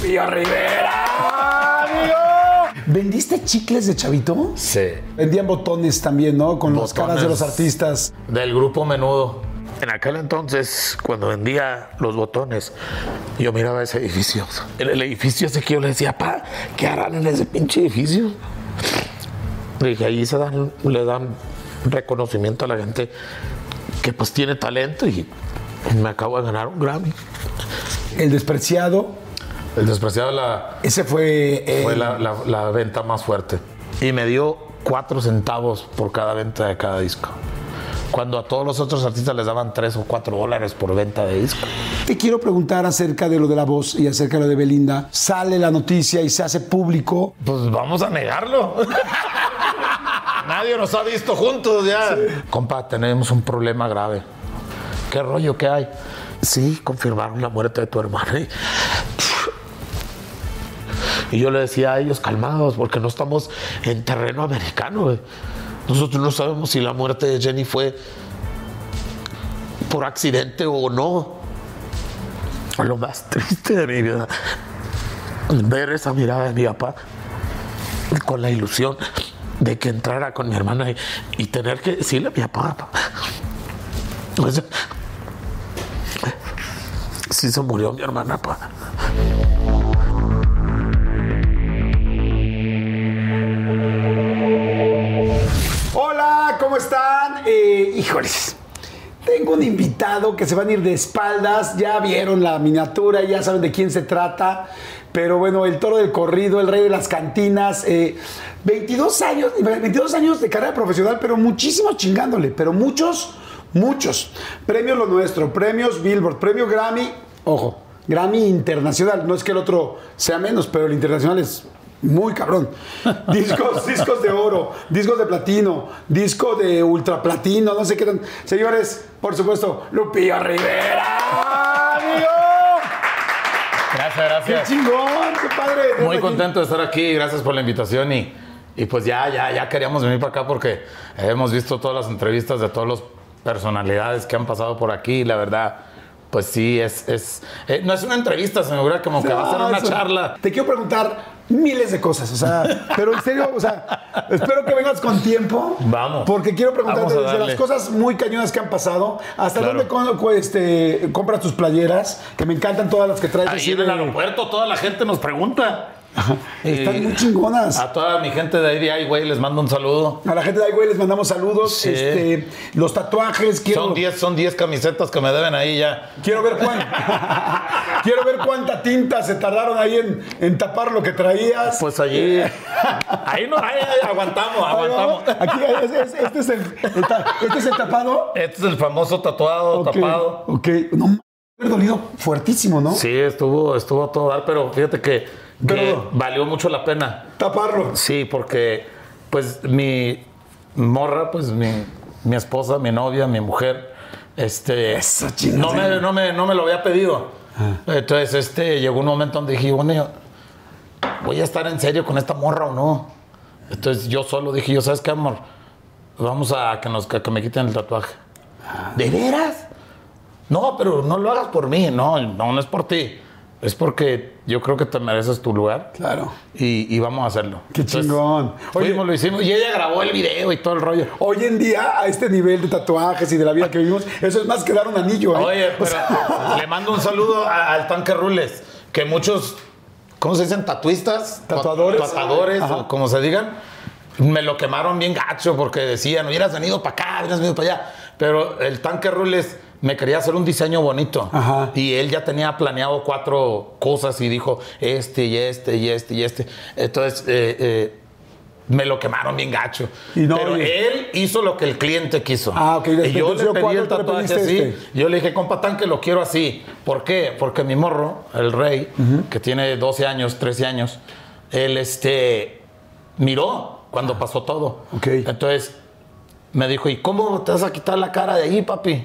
Lupillo Rivera, amigo. ¿Vendiste chicles de chavito? Sí. Vendían botones también, ¿no? Con las caras de los artistas. Del grupo Menudo. En aquel entonces, cuando vendía los botones, yo miraba ese edificio. El, el edificio ese que yo le decía, pa, ¿qué harán en ese pinche edificio? Le dije, ahí se dan, le dan reconocimiento a la gente que pues tiene talento y me acabo de ganar un Grammy. El despreciado. El despreciado la, Ese fue. eh, fue la, la- la venta más fuerte. Y me dio cuatro centavos por cada venta de cada disco. Cuando a todos los otros artistas les daban tres o cuatro dólares por venta de disco. Te quiero preguntar acerca de lo de la voz y acerca de lo de Belinda. Sale la noticia y se hace público. Pues vamos a negarlo. Nadie nos ha visto juntos ya. Compa, tenemos un problema grave. ¿Qué rollo que hay? Sí, confirmaron la muerte de tu hermana. Y- yo le decía a ellos, calmados, porque no estamos en terreno americano. Nosotros no sabemos si la muerte de Jenny fue por accidente o no. Lo más triste de mi vida, ver esa mirada de mi papá con la ilusión de que entrara con mi hermana y, tener que decirle a mi papá. Pues, sí se murió mi hermana, pa. ¿Cómo están? Eh, híjoles. Tengo un invitado que se van a ir de espaldas. Ya vieron la miniatura, ya saben de quién se trata. Pero bueno, el toro del corrido, el rey de las cantinas. eh, 22 años, 22 años de carrera profesional, pero muchísimos chingándole. Pero muchos, muchos. Premios Lo Nuestro, premios Billboard, premio Grammy. Ojo, Grammy Internacional. No es que el otro sea menos, pero el internacional es muy cabrón. Discos, discos de oro, discos de platino, disco de ultraplatino, no sé qué tan. Señores, por supuesto, Lupillo Rivera. ¡Amigo! Gracias, ¡Qué gracias. chingón! ¡Qué padre! Muy contento de estar aquí, gracias por la invitación y, y pues ya, ya, ya queríamos venir para acá porque hemos visto todas las entrevistas de todas las personalidades que han pasado por aquí y la verdad, pues sí, es, es eh, no es una entrevista, se me figura como que va a ser una charla. Te quiero preguntar miles de cosas, o sea, pero en serio, o sea, espero que vengas con tiempo. Vamos. Porque quiero preguntarte desde las cosas muy cañonas que han pasado, hasta Claro. dónde este, compras tus playeras, que me encantan todas las que traes. Ahí en el aeropuerto toda la gente nos pregunta. Están Y muy chingonas. A toda mi gente de ahí, güey, les mando un saludo. A la gente de ahí, güey, les mandamos saludos. Sí. Este, los tatuajes, quiero, Son 10 son 10 camisetas que me deben ahí ya. quiero ver cuán- quiero ver cuánta tinta se tardaron ahí en, en tapar lo que traías. Pues allí. Ahí no, ahí, ahí aguantamos, Ahí aguantamos. Aquí es- es- este, es el, este es el tapado. Este es el famoso tatuado, Ok, tapado. Ok, no me ha dolido fuertísimo, ¿no? Sí, estuvo, estuvo a todo dar, pero fíjate que Pero- valió mucho la pena. Taparlo. Sí, porque pues mi morra, pues mi, mi esposa, mi novia, mi mujer, este, no, me, no, me, no me lo había pedido. Entonces, este, llegó un momento donde dije, bueno, voy a estar en serio con esta morra o no. Entonces yo solo dije, yo, ¿sabes qué, amor? Vamos a que, nos, que, que me quiten el tatuaje. ¿De veras? No, pero no lo hagas por mí, no, no, no es por ti. Es porque yo creo que te mereces tu lugar. Claro. Y, y vamos a hacerlo. Qué chingón. Oye- lo hicimos. Y ella grabó el video y todo el rollo. Hoy en día, a este nivel de tatuajes y de la vida que vivimos, eso es más que dar un anillo. ¿eh? Oye, O pero sea, le mando un saludo a- al tanque Rules, que muchos ¿cómo se dicen? Tatuistas. Tatuadores. Tatuadores, Ajá. o como se digan. Me lo quemaron bien gacho porque decían, hubieras venido para acá, hubieras venido para allá. Pero el tanque Rules me quería hacer un diseño bonito. Ajá. Y él ya tenía planeado cuatro cosas y dijo, este y este y este y este. Entonces, eh, eh, me lo quemaron bien gacho. Y no, Pero él hizo lo que el cliente quiso. Ah, ok. Y yo le pedí ¿cuándo el tatuaje así. este? Yo le dije, compa Tanque, lo quiero así. ¿Por qué? Porque mi morro, el rey, que tiene 12 años, 13 años, él este, miró cuando pasó todo. Ok. Entonces me dijo, ¿y cómo te vas a quitar la cara de ahí, papi?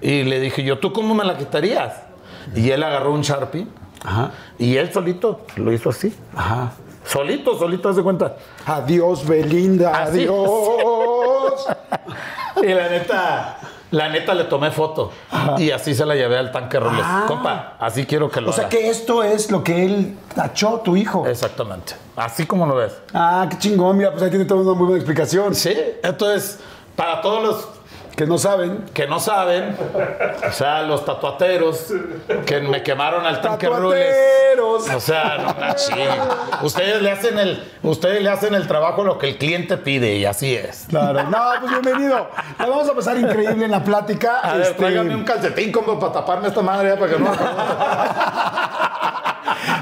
Y le dije yo, ¿tú cómo me la quitarías? Y él agarró un Sharpie Ajá. y él solito lo hizo así. Ajá. Solito, solito, haz de cuenta. Adiós, Belinda. Así. Adiós. Y la neta, la neta le tomé foto. Y así se la llevé al tanque Robles. Ah. Compa, así quiero que lo o sea haga. que esto es lo que él tachó, tu hijo. Exactamente. Así como lo ves. Ah, qué chingón. Mira, pues ahí tiene toda una muy buena explicación. Sí, entonces, para todos los Que no saben. que no saben, o sea, los tatuateros que me quemaron al tanque Rules. Tatuateros. O sea, no la chinguen. Ustedes le hacen el, ustedes le hacen el trabajo lo que el cliente pide y así es. Claro. No, pues bienvenido. La vamos a pasar increíble en la plática. A ver, Este, tráigame un calcetín como para taparme esta madre ya para que no.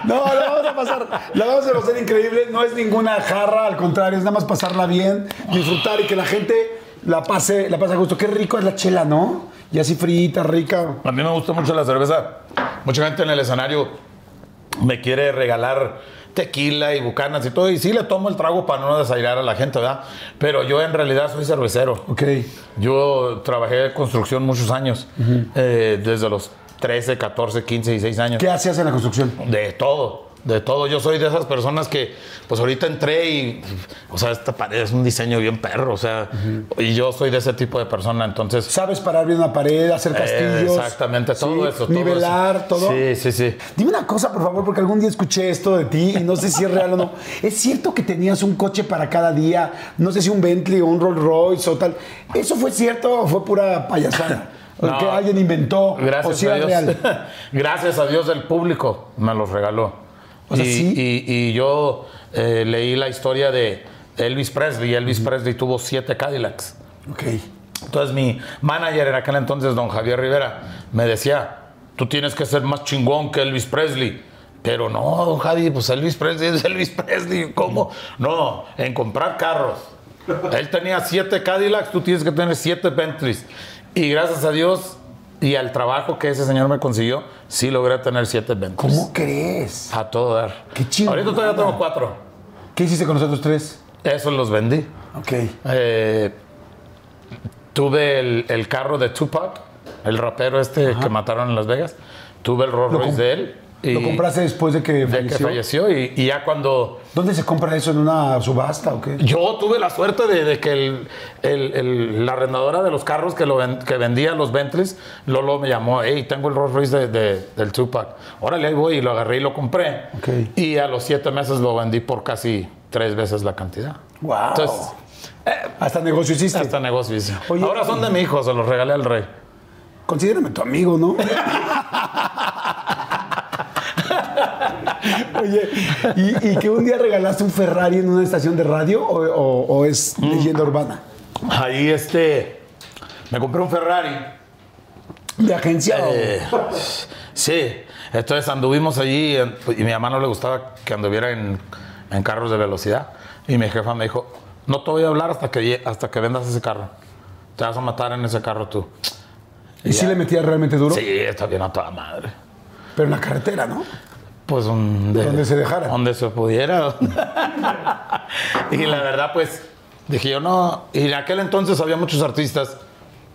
No, la vamos a pasar, la vamos a pasar increíble. No es ninguna jarra, al contrario, es nada más pasarla bien, disfrutar y que la gente la pase, la pase a gusto. Qué rico es la chela, ¿no? Y así frita, rica. A mí me gusta mucho la cerveza. Mucha gente en el escenario me quiere regalar tequila y bucanas y todo. Y sí le tomo el trago para no desairar a la gente, ¿verdad? Pero yo en realidad soy cervecero. Ok. Yo trabajé en construcción muchos años, eh, desde los 13, 14, 15, 16 años. ¿Qué hacías en la construcción? De todo, de todo. Yo soy de esas personas que, pues ahorita entré y, o sea, esta pared es un diseño bien perro, o sea, y yo soy de ese tipo de persona, entonces... ¿Sabes parar bien una pared, hacer eh, castillos? exactamente, todo ¿Sí? eso. todo Nivelar, eso. todo. Sí, sí, sí. Dime una cosa, por favor, porque algún día escuché esto de ti y no sé si es real o no. ¿Es cierto que tenías un coche para cada día? No sé si un Bentley o un Rolls Royce o tal. ¿Eso fue cierto o fue pura payasada? ¿O No. que alguien inventó? ¿O Gracias si a era Dios. real? Gracias a Dios el público me los regaló. O sea, y, sí. y- y yo eh, leí la historia de Elvis Presley. Elvis Presley tuvo siete Cadillacs. Ok. Entonces mi manager en aquel entonces, don Javier Rivera, me decía, tú tienes que ser más chingón que Elvis Presley. Pero no, don Javi, pues Elvis Presley es Elvis Presley. ¿Cómo? No, en comprar carros. Él tenía siete Cadillacs, tú tienes que tener siete Bentleys. Y gracias a Dios y al trabajo que ese señor me consiguió, sí logré tener siete Bentleys. ¿Cómo crees? A todo dar. Qué chingón. Ahorita todavía tengo cuatro. ¿Qué hiciste con los otros tres? Esos los vendí. Ok. Eh, tuve el, el carro de Tupac, el rapero este que mataron en Las Vegas. Tuve el Rolls Royce de él. Y- ¿Lo compraste después de que de que falleció? Y, y ya cuando. ¿Dónde se compra eso? ¿En una subasta o qué? Yo tuve la suerte de, de que el- el- el- la arrendadora de los carros que, lo ven- que vendía los Bentleys, Lolo me llamó, hey, tengo el Rolls Royce de- de- del Tupac. Órale, ahí voy y lo agarré y lo compré. Ok. Y a los siete meses lo vendí por casi tres veces la cantidad. Wow. Entonces, Hasta negocio hiciste. hasta negocio hice. Oye, Ahora son de mi hijo, se los regalé al rey. Considérame tu amigo, ¿no? Oye, ¿y, y que un día regalaste un Ferrari en una estación de radio o, o- o es Mm. leyenda urbana? Ahí este, me compré un Ferrari. ¿De agencia Eh, sí, entonces anduvimos allí y mi mamá no le gustaba que anduviera en, en carros de velocidad. Y mi jefa me dijo, no te voy a hablar hasta que, hasta que vendas ese carro. Te vas a matar en ese carro tú. ¿Y si le metías realmente duro? Sí, está bien a toda madre. Pero en la carretera, ¿no? Pues donde, Donde se dejara. Donde se pudiera. y la verdad, pues, dije yo, no. Y en aquel entonces había muchos artistas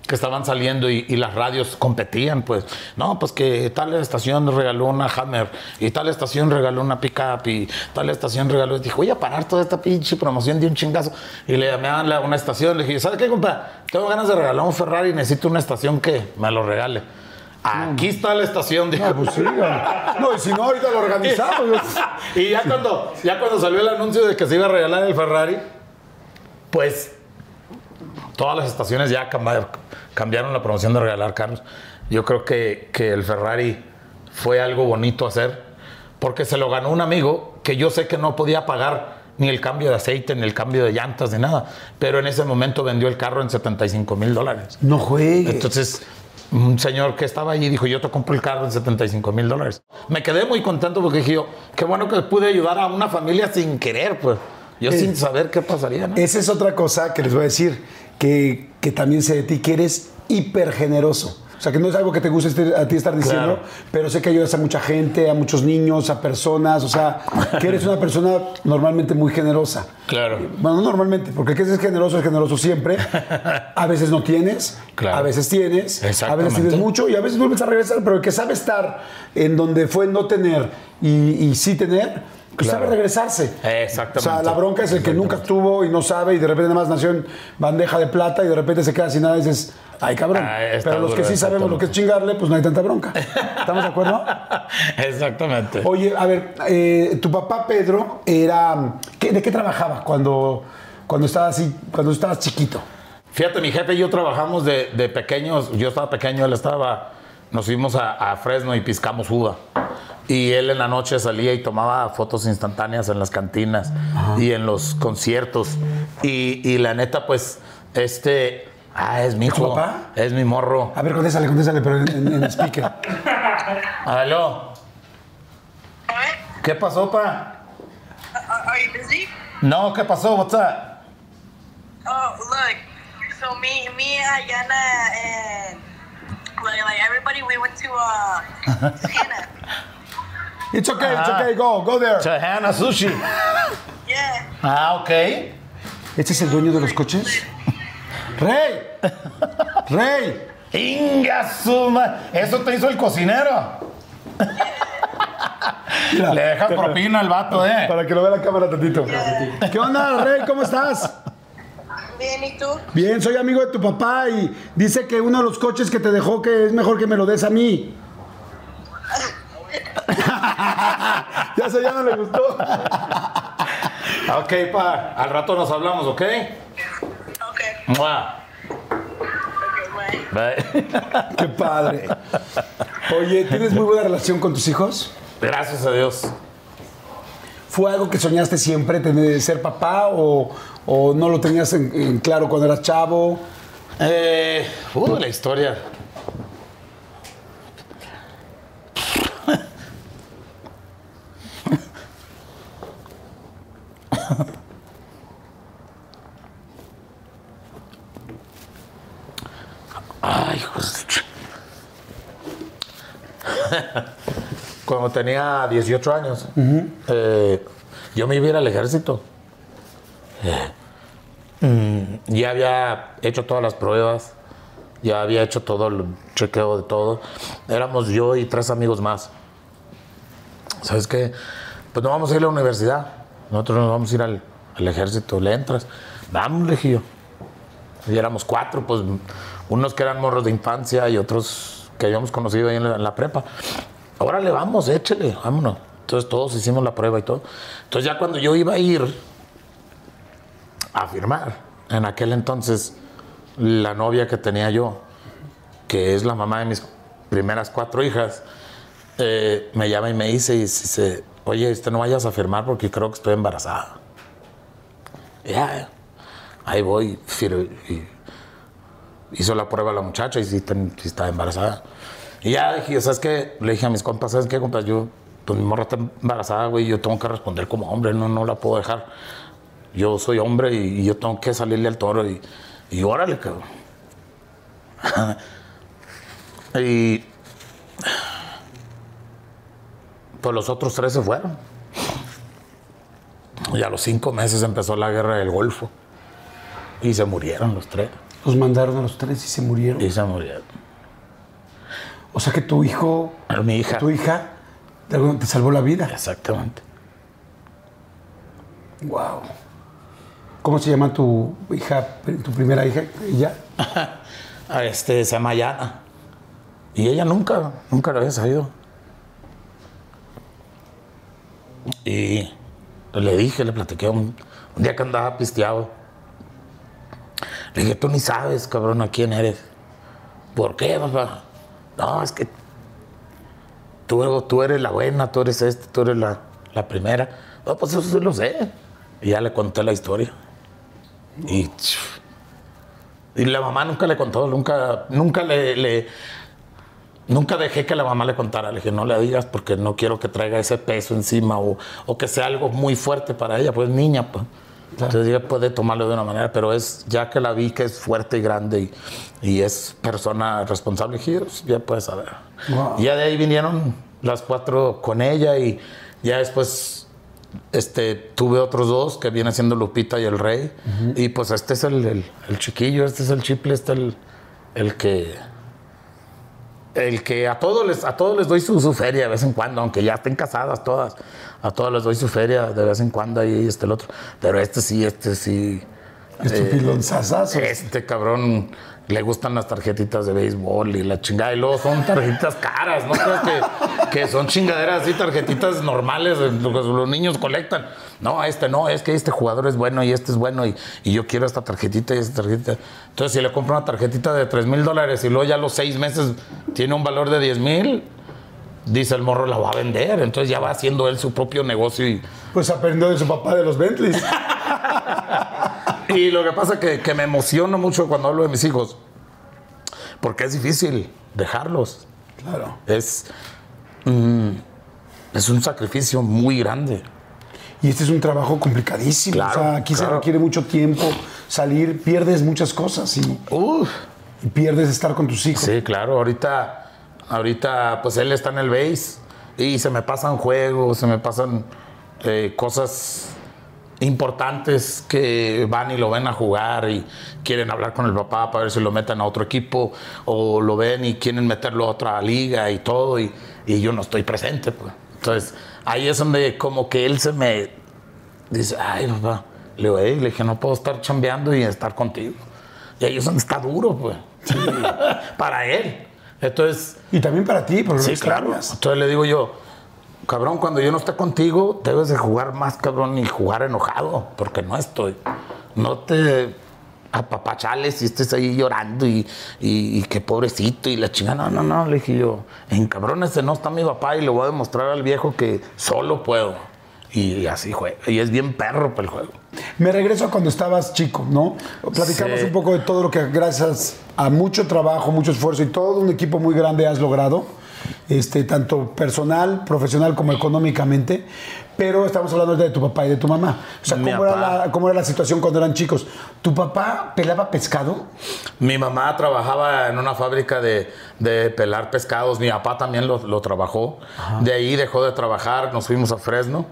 que estaban saliendo y, y las radios competían, pues. No, pues que tal estación regaló una Hammer y tal estación regaló una pickup y tal estación regaló. Dije, voy a parar toda esta pinche promoción de un chingazo. Y le llamé a una estación, le dije, ¿sabes qué, compa? Tengo ganas de regalar un Ferrari y necesito una estación que me lo regale. Aquí está la estación, dijo. No, pues sí. No, y si no, ahorita lo organizamos. y ya cuando, ya cuando salió el anuncio de que se iba a regalar el Ferrari, pues todas las estaciones ya cambiaron, cambiaron la promoción de regalar carros. Yo creo que, que el Ferrari fue algo bonito hacer porque se lo ganó un amigo que yo sé que no podía pagar ni el cambio de aceite, ni el cambio de llantas, ni nada. Pero en ese momento vendió el carro en 75 mil dólares. No juegues. Entonces, un señor que estaba allí dijo, yo te compro el carro en 75 mil dólares. Me quedé muy contento porque dije yo, qué bueno que pude ayudar a una familia sin querer, pues. Yo Eh, sin saber qué pasaría, ¿no? Esa es otra cosa que les voy a decir, que, que también sé de ti, que eres hiper generoso. O sea, que no es algo que te guste este- a ti estar diciendo, Claro. pero sé que ayudas a mucha gente, a muchos niños, a personas, o sea, que eres una persona normalmente muy generosa. Claro. Bueno, no normalmente, porque el que es generoso es generoso siempre. A veces no tienes, Claro. a veces tienes, a veces tienes mucho y a veces vuelves a regresar, pero el que sabe estar en donde fue no tener y, y sí tener, pues Claro. sabe regresarse. Exactamente. O sea, la bronca es el que nunca estuvo y no sabe y de repente nada más nació en bandeja de plata y de repente se queda sin nada y dices, ay cabrón. Ah, Pero los que sí sabemos lo que es chingarle, pues no hay tanta bronca. ¿Estamos de acuerdo? Exactamente. Oye, a ver, eh, tu papá Pedro era. ¿qué- ¿De qué trabajaba cuando, cuando estabas así, cuando estabas chiquito? Fíjate, mi jefe y yo trabajamos de, de pequeños. Yo estaba pequeño, él estaba. Nos fuimos a, a Fresno y piscamos uva. Y él en la noche salía y tomaba fotos instantáneas en las cantinas y en los conciertos. Y, y la neta, pues, este. Ah, es mi tu hijo. papá? Es mi morro. A ver, contéstale, contéstale, pero en, en- en speaker. Aló. ¿Qué pasó, pa? Uh, are you busy? No, ¿qué pasó? What's up? Oh, look. So me, me, Ayana, and like, like everybody, we went to uh, Hannah. It's okay, it's Ajá. okay, go, go there. Chahana Sushi. Yeah. Ah, ok. ¿Este es el dueño de los coches? ¡Rey! ¡Rey! Inga suma. Eso te hizo el cocinero. Mira, Le dejas para- propina al vato, eh. Para que lo vea la cámara tantito. ¿Qué onda, Rey? ¿Cómo estás? Bien, ¿y tú? Bien, soy amigo de tu papá y dice que uno de los coches que te dejó que es mejor que me lo des a mí. ya sé, ya no le gustó. Ok, pa. Al rato nos hablamos, ¿ok? Mua. Bye. Bye. Qué padre. Oye, ¿tienes muy buena relación con tus hijos? Gracias a Dios. ¿Fue algo que soñaste siempre, tener, ser papá o, o no lo tenías en, en claro cuando eras chavo? Eh, uh, la historia. Ay, hijos. Cuando tenía 18 años, eh, yo me iba a ir al ejército. Ya había hecho todas las pruebas, ya había hecho todo el chequeo de todo. Éramos yo y tres amigos más. ¿Sabes qué? Pues no vamos a ir a la universidad. Nosotros nos vamos a ir al, al ejército. ¿Le entras? Vamos, le. Y éramos cuatro, pues unos que eran morros de infancia y otros que habíamos conocido ahí en la, en la prepa. Órale, vamos, échele, vámonos. Entonces todos hicimos la prueba y todo. Entonces ya cuando yo iba a ir a firmar, en aquel entonces la novia que tenía yo, que es la mamá de mis primeras cuatro hijas, eh, me llama y me dice, y dice, oye, usted no vayas a firmar porque creo que estoy embarazada. Ya, ahí voy, y hizo la prueba la muchacha y sí, ten- sí estaba embarazada. Y ya dije, ¿sabes qué? Le dije a mis compas, ¿sabes qué, compas? Yo, pues mi morra está embarazada, güey, yo tengo que responder como hombre, no, no la puedo dejar. Yo soy hombre y, y yo tengo que salirle al toro y, y órale, cabrón. y pues los otros tres se fueron. Y a los cinco meses empezó la guerra del Golfo. Y se murieron los tres. Los mandaron a los tres y se murieron. Y se murieron. O sea que tu hijo, Mi hija. tu hija, te salvó la vida. Exactamente. Wow. ¿Cómo se llama tu hija, tu primera hija? ¿Ella? A este se llama Yana. Y ella nunca, nunca lo había sabido. Y le dije, le platiqué un, un día que andaba pisteado. Le dije, tú ni sabes, cabrón, a quién eres. ¿Por qué, papá? No, es que tú, tú eres la buena, tú eres este, tú eres la, la primera. No, pues eso sí lo sé. Y ya le conté la historia. Y, y la mamá nunca le contó, nunca, nunca le, le- Nunca dejé que la mamá le contara. Le dije, no le digas porque no quiero que traiga ese peso encima o, o que sea algo muy fuerte para ella, pues niña. Pues. Entonces ella puede tomarlo de una manera, pero es ya que la vi que es fuerte y grande y, y es persona responsable, "Pues, ya puedes saber. Wow. Y ya de ahí vinieron las cuatro con ella y ya después este, tuve otros dos que viene siendo Lupita y el Rey. Y pues este es el, el- el chiquillo, este es el chiple, este es el, el que el que a todos les, a todos les doy su, feria de vez en cuando, aunque ya estén casadas todas, a todos les doy su feria de vez en cuando ahí este el otro. Pero este sí, este sí. Es tu pilonzazazo. Este cabrón le gustan las tarjetitas de béisbol y la chingada. Y luego son tarjetitas caras, no creas que, que son chingaderas así, tarjetitas normales, eh, los niños colectan. No, este no, es que este jugador es bueno y este es bueno y, y yo quiero esta tarjetita y esta tarjetita. Entonces, si le compro una tarjetita de 3 mil dólares y luego ya a los seis meses tiene un valor de 10 mil, dice el morro, la va a vender. Entonces ya va haciendo él su propio negocio y, Pues aprendió de su papá de los Bentleys. Y lo que pasa es que, que me emociono mucho cuando hablo de mis hijos, porque es difícil dejarlos. Claro. Es, mm, es un sacrificio muy grande. Y este es un trabajo complicadísimo. Claro, o sea, aquí se requiere mucho tiempo salir, pierdes muchas cosas y, Uf. y pierdes estar con tus hijos. Sí, claro, ahorita, ahorita pues él está en el base y se me pasan juegos, se me pasan eh, cosas importantes que van y lo ven a jugar y quieren hablar con el papá para ver si lo meten a otro equipo o lo ven y quieren meterlo a otra liga y todo y, y yo no estoy presente. Pues. Entonces ahí es donde como que él se me dice, ay papá, le digo, le dije, no puedo estar chambeando y estar contigo. Y ahí es donde está duro, pues. para él. Entonces, Y también para ti, porque lo Sí, claro. Entonces le digo yo, cabrón, cuando yo no esté contigo, debes de jugar más, cabrón, y jugar enojado, porque no estoy. No te apapachales y estés ahí llorando y, y, y que pobrecito y la chingada. No, no, no, le dije yo, en cabrón ese no está mi papá y le voy a demostrar al viejo que solo puedo. Y así juega. Y es bien perro para el juego. Me regreso a cuando estabas chico, ¿no? Platicamos Sí. un poco de todo lo que gracias a mucho trabajo, mucho esfuerzo y todo un equipo muy grande has logrado, este, tanto personal, profesional como económicamente. Pero estamos hablando de tu papá y de tu mamá. O sea, ¿cómo era, la, ¿cómo era la situación cuando eran chicos? ¿Tu papá pelaba pescado? Mi mamá trabajaba en una fábrica de, de pelar pescados, mi papá también lo, lo trabajó. De ahí dejó de trabajar, nos fuimos a Fresno.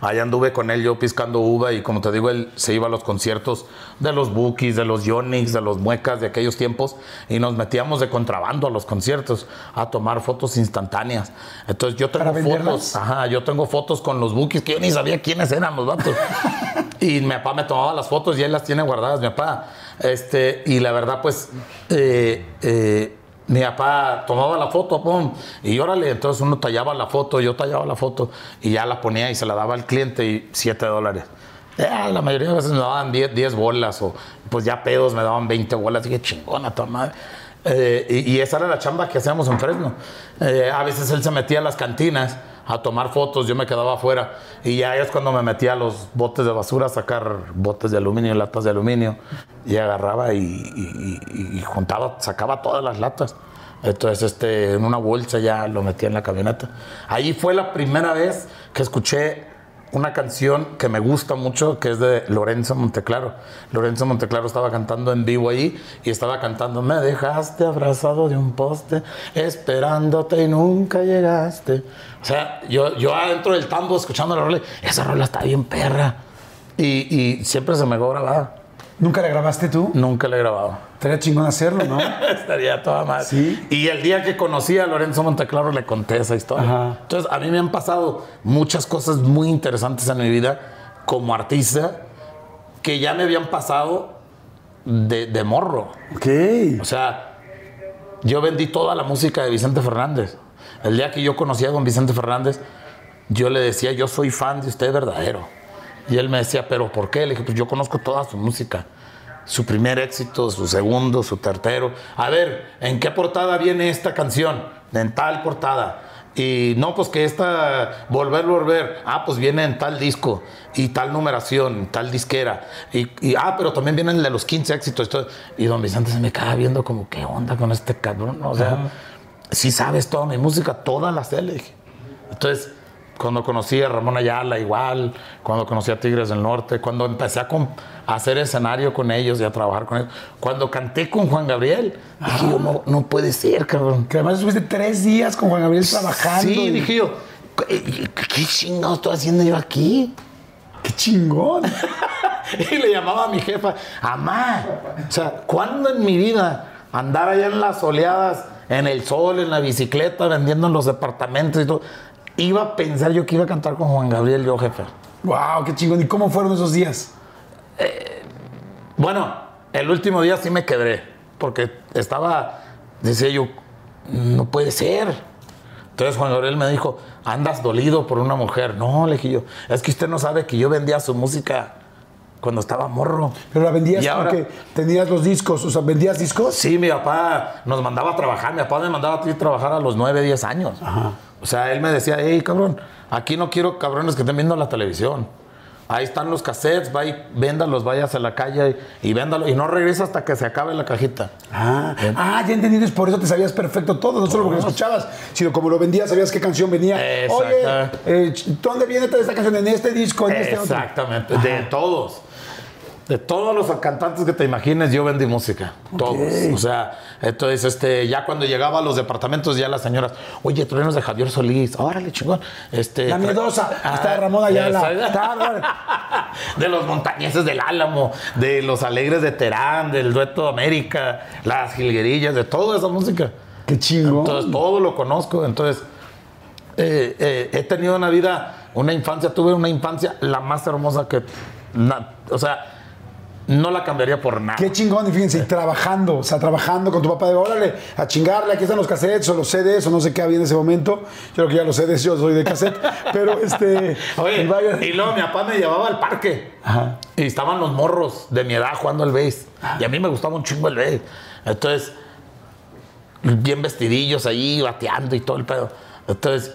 Allá anduve con él yo piscando uva y como te digo, él se iba a los conciertos de los Bookies, de los Yonix, de los Muecas de aquellos tiempos y nos metíamos de contrabando a los conciertos a tomar fotos instantáneas. Entonces yo tengo ¿Para fotos, ajá, yo tengo fotos con los Bookies que yo ni sabía quiénes eran los vatos. y mi papá me tomaba las fotos y él las tiene guardadas, mi papá. Este, y la verdad, pues, eh, eh, mi papá tomaba la foto, pum, y órale, entonces uno tallaba la foto, yo tallaba la foto y ya la ponía y se la daba al cliente y 7 dólares. Ya, la mayoría de veces me daban 10, 10 bolas o pues ya pedos me daban 20 bolas. Dije, chingona, tu madre. Eh, y, y esa era la chamba que hacíamos en Fresno. Eh, a veces él se metía a las cantinas a tomar fotos, yo me quedaba afuera y ya es cuando me metía a los botes de basura a sacar botes de aluminio, latas de aluminio y agarraba y, juntaba, sacaba todas las latas. Entonces, este, en una bolsa ya lo metía en la camioneta. Ahí fue la primera vez que escuché una canción que me gusta mucho, que es de Lorenzo Monteclaro. Lorenzo Monteclaro estaba cantando en vivo ahí y estaba cantando, me dejaste abrazado de un poste, esperándote y nunca llegaste. O sea, yo, yo adentro del tambo escuchando la rola, esa rola está bien perra. Y, y siempre se me grabada. ¿Nunca la grabaste tú? Nunca la he grabado. Estaría chingón hacerlo, ¿no? Estaría toda madre. Sí. Y el día que conocí a Lorenzo Monteclaro le conté esa historia. Ajá. Entonces, a mí me han pasado muchas cosas muy interesantes en mi vida como artista que ya me habían pasado de, de morro. ok. O sea, yo vendí toda la música de Vicente Fernández. El día que yo conocí a don Vicente Fernández, yo le decía, yo soy fan de usted verdadero. Y él me decía, ¿pero por qué? Le dije, pues yo conozco toda su música. Su primer éxito, su segundo, su tercero. A ver, ¿en qué portada viene esta canción? En tal portada. Y no, pues que esta, volver, volver. Ah, pues viene en tal disco y tal numeración, tal disquera. Y, y, ah, pero también viene el de los 15 éxitos. todo. Y don Vicente se me queda viendo como, ¿qué onda con este cabrón? O sea, si sabes toda mi música, toda la sé, le dije. Entonces, cuando conocí a Ramón Ayala, igual, cuando conocí a Tigres del Norte, cuando empecé a, hacer escenario con ellos y a trabajar con ellos, cuando canté con Juan Gabriel, dije yo, no, no puede ser, cabrón. Que además estuviste tres días con Juan Gabriel trabajando. Sí, y- dije yo, ¿qué, qué chingados estoy haciendo yo aquí? Qué chingón. Y le llamaba a mi jefa, amá, o sea, ¿cuándo en mi vida andar allá en las oleadas, en el sol, en la bicicleta, vendiendo en los departamentos y todo? Iba a pensar yo que iba a cantar con Juan Gabriel, yo jefe. wow, qué chingón. ¿Y cómo fueron esos días? Bueno, el último día sí me quebré, porque estaba, decía yo, no puede ser. Entonces Juan Gabriel me dijo, andas dolido por una mujer. No, le dije yo, es que usted no sabe que yo vendía su música cuando estaba morro. Pero la vendías Y ahora- porque tenías los discos, o sea, ¿vendías discos? Sí, mi papá nos mandaba a trabajar. Mi papá me mandaba a trabajar a los 9, 10 años. O sea, él me decía, hey, cabrón, aquí no quiero cabrones que estén viendo la televisión. Ahí están los cassettes, va y véndalos, vayas a la calle y, y véndalo. Y no regresa hasta que se acabe la cajita. Ah, ah, ya entendí, es por eso te sabías perfecto todo, no solo porque lo escuchabas, sino como lo vendías, sabías qué canción venía. Exacto. Oye, eh, ¿dónde viene esta canción? En este disco, en este otro. Exactamente, de todos. De todos los cantantes que te imagines, yo vendí música. Todos. O sea, entonces, este, ya cuando llegaba a los departamentos, ya las señoras, oye, truenos de Javier Solís, órale, chingón. Este, La miedosa, Ah, está Ramón Ayala. de los montañeses del Álamo, de los alegres de Terán, del dueto de América, las jilguerillas, de toda esa música. Qué chingón. Entonces, todo lo conozco. Entonces, eh, eh, he tenido una vida, una infancia, tuve una infancia la más hermosa que. na- o sea, no la cambiaría por nada. Qué chingón, y fíjense, y trabajando, o sea, trabajando con tu papá, de órale, a chingarle, aquí están los cassettes o los CDs o no sé qué había en ese momento. Yo creo que ya los CDs, yo soy de cassette, pero este. Oye, y vaya- y luego mi papá me llevaba al parque. Ajá. Y estaban los morros de mi edad jugando al base. Y a mí me gustaba un chingo el base. Entonces, bien vestidillos ahí, bateando y todo el pedo. Entonces,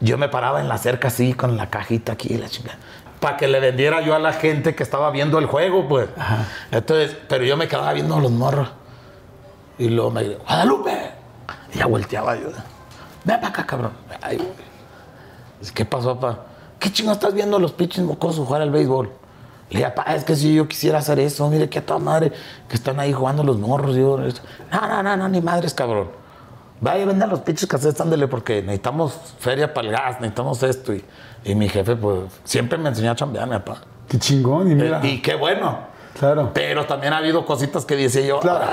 yo me paraba en la cerca así, con la cajita aquí, la chingada. Para que le vendiera yo a la gente que estaba viendo el juego, pues. Entonces, pero yo me quedaba viendo a los morros. Y luego me dijo, Guadalupe. Y ya volteaba yo. Ven para acá, cabrón. Ay, ¿Qué pasó, papá? ¿Qué chingo estás viendo a los pinches mocosos jugar al béisbol? Le dije, papá, es que si yo quisiera hacer eso, mire que a toda madre que están ahí jugando los morros. Digo, no, no, no, no, ni madres, cabrón. Vaya, venda los pinches cassettes, ándale, porque necesitamos feria para el gas, necesitamos esto. Y, y mi jefe, pues, siempre me enseñó a chambear, mi papá. Qué chingón, y mira. Eh, y qué bueno. claro. Pero también ha habido cositas que decía yo, Claro.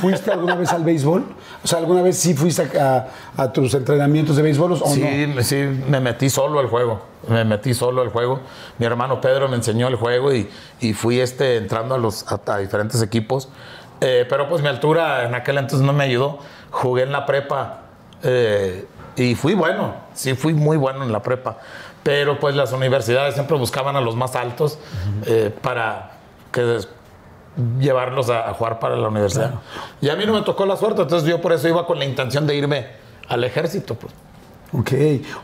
¿Fuiste alguna vez al béisbol? O sea, ¿alguna vez sí fuiste a, a tus entrenamientos de béisbol o Sí, no? sí, me metí solo al juego. Me metí solo al juego. Mi hermano Pedro me enseñó el juego y, y fui este, entrando a, los, a, a diferentes equipos. Eh, pero pues mi altura en aquel entonces no me ayudó. Jugué en la prepa eh, y fui bueno. Sí, fui muy bueno en la prepa. Pero pues las universidades siempre buscaban a los más altos eh, para que llevarlos a, a jugar para la universidad. Y a mí no me tocó la suerte, entonces yo por eso iba con la intención de irme al ejército. Pues. Ok.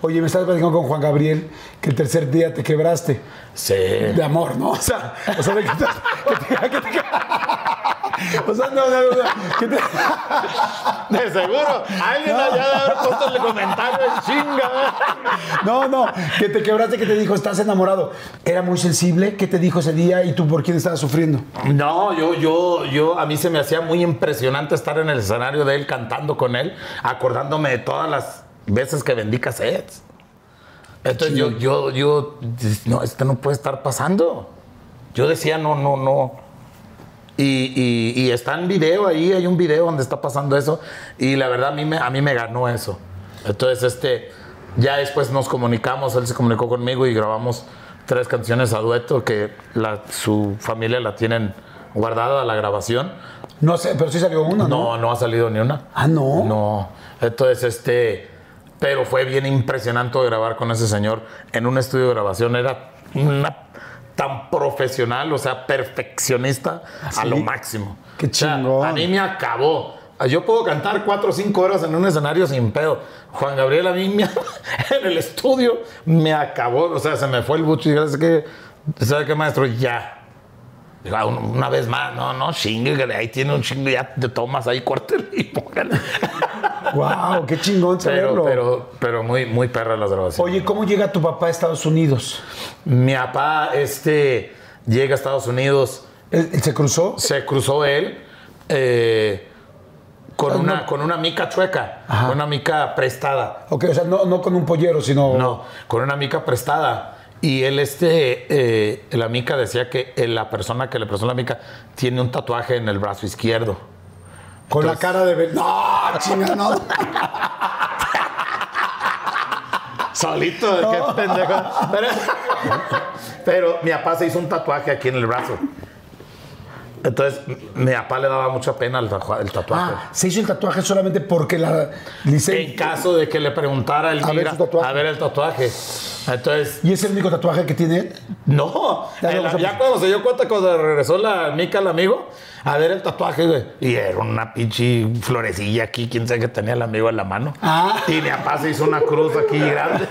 Oye, me estabas platicando con Juan Gabriel que el tercer día te quebraste. Sí. De amor, ¿no? O sea, o sea, de que te, que te- que te- o sea, no, no, no, no, De seguro. Alguien allá de haber puesto el comentario chinga. no, no, que te quebraste, que te dijo, estás enamorado. Era muy sensible, ¿qué te dijo ese día y tú por quién estabas sufriendo? No, yo, yo, yo, a mí se me hacía muy impresionante estar en el escenario de él cantando con él, acordándome de todas las veces que vendí cassettes. Entonces yo, yo, yo, no, esto no puede estar pasando. Yo decía, no, no, no. Y, y- y está en video ahí, hay un video donde está pasando eso. Y la verdad a mí me, a mí me ganó eso. Entonces, este, ya después nos comunicamos, él se comunicó conmigo y grabamos tres canciones a dueto que la- su familia la tienen guardada la grabación. No sé, pero sí salió uno, ¿no? No, no ha salido ni una. Ah, ¿no? No. Entonces, este, pero fue bien impresionante grabar con ese señor en un estudio de grabación. Era una tan profesional, o sea, perfeccionista a lo máximo. Qué O sea, chingón. a mí me acabó. yo puedo cantar cuatro o cinco horas en un escenario sin pedo. Juan Gabriel a mí me- en el estudio me acabó, o sea, se me fue el bucho y ¿sabes qué? ¿Sabe qué, maestro? Ya. "Ah, un- una vez más, no, no, chingue, que ahí tiene un chingo, ya te tomas ahí, córtele y póngale. Wow, qué chingón Pero, saberlo. pero, pero muy, muy perra las grabaciones. Oye, ¿cómo llega tu papá a Estados Unidos? Mi papá, este, llega a Estados Unidos, ¿Él, él se cruzó? se cruzó él eh, con, Ah, una, no. con una mica chueca, Ajá. una mica prestada. Ok, o sea, no, no con un pollero, sino. No, con una mica prestada. Y él, este, eh, la mica decía que eh, la persona que le prestó la mica tiene un tatuaje en el brazo izquierdo. Con la cara de. No, chinga, no. Solito, qué pendejo. Pero, pero mi papá se hizo un tatuaje aquí en el brazo. Entonces, mi papá le daba mucha pena el, el tatuaje. Ah, se hizo el tatuaje solamente porque la licencia. En caso de que le preguntara el A ver a ver el tatuaje. Entonces, ¿Y es el único tatuaje que tiene él? no. Ya cuando se dio cuenta, cuando regresó la mica al amigo, a ver el tatuaje, güey. Y era una pinche florecilla aquí, quién sabe que tenía el amigo en la mano. Ah. Y mi papá se hizo una cruz aquí grande.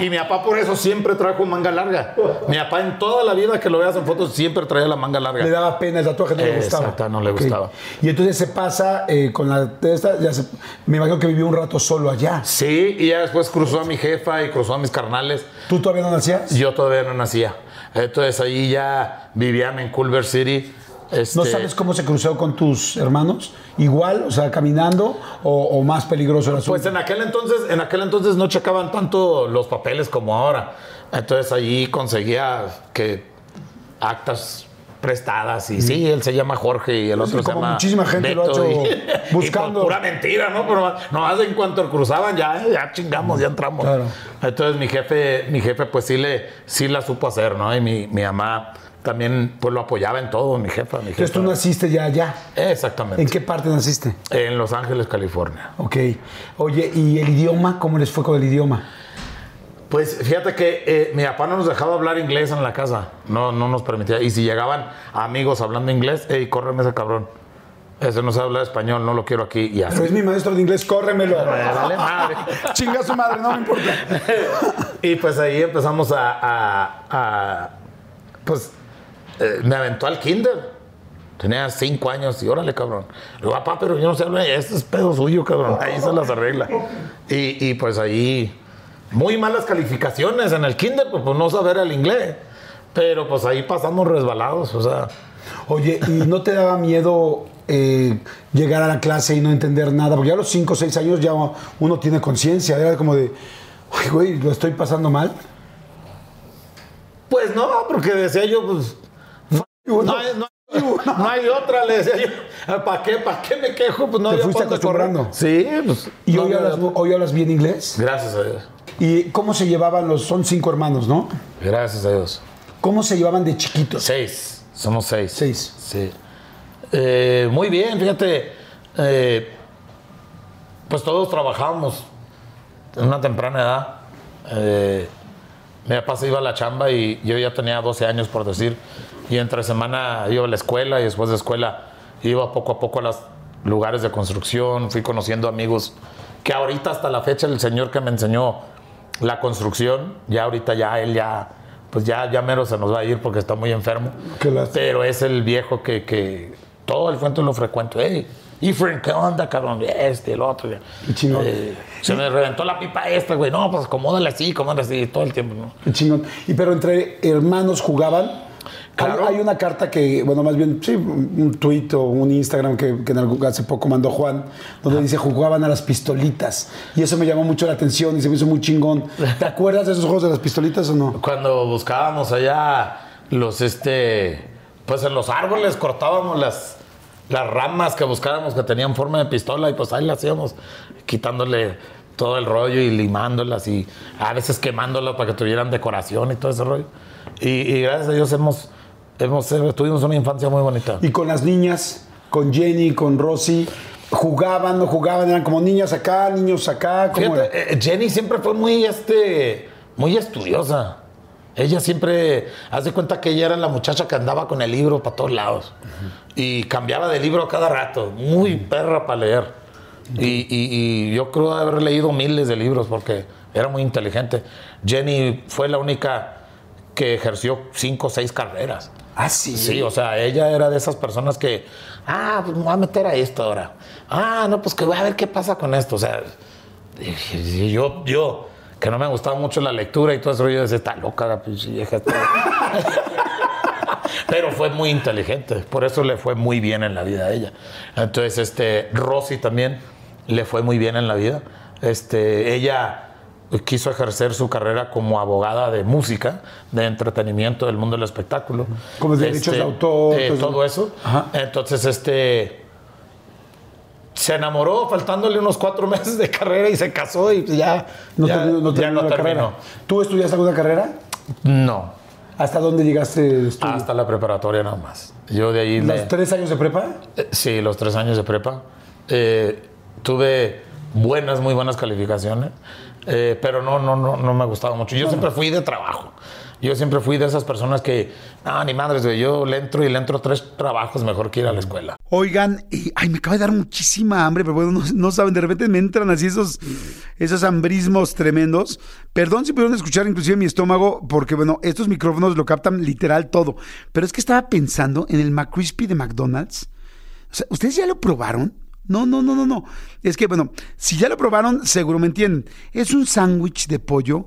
y mi papá por eso siempre trajo manga larga. Mi papá en toda la vida que lo veas en fotos siempre traía la manga larga. Daba pena el tatuaje, no le gustaba. Exacto, no le gustaba. Y entonces se pasa eh, con la esta, ya se- me imagino que vivió un rato solo allá. Sí, y ya después cruzó a mi jefa y cruzó a mis carnales. ¿Tú todavía no nacías? Yo todavía no nacía. Entonces ahí ya vivían en Culver City. Este, ¿No sabes cómo se cruzó con tus hermanos? ¿Igual? O sea, caminando o, o más peligroso el asunto? Pues en aquel entonces, en aquel entonces no checaban tanto los papeles como ahora. Entonces allí conseguía que actas prestadas y sí, él se llama Jorge y el otro se llama muchísima gente lo ha hecho y- buscando. y pura mentira, ¿no? Pero nomás en cuanto cruzaban ya, ya chingamos, ya entramos. Claro. Entonces mi jefe, mi jefe pues sí le, sí la supo hacer, ¿no? Y mi, mi mamá también pues lo apoyaba en todo, mi jefa, mi Entonces tú jefa. naciste ya allá. Exactamente. ¿En qué parte naciste? En Los Ángeles, California. Ok. Oye, ¿y el idioma? ¿Cómo les fue con el idioma? Pues fíjate que eh, mi papá no nos dejaba hablar inglés en la casa. No, no nos permitía. Y si llegaban amigos hablando inglés, ey, córreme ese cabrón. Ese no sabe hablar español, no lo quiero aquí. Y Pero así. es mi maestro de inglés, córremelo. Vale madre. Chinga su madre, no me importa. y pues ahí empezamos a. a- a- pues eh, me aventó al kinder. Tenía cinco años y órale, cabrón. Le digo, papá, pero yo no sé hablar. Este es pedo suyo, cabrón. Ahí se las arregla. Y, y, pues ahí. Muy malas calificaciones en el kinder, pues por no saber el inglés. Pero pues ahí pasamos resbalados, o sea. Oye, ¿y no te daba miedo eh, llegar a la clase y no entender nada? Porque ya a los 5 o 6 años ya uno tiene conciencia. Era como de, "Uy, güey, lo estoy pasando mal. Pues no, porque decía yo, pues. No, no hay, no hay- no hay otra, le decía yo. ¿Para qué, ¿Para qué me quejo? Pues no Te fuiste correr. acostumbrando. Sí, pues. ¿Y hoy, hablas, hoy hablas bien inglés? Gracias a Dios. ¿Y cómo se llevaban los, son cinco hermanos, ¿no? Gracias a Dios. ¿Cómo se llevaban de chiquitos? Seis. Somos seis. Seis. Sí. Eh, muy bien, fíjate. eh, pues todos trabajábamos en una temprana edad. Eh, mi papá se iba a la chamba y yo ya tenía 12 años, por decir. Y entre semana iba a la escuela y después de escuela iba poco a poco a los lugares de construcción. Fui conociendo amigos que ahorita hasta la fecha el señor que me enseñó la construcción, ya ahorita ya él ya, pues ya, ya mero se nos va a ir porque está muy enfermo. Pero es el viejo que, que todo el cuento lo frecuento. Hey, Efren, ¿qué onda, cabrón? Este, el otro. Qué chingón. Eh, se me reventó la pipa esta, güey. No, pues acomódale así, acomódale así, todo el tiempo, ¿no? Qué chingón. Y pero entre hermanos jugaban. Claro. Hay, hay una carta que, bueno, más bien, sí, un tweet o un Instagram que, que en algún- hace poco mandó Juan, donde dice jugaban a las pistolitas. Y eso me llamó mucho la atención y se me hizo muy chingón. ¿Te acuerdas de esos juegos de las pistolitas o no? Cuando buscábamos allá los, este, pues en los árboles cortábamos las, las ramas que buscáramos que tenían forma de pistola y pues ahí las íbamos quitándole todo el rollo y limándolas y a veces quemándolas para que tuvieran decoración y todo ese rollo. Y, y gracias a Dios hemos, hemos, tuvimos una infancia muy bonita. Y con las niñas, con Jenny, con Rosy, jugaban, no jugaban, eran como niñas acá, niños acá. ¿cómo era? Fíjate, eh, Jenny siempre fue muy, este, muy estudiosa. Ella siempre, haz de cuenta que ella era la muchacha que andaba con el libro para todos lados. Y cambiaba de libro cada rato. Muy perra para leer. Y, y- y yo creo haber leído miles de libros porque era muy inteligente. Jenny fue la única que ejerció cinco o seis carreras. Ah, sí. Sí, o sea, ella era de esas personas que, ah, pues me voy a meter a esto ahora. Ah, no, pues que voy a ver qué pasa con esto. O sea, yo, yo, que no me gustaba mucho la lectura y todo eso, yo decía, está loca la pinche vieja esta". Pero fue muy inteligente, por eso le fue muy bien en la vida a ella. Entonces, este, Rosy también le fue muy bien en la vida. Este, ella quiso ejercer su carrera como abogada de música, de entretenimiento del mundo del espectáculo. Como derechos de autor, eh, todo eso. todo eso. Ajá. Entonces, este se enamoró faltándole unos cuatro meses de carrera y se casó y ya No ya, terminó, no ya terminó no la terminó. carrera. ¿Tú estudiaste alguna carrera? No, ¿Hasta dónde llegaste de estudio? hasta la preparatoria nada más. Yo de ahí ¿Los le- tres años de prepa? Eh, Sí, los tres años de prepa. Eh, tuve buenas, muy buenas calificaciones, eh, pero no, no, no, no me gustaba mucho. Yo siempre fui de trabajo. Yo siempre fui de esas personas que, no, ni madres, yo le entro y le entro tres trabajos mejor que ir a la escuela. Oigan, y, ay, me acaba de dar muchísima hambre, pero bueno, no, no saben, de repente me entran así esos, esos hambrismos tremendos. Perdón si pudieron escuchar inclusive mi estómago, porque bueno, estos micrófonos lo captan literal todo. Pero es que estaba pensando en el McCrispy de McDonald's. O sea, ¿ustedes ya lo probaron? No, no, no, no, no. Es que, bueno, si ya lo probaron, seguro me entienden. Es un sándwich de pollo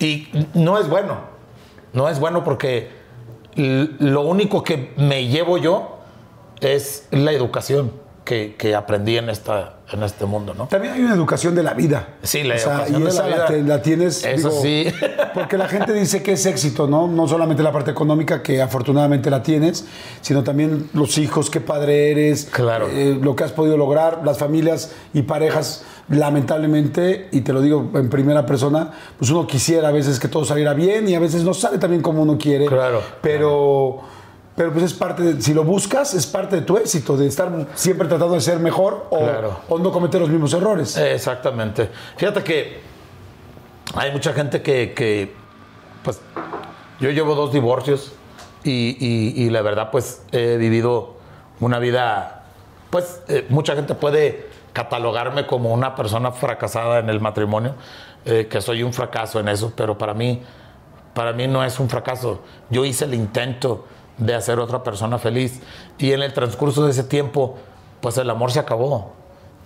Y no es bueno. No es bueno porque lo único que me llevo yo es la educación que, que aprendí en, esta, en este mundo, ¿no? También hay una educación de la vida. Sí, la O sea, educación y de esa la la, vida. la tienes. Eso sí. Porque la gente dice que es éxito, ¿no? No solamente la parte económica, que afortunadamente la tienes, sino también los hijos, qué padre eres, Claro. eh, lo que has podido lograr, las familias y parejas, lamentablemente, y te lo digo en primera persona, pues uno quisiera a veces que todo saliera bien y a veces no sale también como uno quiere. Claro. Pero. Pero pues es parte de, si lo buscas, es parte de tu éxito, de estar siempre tratando de ser mejor o, Claro. o no cometer los mismos errores. Exactamente. Fíjate que hay mucha gente que, que, pues, yo llevo dos divorcios y, y- y la verdad, pues, he vivido una vida, pues, eh, mucha gente puede catalogarme como una persona fracasada en el matrimonio, eh, que soy un fracaso en eso, pero para mí, para mí no es un fracaso. Yo hice el intento de hacer otra persona feliz y en el transcurso de ese tiempo, pues el amor se acabó.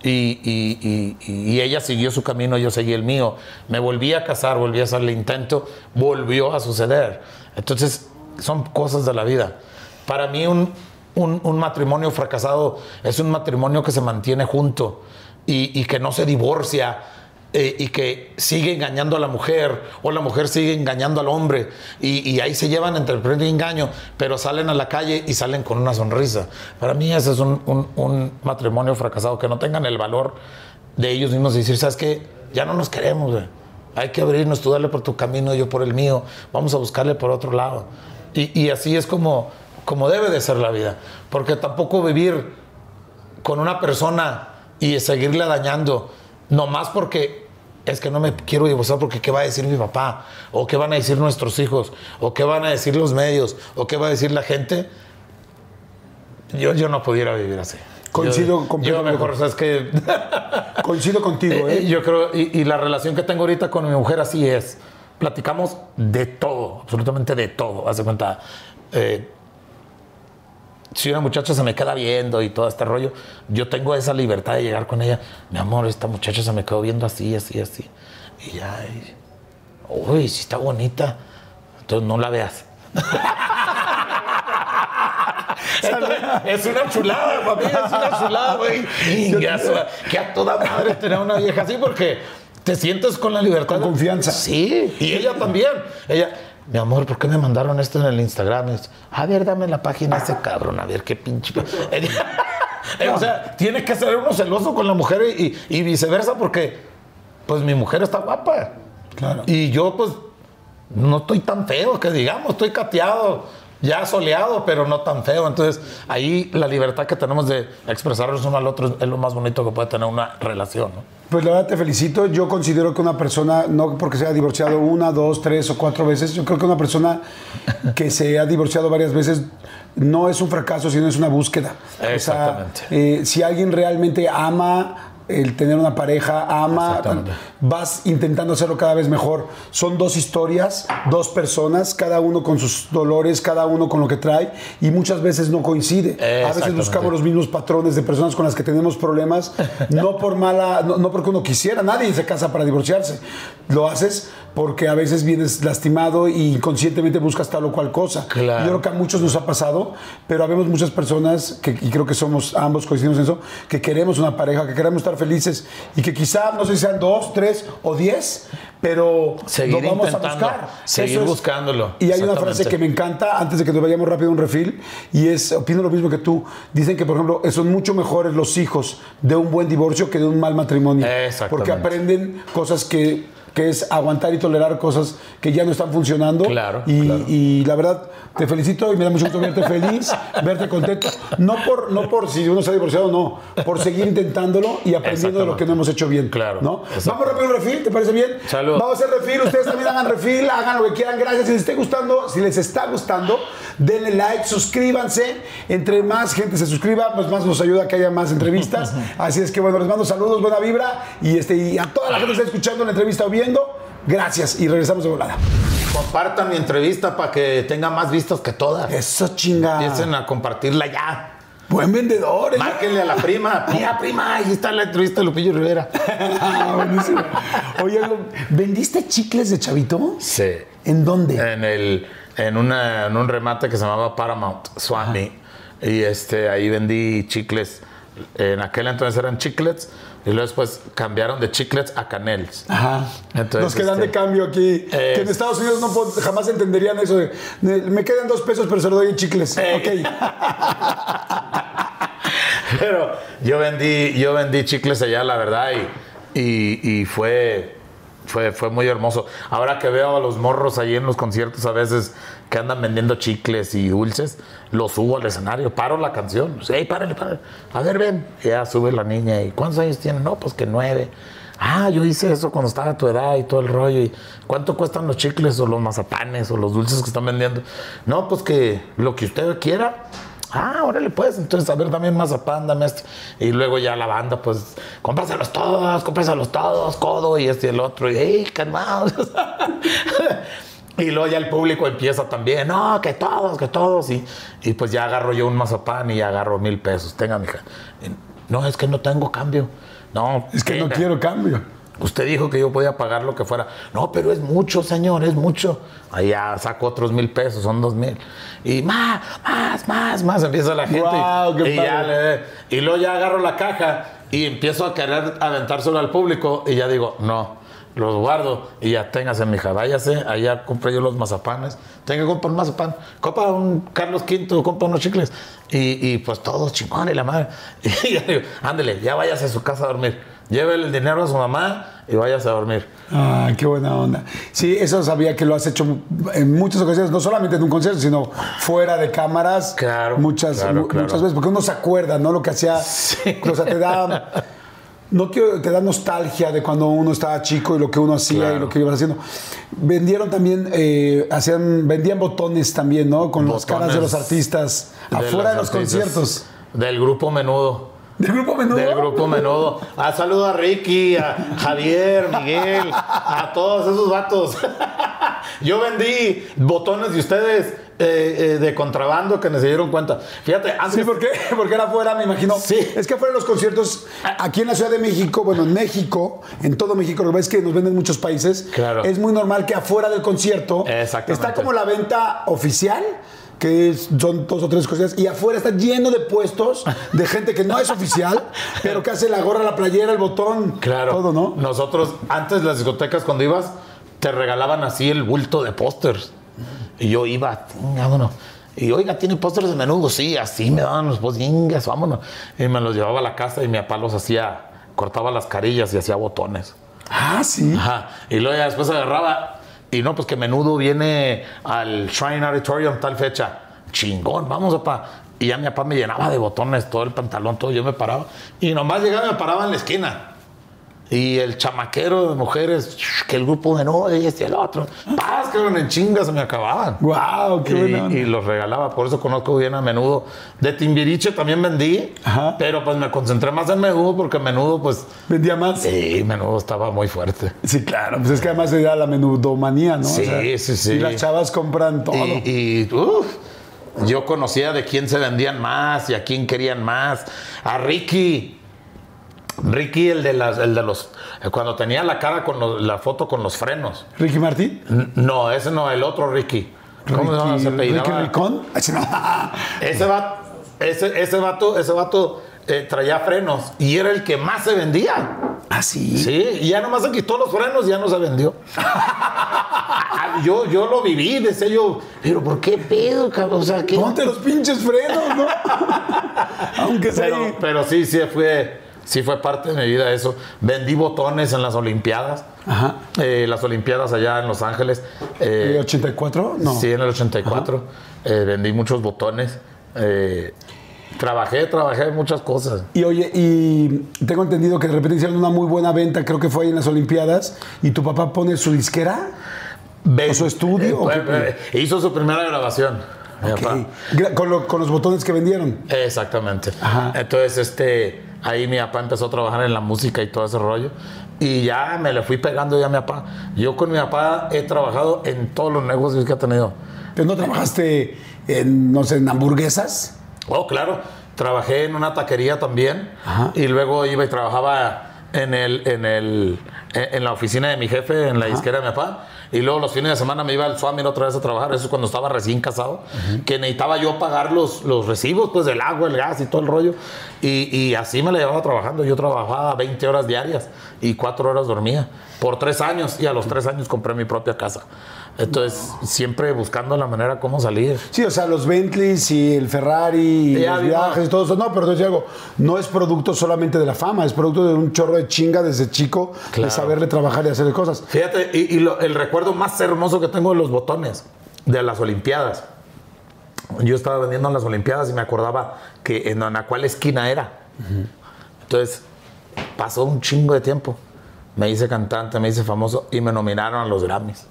Y, y- y- ella siguió su camino, yo seguí el mío. Me volví a casar, volví a hacer el intento, volvió a suceder. Entonces, son cosas de la vida. Para mí, un, un- un matrimonio fracasado es un matrimonio que se mantiene junto y que no se divorcia eh, y que sigue engañando a la mujer o la mujer sigue engañando al hombre y, y ahí se llevan entre el y engaño, pero salen a la calle y salen con una sonrisa. Para mí ese es un, un- un matrimonio fracasado, que no tengan el valor de ellos mismos y decir, ¿sabes qué? Ya no nos queremos, güey. Hay que abrirnos, tú dale por tu camino, yo por el mío, vamos a buscarle por otro lado. Y, y así es como, como debe de ser la vida, porque tampoco vivir con una persona y seguirle dañando, nomás porque es que no me quiero divorciar porque qué va a decir mi papá, o qué van a decir nuestros hijos, o qué van a decir los medios, o qué va a decir la gente. Yo, yo no pudiera vivir así. Coincido yo, yo completamente. mejor, sabes que Coincido contigo, ¿eh? yo creo, y, y la relación que tengo ahorita con mi mujer así es. Platicamos de todo, absolutamente de todo. Hace cuenta, eh, si una muchacha se me queda viendo y todo este rollo, yo tengo esa libertad de llegar con ella. Mi amor, esta muchacha se me quedó viendo así, así, así. Y ya, y, uy, sí está bonita. Entonces no la veas. es una chulada, papi, es una chulada, güey. Que a toda madre tener una vieja así porque te sientes con la libertad. Con confianza. Sí, y ella también. Ella, mi amor, ¿por qué me mandaron esto en el Instagram? Y dice, a ver, dame la página ese cabrón, a ver qué pinche. O sea, tiene que ser uno celoso con la mujer y, y viceversa porque, pues mi mujer está guapa. Claro. Y yo, pues, no estoy tan feo, que digamos, estoy cateado, ya soleado, pero no tan feo. Entonces, ahí la libertad que tenemos de expresarnos uno al otro es lo más bonito que puede tener una relación, ¿no? Pues la verdad te felicito. Yo considero que una persona, no porque se haya divorciado una, dos, tres o cuatro veces, yo creo que una persona que se ha divorciado varias veces no es un fracaso, sino es una búsqueda. Exactamente. O sea, eh, si alguien realmente ama el tener una pareja, ama, vas intentando hacerlo cada vez mejor. Son dos historias, dos personas, cada uno con sus dolores, cada uno con lo que trae y muchas veces no coincide. A veces buscamos los mismos patrones de personas con las que tenemos problemas, no por mala, no, no porque uno quisiera, nadie se casa para divorciarse. Lo haces porque a veces vienes lastimado y inconscientemente buscas tal o cual cosa. Claro. Yo creo que a muchos nos ha pasado, pero habemos muchas personas que, y creo que somos ambos coincidimos en eso, que queremos una pareja, que queremos estar felices y que quizá, no sé si sean dos, tres o diez, pero Seguir lo vamos a buscar. seguir es- buscándolo. Y hay una frase que me encanta, antes de que nos vayamos rápido a un refil, y es, opino lo mismo que tú, dicen que, por ejemplo, son mucho mejores los hijos de un buen divorcio que de un mal matrimonio. Porque aprenden cosas que que es aguantar y tolerar cosas que ya no están funcionando. Claro, Y, claro. y la verdad, te felicito y me da mucho gusto verte feliz, verte contento. No por, no por si uno se ha divorciado, no. Por seguir intentándolo y aprendiendo de lo que no hemos hecho bien. Claro, ¿no? Vamos rápido refil, ¿te parece bien? Salud. Vamos a hacer refil. Ustedes también hagan refil, hagan lo que quieran. Gracias. Si les esté gustando, si les está gustando, denle like, suscríbanse. Entre más gente se suscriba, pues más nos ayuda a que haya más entrevistas. Así es que bueno, les mando saludos, buena vibra. Y, este, y a toda la gente que está escuchando la entrevista o viendo, gracias. Y regresamos de volada. Compartan mi entrevista para que tenga más vistas que todas. Eso chinga. Empiecen a compartirla ya. Buen vendedor. ¿eh? Márquenle a la prima. Mira, prima, ahí está la entrevista de Lupillo Rivera. Ah, buenísimo. Oye, ¿vendiste chicles de chavito? Sí. ¿En dónde? En, el, en, una- en un remate que se llamaba Paramount Swami. Y este, ahí vendí chicles. En aquel entonces eran chiclets. Y luego después cambiaron de chiclets a canels. Ajá. Entonces, Los que dan de este, cambio aquí. que en es- Estados Unidos no jamás entenderían eso de, de, me quedan dos pesos, pero se lo doy en chicles. Ok. Pero yo vendí, yo vendí chicles allá, la verdad, y, y, y fue, fue, fue muy hermoso. Ahora que veo a los morros ahí en los conciertos a veces que andan vendiendo chicles y dulces, los subo al escenario, paro la canción. Ey, párale, párale. A ver, ven. Ya sube la niña. ¿Y cuántos años tiene? No, pues que nueve. Ah, yo hice eso cuando estaba a tu edad y todo el rollo. ¿Y cuánto cuestan los chicles o los mazapanes o los dulces que están vendiendo? No, pues que lo que usted quiera. Ah, órale pues, entonces a ver, dame mazapán, dame esto. Y luego ya la banda, pues, cómpraselos todos, cómpraselos todos, codo y este y el otro. Y, ¡ey, calmados! y luego ya el público empieza también, no, que todos, que todos. Y, y pues ya agarro yo un mazapán y agarro mil pesos. Tenga, mija. Y, No, es que no tengo cambio. No, Es que no tenga. quiero cambio. Usted dijo que yo podía pagar lo que fuera. No, pero es mucho, señor, es mucho. Allá saco otros mil pesos, son dos mil. Y más, más, más, más. Empieza la gente. Guau, y, y ya le- y luego ya agarro la caja y empiezo a querer aventárselo al público. Y ya digo, no, los guardo. Y ya téngase, mija, váyase. Allá compré yo los mazapanes. Tenga que comprar un mazapán. Compra un Carlos V, compra unos chicles. Y, y pues todos chingón y la madre. Y ya digo, ándele, ya váyase a su casa a dormir. Llévele el dinero a su mamá y váyase a dormir. Ah, qué buena onda. Sí, eso sabía que lo has hecho en muchas ocasiones, no solamente en un concierto, sino fuera de cámaras. Claro, Muchas, claro, mu- claro. muchas veces, porque uno se acuerda, ¿no? Lo que hacía. O sea, te da. No quiero, te da nostalgia de cuando uno estaba chico y lo que uno hacía y lo que ibas haciendo. Vendieron también, eh, hacían, vendían botones también, ¿no? Con las caras de los artistas De afuera de los artistas. conciertos. Del grupo Menudo. ¿Del grupo menudo? Del grupo Menudo. Ah, saludo a Ricky, a Javier, Miguel, a todos esos vatos. Yo vendí botones de ustedes eh, eh, de contrabando que ni se dieron cuenta. Fíjate, antes. Sí, ¿por qué? Porque era afuera, me imagino. Sí. Es que afuera de los conciertos, aquí en la Ciudad de México, bueno, en México, en todo México, lo que ves que nos venden en muchos países, Claro. es muy normal que afuera del concierto está como la venta oficial, que son dos o tres cosas, y afuera está lleno de puestos de gente que no es oficial, pero que hace la gorra, la playera, el botón, Claro. todo, ¿no? Nosotros, antes las discotecas, cuando ibas, te regalaban así el bulto de pósters. Y yo iba, vámonos. Y oiga, ¿tiene postres de menudo? Sí, así me daban los postres, vámonos. Y me los llevaba a la casa y mi papá los hacía, cortaba las carillas y hacía botones. Ah, sí. Ajá. Y luego ya después agarraba. Y no, pues que menudo viene al Shrine Auditorium tal fecha. Chingón, vamos, papá. Y ya mi papá me llenaba de botones todo el pantalón, todo. Yo me paraba. Y nomás llegaba y me paraba en la esquina. Y el chamaquero de mujeres, que el grupo de no, y este y el otro. Paz, que eran en chingas, se me acababan. Wow, qué y, buena onda. y los regalaba, por eso conozco bien a menudo. De Timbiriche también vendí, Ajá. pero pues me concentré más en menudo porque menudo, pues, ¿Vendía más? sí, menudo estaba muy fuerte. Sí, claro. Pues es que además era la menudomanía, ¿no? Sí, sí, sí. Y las chavas compran todo. Y, y, uf, yo conocía de quién se vendían más y a quién querían más. A Ricky. Ricky, el de, las, el de los. Cuando tenía la cara con los- la foto con los frenos. ¿Ricky Martín? N- No, ese no, el otro Ricky. ¿Cómo se llama? Se Ricky, Ricky Ricón. Ese vato, ese, ese vato, ese vato eh, traía frenos y era el que más se vendía. Ah, sí. Sí, y ya nomás se quitó los frenos y ya no se vendió. yo, yo lo viví, decía yo, pero ¿por qué pedo, cabrón? O sea, ¿qué? Ponte los pinches frenos, ¿no? Aunque sea. Pero sí, sí fue, sí fue parte de mi vida eso. Vendí botones en las Olimpiadas. Ajá. Eh, las Olimpiadas allá en Los Ángeles. eh, ¿El ¿84? No. Sí, en el 84. Eh, vendí muchos botones. Trabajé, trabajé en muchas cosas. Y oye, y tengo entendido que de repente hicieron una muy buena venta, creo que fue ahí en las Olimpiadas, y tu papá pone su disquera. Ven- ¿O su estudio, o qué? hizo su primera grabación. mi Ok. papá. Gra- Con, lo- con los botones que vendieron. Exactamente. Ajá. Entonces, este, ahí mi papá empezó a trabajar en la música y todo ese rollo. Y ya me le fui pegando ya a mi papá. Yo con mi papá he trabajado en todos los negocios que ha tenido. ¿Pero no trabajaste en, no sé, en hamburguesas? Oh, claro. Trabajé en una taquería también. Ajá. Y luego iba y trabajaba en, el, en, el, en la oficina de mi jefe, en la disquera de mi papá. Y luego los fines de semana me iba al Swamir otra vez a trabajar. Eso es cuando estaba recién casado. Que necesitaba yo pagar los, los recibos, pues del agua, el gas y todo el rollo. Y, y así me la llevaba trabajando. Yo trabajaba 20 horas diarias y 4 horas dormía. Por tres años. Y a los tres años compré mi propia casa. Entonces, siempre buscando la manera cómo salir. Sí, o sea, los Bentleys y el Ferrari y Ya, los digo- viajes y todo eso. No, pero te algo, no es producto solamente de la fama, es producto de un chorro de chinga desde chico, de Claro. saberle trabajar y hacer cosas. Fíjate, y, y lo- el recuerdo más hermoso que tengo de los botones de las Olimpiadas. Yo estaba vendiendo en las Olimpiadas y me acordaba que en, en cuál esquina era. Entonces, pasó un chingo de tiempo. Me hice cantante, me hice famoso y me nominaron a los Grammys.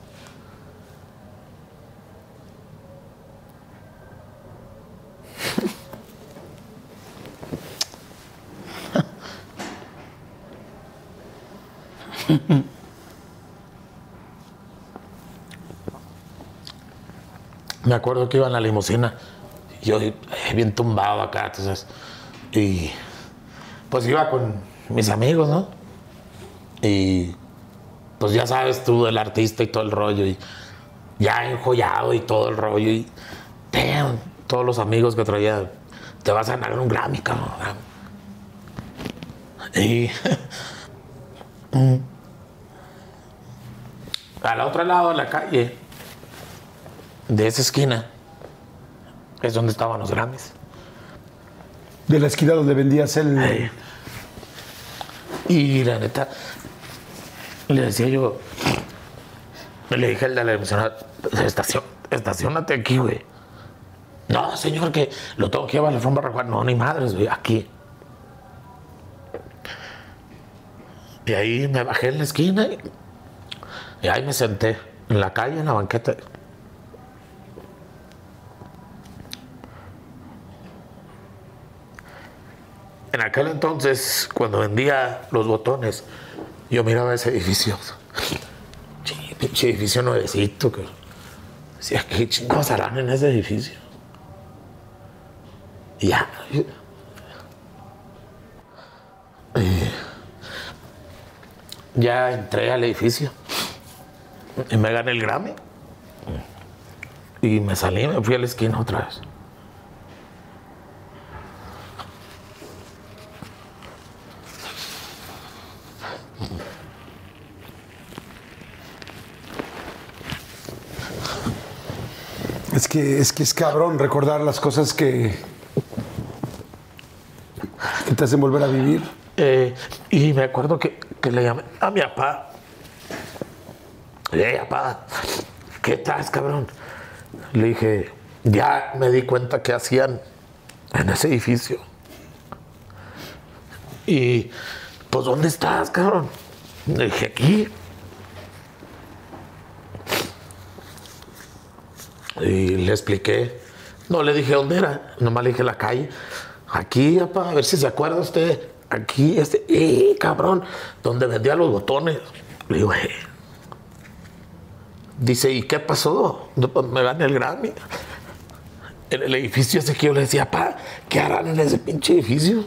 Me acuerdo que iba en la limusina, yo eh, bien tumbado acá, entonces, y pues iba con mis amigos, ¿no? Y pues ya sabes tú, el artista y todo el rollo, y ya enjollado y todo el rollo, y damn, todos los amigos que traía, te vas a ganar un Grammy, cabrón. Y mm, al otro lado de la calle, de esa esquina, es donde estaban los Grammys. De la esquina donde vendías el... Y la neta, le decía yo, le dije al de la estación, estacionate aquí, güey. No, señor, que lo tengo que llevar a la alfombra roja. No, ni madres, güey, aquí. Y ahí me bajé en la esquina y, y ahí me senté en la calle, en la banqueta. En aquel entonces, cuando vendía los botones, yo miraba ese edificio. Pinche edificio nuevecito. Que... Decía, ¿qué chingos harán en ese edificio? Y ya. y ya entré al edificio y me gané el Grammy. Y me salí, me fui a la esquina otra vez. Es que, es que es cabrón recordar las cosas que, que te hacen volver a vivir. Eh, y me acuerdo que, que le llamé a mi papá. Hey, papá, ¿qué estás, cabrón? Le dije, ya me di cuenta que hacían en ese edificio. Y, pues, ¿dónde estás, cabrón? Le dije, aquí. Y le expliqué. No le dije dónde era, nomás le dije la calle. Aquí, papá, a ver si se acuerda usted. Aquí, este, ¡eh, cabrón! Donde vendía los botones. Le digo, eh. Dice, ¿y qué pasó? Pues, Me gané el Grammy. En el edificio ese que yo le decía, papá, ¿qué harán en ese pinche edificio?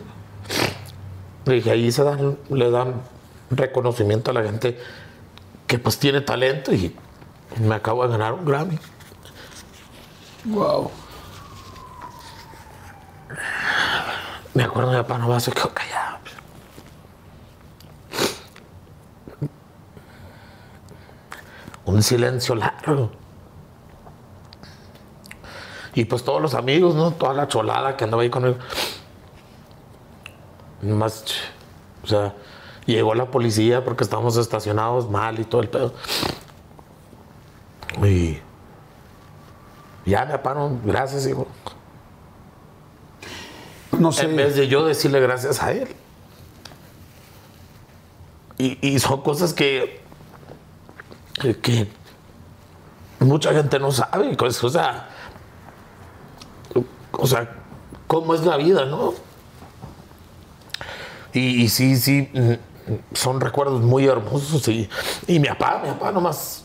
Le dije, ahí se dan, le dan reconocimiento a la gente que pues tiene talento y me acabo de ganar un Grammy. Wow. Me acuerdo de papá, no se quedó callado. Un silencio largo. Y pues todos los amigos, ¿no? Toda la cholada que andaba ahí con él. Más, o sea, llegó la policía porque estábamos estacionados mal y todo el pedo. Y ya me paran, gracias, hijo. No sé. En vez de yo decirle gracias a él. Y, y son cosas que, que, mucha gente no sabe. pues, o sea, cómo es la vida, ¿no? Y, sí, sí, mm, son recuerdos muy hermosos. Y, y mi papá, mi papá nomás.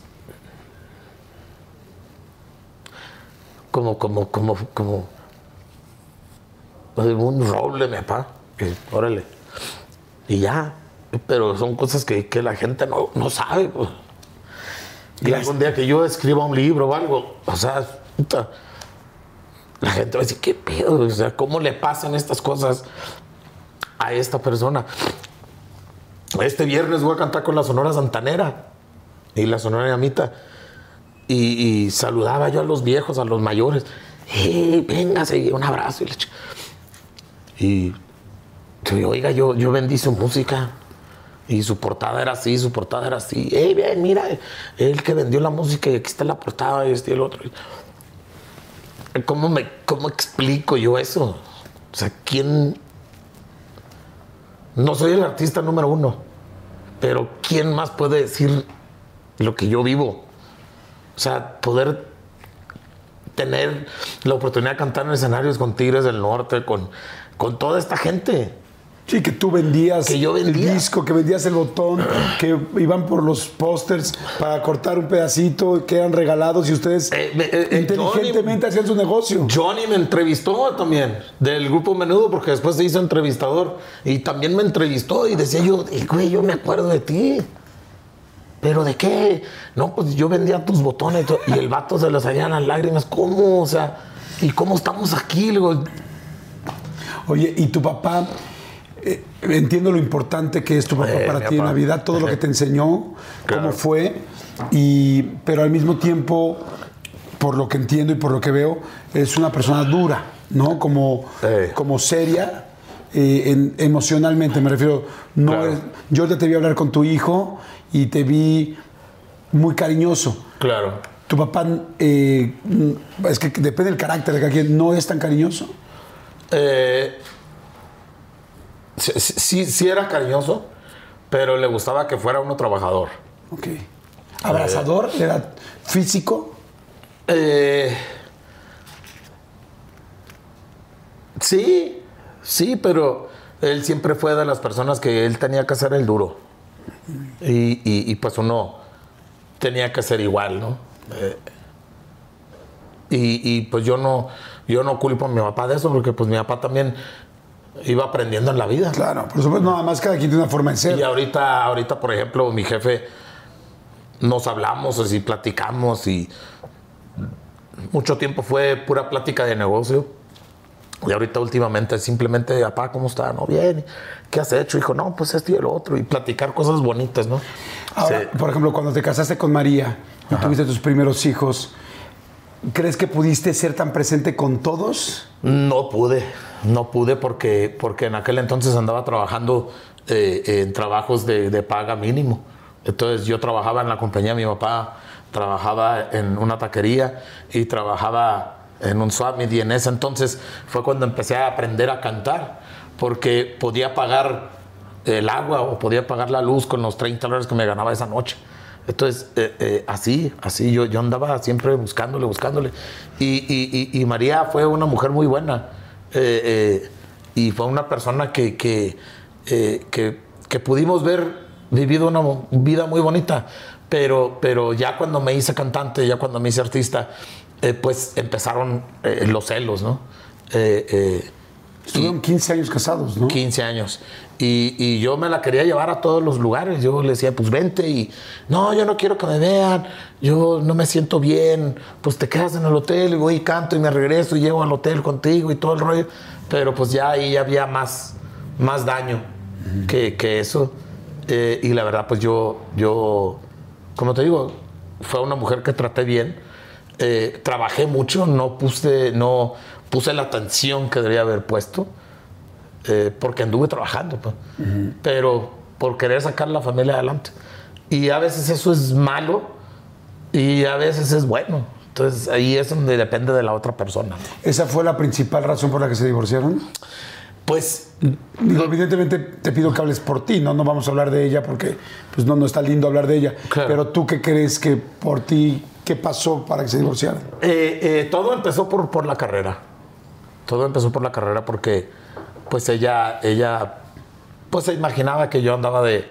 Como, como, como, como. Un roble, mi papá. órale. Y ya. Pero son cosas que, que la gente no, no sabe. pues. Y algún día que yo escriba un libro o algo, o sea, puta, la gente va a decir, ¿qué pedo? O sea, ¿cómo le pasan estas cosas a esta persona? Este viernes voy a cantar con la Sonora Santanera y la Sonora Yamita. Y, y saludaba yo a los viejos, a los mayores. ¡Eh, véngase! Un abrazo. Y, ch- y yo, oiga, yo, yo vendí su música. Y su portada era así, su portada era así. ¡Ey, bien, mira! Él que vendió la música y aquí está la portada y este y el otro. ¿Cómo, me, ¿Cómo explico yo eso? O sea, ¿quién...? No soy el artista número uno, pero ¿quién más puede decir lo que yo vivo? O sea, poder tener la oportunidad de cantar en escenarios con Tigres del Norte, con, con toda esta gente. Sí, que tú vendías Que yo vendía. el disco, que vendías el botón, que iban por los pósters para cortar un pedacito, que eran regalados y ustedes Eh, eh, eh, inteligentemente hacían su negocio. Johnny me entrevistó también del grupo Menudo porque después se hizo entrevistador y también me entrevistó y decía yo, "Eh, güey, yo me acuerdo de ti. ¿Pero de qué? No, pues yo vendía tus botones y y el vato se le salían las lágrimas. ¿Cómo? O sea, ¿y cómo estamos aquí? Oye, y tu papá, eh, entiendo lo importante que es tu papá Eh, para ti en papá. la vida, todo lo que te enseñó, Claro. cómo fue, y, pero al mismo tiempo, por lo que entiendo y por lo que veo, es una persona dura, ¿no? Como, Eh. como seria. eh, en- emocionalmente me refiero no Claro. es- yo ya te vi hablar con tu hijo y te vi muy cariñoso claro. tu papá es que depende del carácter de cada quien no es tan cariñoso Eh, sí, sí- era cariñoso, pero le gustaba que fuera uno trabajador. Ok. Abrazador, era físico. Eh, sí, sí, pero él siempre fue de las personas que él tenía que hacer el duro. Y, y- y, pues uno tenía que ser igual, ¿no? Eh, y, y, pues yo no, yo no culpo a mi papá de eso, porque pues mi papá también iba aprendiendo en la vida. Claro, por supuesto, nada más cada quien tiene una forma de ser. Y ahorita, ahorita, por ejemplo, mi jefe nos hablamos así, platicamos y mucho tiempo fue pura plática de negocio. Y ahorita últimamente simplemente, papá, ¿cómo está? No, bien. ¿Qué has hecho? Hijo, no, pues esto y el otro. Y platicar cosas bonitas, ¿no? Ahora, Sí. por ejemplo, cuando te casaste con María y tuviste tus primeros hijos, ¿Crees que pudiste ser tan presente con todos? No pude, no pude porque, porque en aquel entonces andaba trabajando eh, en trabajos de, de paga mínimo. Entonces yo trabajaba en la compañía de mi papá, trabajaba en una taquería y trabajaba en un swap y en ese entonces fue cuando empecé a aprender a cantar porque podía pagar el agua o podía pagar la luz con los 30 dólares que me ganaba esa noche. Entonces, eh, eh, así, así, yo, yo andaba siempre buscándole, buscándole. Y, y- y- y María fue una mujer muy buena. eh, y fue una persona que, que, que, que pudimos ver vivido una vida muy bonita. Pero, pero ya cuando me hice cantante, ya cuando me hice artista, pues empezaron los celos, ¿no? Estuvieron 15 años casados, ¿no? 15 años. Y, y yo me la quería llevar a todos los lugares. Yo le decía, pues vente y no, yo no quiero que me vean, yo no me siento bien, pues te quedas en el hotel y voy y canto y me regreso y llego al hotel contigo y todo el rollo. Pero pues ya ahí había más, más daño que, que eso. Eh, y la verdad, pues yo, yo, como te digo, fue una mujer que traté bien. Eh, trabajé mucho, no puse, no puse la atención que debería haber puesto eh, porque anduve trabajando, pues. pero por querer sacar la familia adelante. Y a veces eso es malo y a veces es bueno. Entonces ahí es donde depende de la otra persona. ¿Esa fue la principal razón por la que se divorciaron? Pues Digo, evidentemente te pido que hables por ti, ¿no? No vamos a hablar de ella porque pues no, no está lindo hablar de ella. Claro. Pero tú qué crees que por ti, qué pasó para que se divorciaran? Eh, eh, todo empezó por, por la carrera. Todo empezó por la carrera porque pues ella, ella pues se imaginaba que yo andaba de,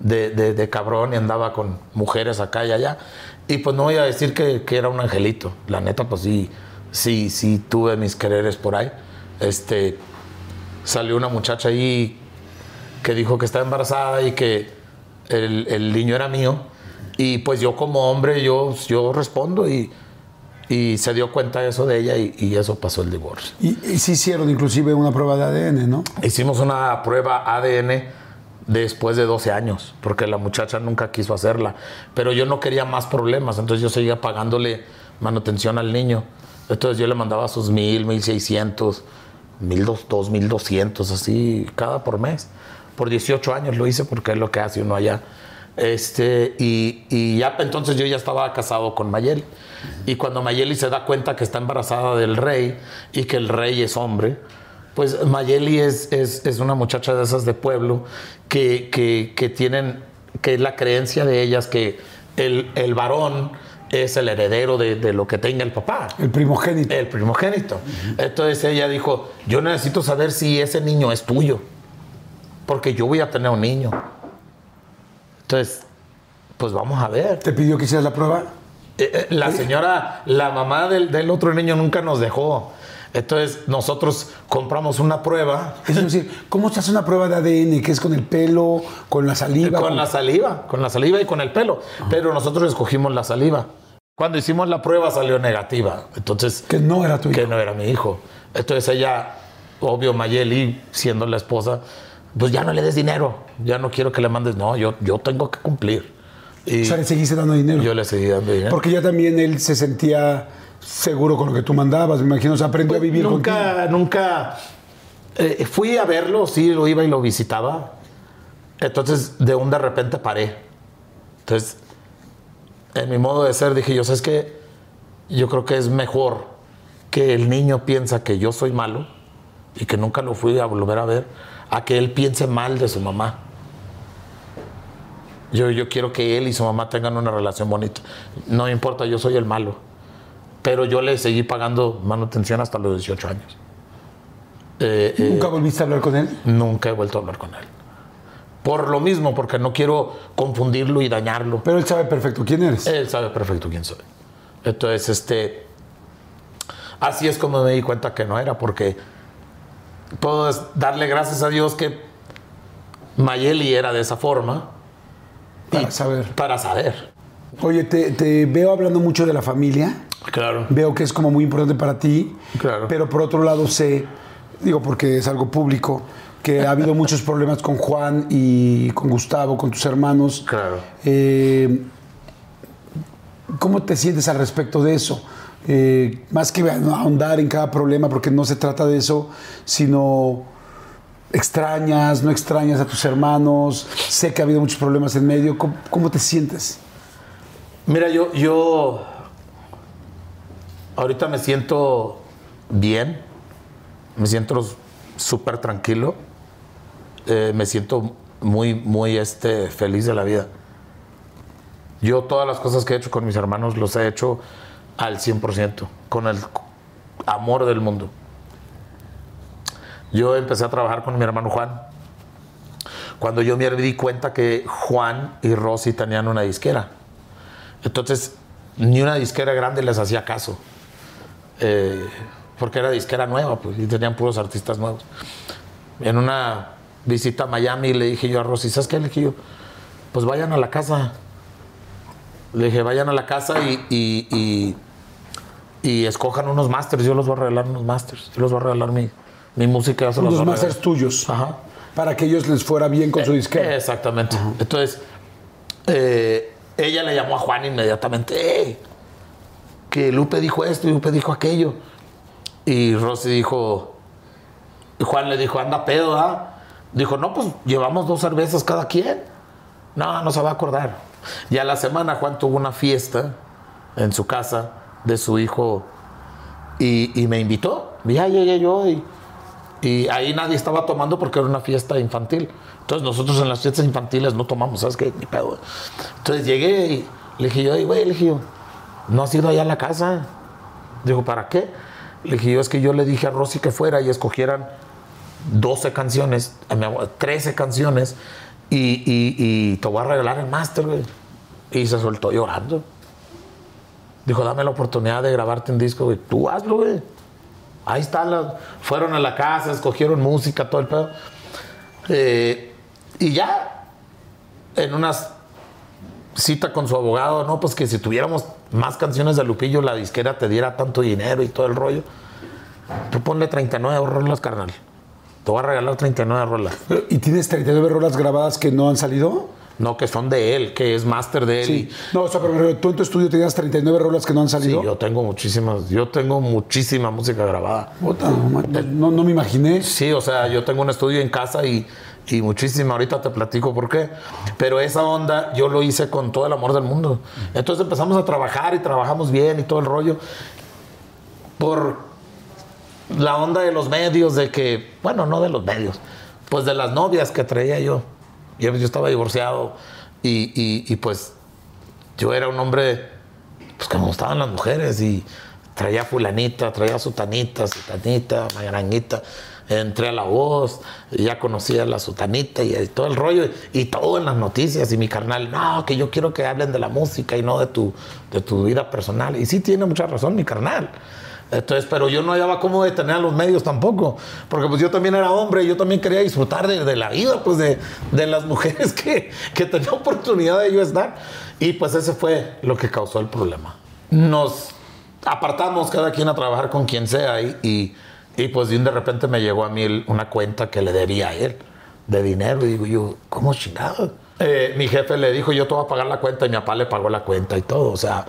de, de- cabrón y andaba con mujeres acá y allá. Y pues no voy a decir que, que era un angelito. La neta, pues sí, sí, sí tuve mis quereres por ahí. Este, salió una muchacha ahí que dijo que estaba embarazada y que el, el niño era mío. Y pues yo como hombre, yo, yo respondo y, y se dio cuenta eso de ella y, y eso pasó el divorcio. Y, y sí hicieron inclusive una prueba de ADN, ¿no? Hicimos una prueba ADN después de 12 años, porque la muchacha nunca quiso hacerla. Pero yo no quería más problemas, entonces yo seguía pagándole manutención al niño. Entonces yo le mandaba sus mil, mil seiscientos, mil dos mil doscientos, así, cada por mes. Por 18 años lo hice porque es lo que hace uno allá. Este, y, y ya entonces yo ya estaba casado con Mayeli. Y cuando Mayeli se da cuenta que está embarazada del rey y que el rey es hombre, pues Mayeli es, es, es una muchacha de esas de pueblo que, que, que tienen, que es la creencia de ellas que el, el varón es el heredero de, de lo que tenga el papá. El primogénito. El primogénito. Entonces ella dijo, yo necesito saber si ese niño es tuyo, porque yo voy a tener un niño. Entonces, pues vamos a ver. ¿Te pidió que hicieras la prueba? Eh, eh, la señora, la mamá del, del otro niño nunca nos dejó. Entonces nosotros compramos una prueba Es decir, ¿cómo se hace una prueba de ADN? ¿Que es con el pelo, con la saliva? con la saliva, con la saliva y con el pelo. Pero nosotros escogimos la saliva. Cuando hicimos la prueba salió negativa. Entonces, Que no era tu hijo. que no era mi hijo. Entonces ella, obvio, Mayeli, siendo la esposa, pues ya no le des dinero. Ya no quiero que le mandes. No, yo, yo tengo que cumplir. Y O sea, le seguiste dando dinero. yo le seguí dando dinero. Porque ya también él se sentía seguro con lo que tú mandabas, me imagino. O sea, aprendió a vivir contigo. nunca, nunca eh, fui a verlo, sí, lo iba y lo visitaba. Entonces, de un de repente paré. Entonces, en mi modo de ser, dije yo, ¿sabes qué? Yo creo que es mejor que el niño piensa que yo soy malo y que nunca lo fui a volver a ver, a que él piense mal de su mamá. Yo, yo quiero que él y su mamá tengan una relación bonita. No me importa, yo soy el malo. Pero yo le seguí pagando manutención hasta los 18 años. Eh, eh, ¿Nunca volviste a hablar con él? nunca he vuelto a hablar con él. Por lo mismo, porque no quiero confundirlo y dañarlo. Pero él sabe perfecto quién eres. Él sabe perfecto quién soy. Entonces, este. Así es como me di cuenta que no era, porque puedo darle gracias a Dios que Mayeli era de esa forma. Para saber. Para saber. Oye, te, te veo hablando mucho de la familia. Claro. Veo que es como muy importante para ti. Claro. Pero por otro lado sé, digo porque es algo público, que ha habido muchos problemas con Juan y con Gustavo, con tus hermanos. Claro. Eh, ¿Cómo te sientes al respecto de eso? Eh, más que ahondar en cada problema, porque no se trata de eso, sino extrañas, no extrañas a tus hermanos, sé que ha habido muchos problemas en medio, ¿cómo, te sientes? Mira, yo, yo ahorita me siento bien, me siento súper tranquilo, eh, me siento muy, muy este, feliz de la vida. Yo todas las cosas que he hecho con mis hermanos los he hecho al 100%, con el amor del mundo. Yo empecé a trabajar con mi hermano Juan. Cuando yo me di cuenta que Juan y Rosy tenían una disquera. Entonces, ni una disquera grande les hacía caso. Eh, porque era disquera nueva, pues, y tenían puros artistas nuevos. En una visita a Miami le dije yo a Rosy, ¿sabes qué? Le dije yo, pues vayan a la casa. Le dije, vayan a la casa y, y, y, escojan unos masters. Yo los voy a regalar unos masters. Yo los voy a regalar mi, mi música. Los unos masters tuyos. Ajá. Para que ellos les fuera bien con su disquera. exactamente. Entonces, eh, ella le llamó a Juan inmediatamente. Eh, que Lupe dijo esto y Lupe dijo aquello. Y Rosy dijo, y Juan le dijo, anda pedo, ¿ah? Dijo, no, pues llevamos dos cervezas cada quien. No, no se va a acordar. Y a la semana Juan tuvo una fiesta en su casa de su hijo y, me invitó. Ya llegué yo y, y ahí nadie estaba tomando porque era una fiesta infantil. Entonces nosotros en las fiestas infantiles no tomamos, ¿sabes qué? Ni pedo. Entonces llegué y le dije yo, güey, le dije yo, ¿no has ido allá a la casa? Dijo, ¿para qué? Le dije yo, es que yo le dije a Rosy que fuera y escogieran 12 canciones, 13 canciones y, y, te voy a regalar el máster, güey. Y se soltó llorando. Dijo, dame la oportunidad de grabarte un disco, güey. Tú hazlo, güey. Ahí está. Fueron a la casa, escogieron música, todo el pedo. Eh, y ya, en unas cita con su abogado, no, pues que si tuviéramos más canciones de Lupillo, la disquera te diera tanto dinero y todo el rollo. Tú ponle 39 rolas, carnal. Te voy a regalar 39 rolas. ¿Y tienes 39 rolas grabadas que no han salido? No, que son de él, que es máster de él. Sí. No, o sea, pero tú en tu estudio tenías 39 rolas que no han salido. Sí, yo tengo muchísimas, yo tengo muchísima música grabada. no, no me imaginé. Sí, o sea, yo tengo un estudio en casa y y muchísima. Ahorita te platico por qué. Pero esa onda yo lo hice con todo el amor del mundo. Entonces empezamos a trabajar y trabajamos bien y todo el rollo. Por la onda de los medios, de que, bueno, no de los medios, pues de las novias que traía yo. Yo, yo estaba divorciado y, y, pues yo era un hombre pues que me gustaban las mujeres y traía fulanita, traía sutanita, sutanita, magaranguita entré a la voz, ya conocía a la sutanita y, todo el rollo, y todo en las noticias, y mi carnal, no, que yo quiero que hablen de la música y no de tu, de tu vida personal. Y sí tiene mucha razón mi carnal. Entonces, pero yo no hallaba cómo detener a los medios tampoco, porque pues yo también era hombre, yo también quería disfrutar de, la vida, pues de, las mujeres que, que tenía oportunidad de yo estar. Y pues ese fue lo que causó el problema. Nos apartamos cada quien a trabajar con quien sea y y pues de repente me llegó a mí una cuenta que le debía a él de dinero. Y digo yo, ¿cómo chingado? Eh, mi jefe le dijo, yo te voy a pagar la cuenta y mi papá le pagó la cuenta y todo. O sea...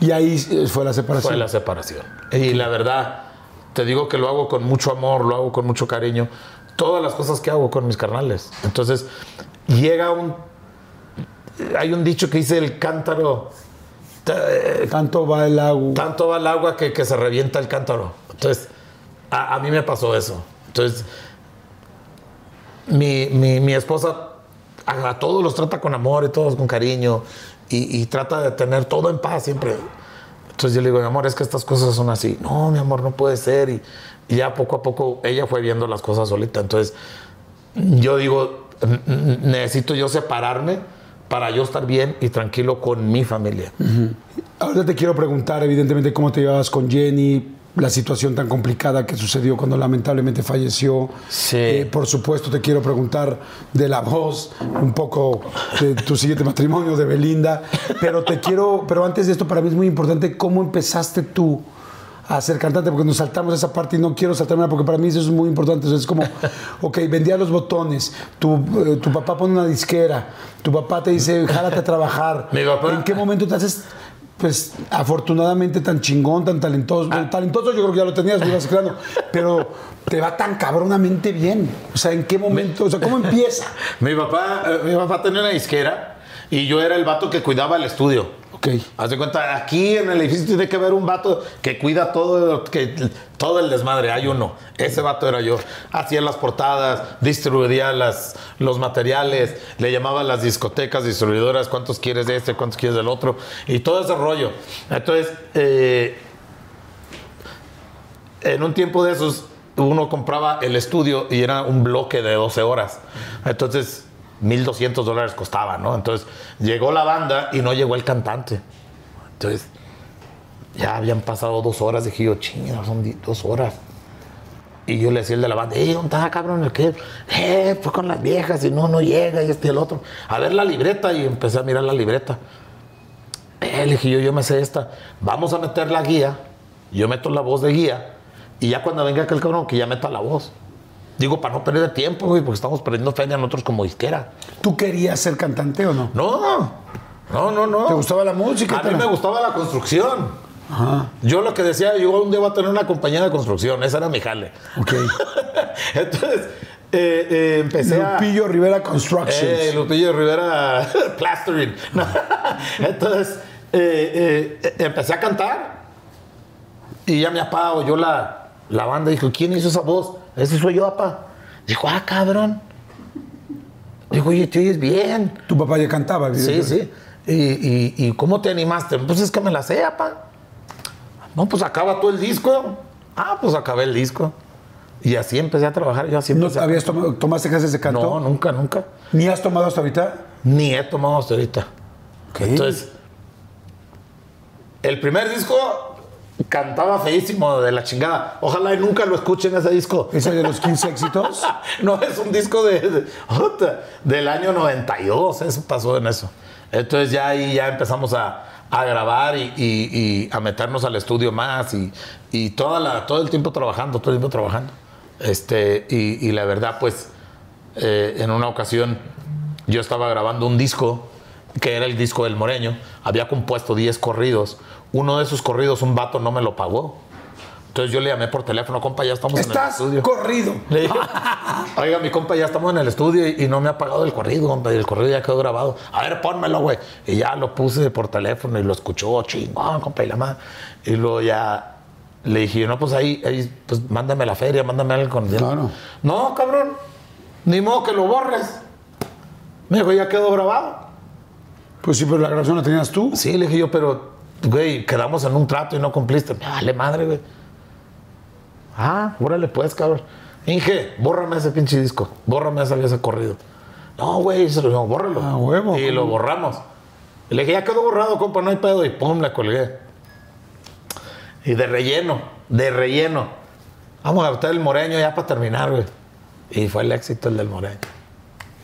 Y ahí fue la separación. Fue la separación. Y la verdad, te digo que lo hago con mucho amor, lo hago con mucho cariño. Todas las cosas que hago con mis carnales. Entonces, llega un... Hay un dicho que dice el cántaro... Tanto va el agua. Tanto va el agua que, que se revienta el cántaro. Entonces, a, mí me pasó eso. Entonces, mi, mi, esposa a, todos los trata con amor y todos con cariño y, trata de tener todo en paz siempre. Entonces yo le digo, mi amor, es que estas cosas son así. No, mi amor, no puede ser. Y, ya poco a poco ella fue viendo las cosas solita. Entonces yo digo, necesito yo separarme para yo estar bien y tranquilo con mi familia. Ahora te quiero preguntar, evidentemente, cómo te llevabas con Jenny, la situación tan complicada que sucedió cuando lamentablemente falleció. Sí. Eh, por supuesto, te quiero preguntar de la voz, un poco de tu siguiente matrimonio, de Belinda. Pero te quiero, pero antes de esto, para mí es muy importante cómo empezaste tú a ser cantante, porque nos saltamos esa parte y no quiero saltarme porque para mí eso es muy importante. es como, ok, vendía los botones, tu, eh, tu papá pone una disquera, tu papá te dice, jálate a trabajar. Mi papá. ¿En qué momento te haces pues afortunadamente tan chingón, tan talentoso. Ah. Bueno, talentoso yo creo que ya lo tenías, lo ibas creando, pero te va tan cabronamente bien. O sea, ¿en qué momento? O sea, ¿cómo empieza? Mi papá, eh, mi papá tenía una disquera y yo era el vato que cuidaba el estudio. Ok. Haz de cuenta, aquí en el edificio tiene que haber un vato que cuida todo, que, todo el desmadre. Hay uno. Ese vato era yo. Hacía las portadas, distribuía las, los materiales, le llamaba a las discotecas, distribuidoras, cuántos quieres de este, cuántos quieres del otro, y todo ese rollo. Entonces, eh, en un tiempo de esos, uno compraba el estudio y era un bloque de 12 horas. Entonces, 1.200 dólares costaba, ¿no? Entonces, llegó la banda y no llegó el cantante. Entonces, ya habían pasado dos horas. Dije yo, chinga, son dos horas. Y yo le decía al de la banda, eh, ¿dónde está, cabrón? ¿El qué? Eh, pues con las viejas y no, no llega y este y el otro. A ver la libreta y empecé a mirar la libreta. Eh, le dije yo, yo me sé esta. Vamos a meter la guía. Yo meto la voz de guía. Y ya cuando venga aquel cabrón, que ya meta la voz. Digo, para no perder tiempo, güey, porque estamos perdiendo feria nosotros como disquera. ¿Tú querías ser cantante o no? No, no, no, no. ¿Te gustaba la música? A mí me gustaba la construcción. Yo lo que decía, yo un día voy a tener una compañía de construcción. Esa era mi jale. Ok. Entonces, eh, eh, empecé a... Lupillo Rivera Constructions. Eh, Lupillo Rivera Plastering. Entonces, eh, empecé a cantar y ya mi papá oyó la, la banda dijo, ¿quién hizo esa voz? Ese soy yo, papá. Dijo, ah, cabrón. Dijo, oye, te oyes bien. Tu papá ya cantaba, Sí, evidentemente. sí. ¿Y, y, y cómo te animaste? Pues es que me la sé, papá. No, pues acaba tú el disco. Ah, pues acabé el disco. Y así empecé a trabajar. Yo así ¿No a- habías tomado, tomaste clases de canto? No, nunca, nunca. ¿Ni has tomado hasta ahorita? Ni he tomado hasta ahorita. Entonces, el primer disco cantaba feísimo de la chingada. Ojalá y nunca lo escuchen ese disco. ¿Ese de los 15 éxitos? No, es un disco de, de- del año 92, eso pasó en eso. Entonces ya ahí ya empezamos a, a grabar y, y- y a meternos al estudio más y, y toda la, todo el tiempo trabajando, todo el tiempo trabajando. Este, y, y la verdad, pues, eh, en una ocasión yo estaba grabando un disco que era el disco del Moreño, había compuesto 10 corridos. Uno de esos corridos, un vato no me lo pagó. Entonces yo le llamé por teléfono, compa, ya estamos en el estudio. corrido. Le dije, oiga, mi compa, ya estamos en el estudio y, y no me ha pagado el corrido, compa, y el corrido ya quedó grabado. A ver, pónmelo, güey. Y ya lo puse por teléfono y lo escuchó, chingón, compa, y la madre. Y luego ya le dije, no, pues ahí, ahí pues mándame la feria, mándame algo con Claro. No, cabrón, ni modo que lo borres. Me dijo, ya quedó grabado. Pues sí, pero la grabación la tenías tú. Sí, le dije yo, pero, güey, quedamos en un trato y no cumpliste. Me vale madre, güey. Ah, órale pues, cabrón. Inge, bórrame ese pinche disco. Bórrame ese, ese corrido. No, güey, se lo bórralo. Ah, huevo, Y ¿cómo? lo borramos. Y le dije, ya quedó borrado, compa, no hay pedo. Y pum, le colgué. Y de relleno, de relleno. Vamos a meter el moreño ya para terminar, güey. Y fue el éxito el del moreño.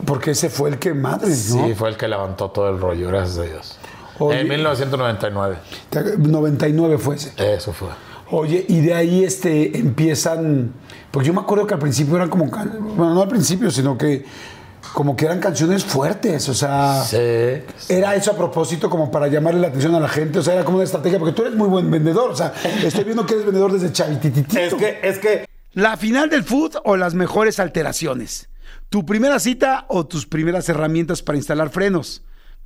Porque ese fue el que madre, ¿no? Sí, fue el que levantó todo el rollo, gracias a Dios. Oye. En 1999. Te- 99 fue ese. Eso fue. Oye, y de ahí este, empiezan. Porque yo me acuerdo que al principio eran como. Bueno, no al principio, sino que. Como que eran canciones fuertes. O sea. Sí. Era eso a propósito como para llamarle la atención a la gente. O sea, era como una estrategia. Porque tú eres muy buen vendedor. O sea, estoy viendo que eres vendedor desde chavititito. Es que, es que La final del food o las mejores alteraciones. Tu primera cita o tus primeras herramientas para instalar frenos.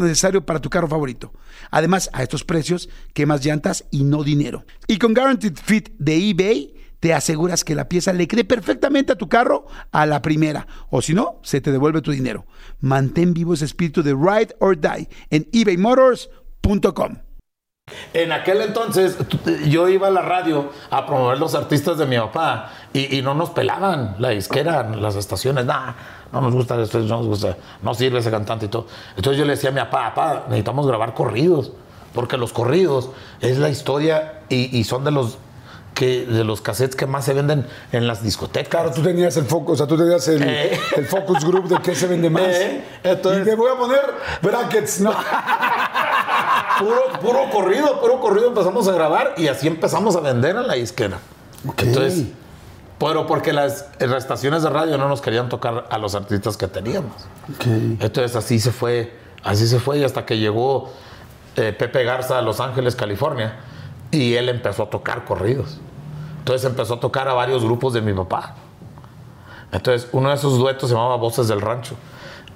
necesario para tu carro favorito. Además, a estos precios, quemas llantas y no dinero. Y con Guaranteed Fit de eBay, te aseguras que la pieza le cree perfectamente a tu carro a la primera. O si no, se te devuelve tu dinero. Mantén vivo ese espíritu de Ride or Die en ebaymotors.com. en aquel entonces yo iba a la radio a promover los artistas de mi papá y, y no nos pelaban la disquera, las estaciones, nada, no nos gusta esto, no nos gusta, no sirve ese cantante y todo. Entonces yo le decía a mi papá, papá, necesitamos grabar corridos. porque los corridos es la historia y, y son de los que de los cassettes que más se venden en las discotecas. Claro, tú tenías el foco, o sea, tú tenías el, Eh. el focus group de qué se vende más. Eh, entonces- y me voy a poner brackets, ¿no? Puro, puro corrido, puro corrido empezamos a grabar y así empezamos a vender en la disquera. Ok. Entonces, pero porque las, las estaciones de radio no nos querían tocar a los artistas que teníamos. Ok. Entonces así se fue, así se fue y hasta que llegó eh, Pepe Garza a Los Ángeles, California, y él empezó a tocar corridos. Entonces empezó a tocar a varios grupos de mi papá. Entonces uno de esos duetos se llamaba Voces del Rancho.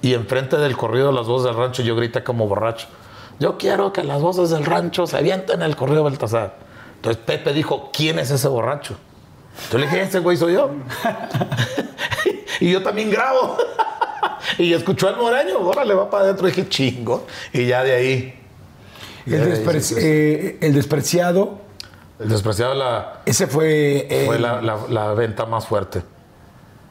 Y enfrente del corrido de las voces del rancho yo grité como borracho. Yo quiero que las voces del rancho se avienten el corrido Baltasar. Entonces Pepe dijo, ¿quién es ese borracho? Entonces le dije, ese güey soy yo. y yo también grabo. y escuchó al moreño, órale, va para adentro. Y dije, chingo. Y ya de ahí. ya El, de ahí despre- eh, el despreciado, El despreciado la, ese fue, eh, fue la, la- la venta más fuerte.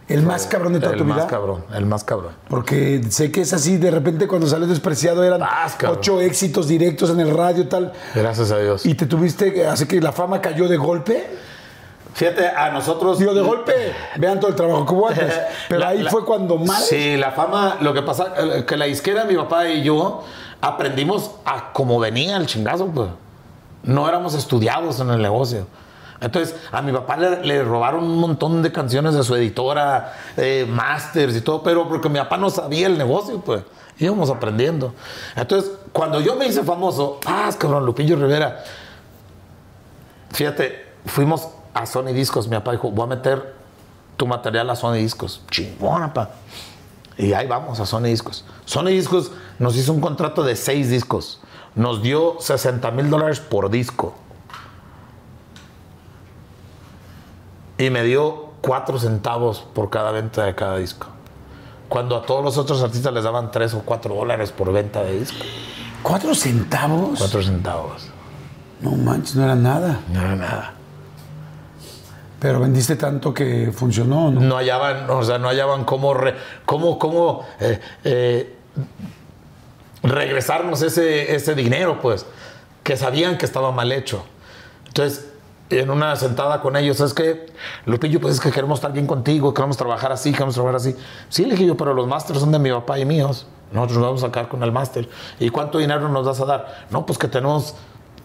el más cabrón de toda El tu más vida. cabrón, el más cabrón. Porque sé que es así, de repente cuando salió despreciado eran Vas, ocho éxitos directos en el radio tal. Gracias a Dios. Y te tuviste, así que la fama cayó de golpe. Fíjate, a nosotros. Digo, de golpe, vean todo el trabajo que hubo antes. Pero La- ahí la- fue cuando más. Sí, la fama, lo que pasa, eh, que la disquera, mi papá y yo aprendimos a cómo venía el chingazo, pues. No éramos estudiados en el negocio. Entonces, a mi papá le, le robaron un montón de canciones de su editora, eh, masters y todo, pero porque mi papá no sabía el negocio, pues. Íbamos aprendiendo. Entonces, cuando yo me hice famoso, ah, cabrón, Lupillo Rivera, fíjate, fuimos a Sony Discos. Mi papá dijo, voy a meter tu material a Sony Discos. Chingón, papá. Y ahí vamos a Sony Discos. Sony Discos nos hizo un contrato de seis discos. Nos dio 60 mil dólares por disco. Y me dio cuatro centavos por cada venta de cada disco. Cuando a todos los otros artistas les daban tres o cuatro dólares por venta de disco. ¿Cuatro centavos? Cuatro centavos. No manches, no era nada. No era nada. Pero vendiste tanto que funcionó, ¿no? no hallaban, o sea, no hallaban cómo, re- cómo, cómo eh, eh, regresarnos ese, ese dinero, pues, que sabían que estaba mal hecho. Entonces, en una sentada con ellos, es que, Lupillo, pues es que queremos estar bien contigo, queremos trabajar así, queremos trabajar así. Sí, le dije yo, pero los másters son de mi papá y míos. Nosotros nos vamos a sacar con el máster. ¿Y cuánto dinero nos vas a dar? No, pues que tenemos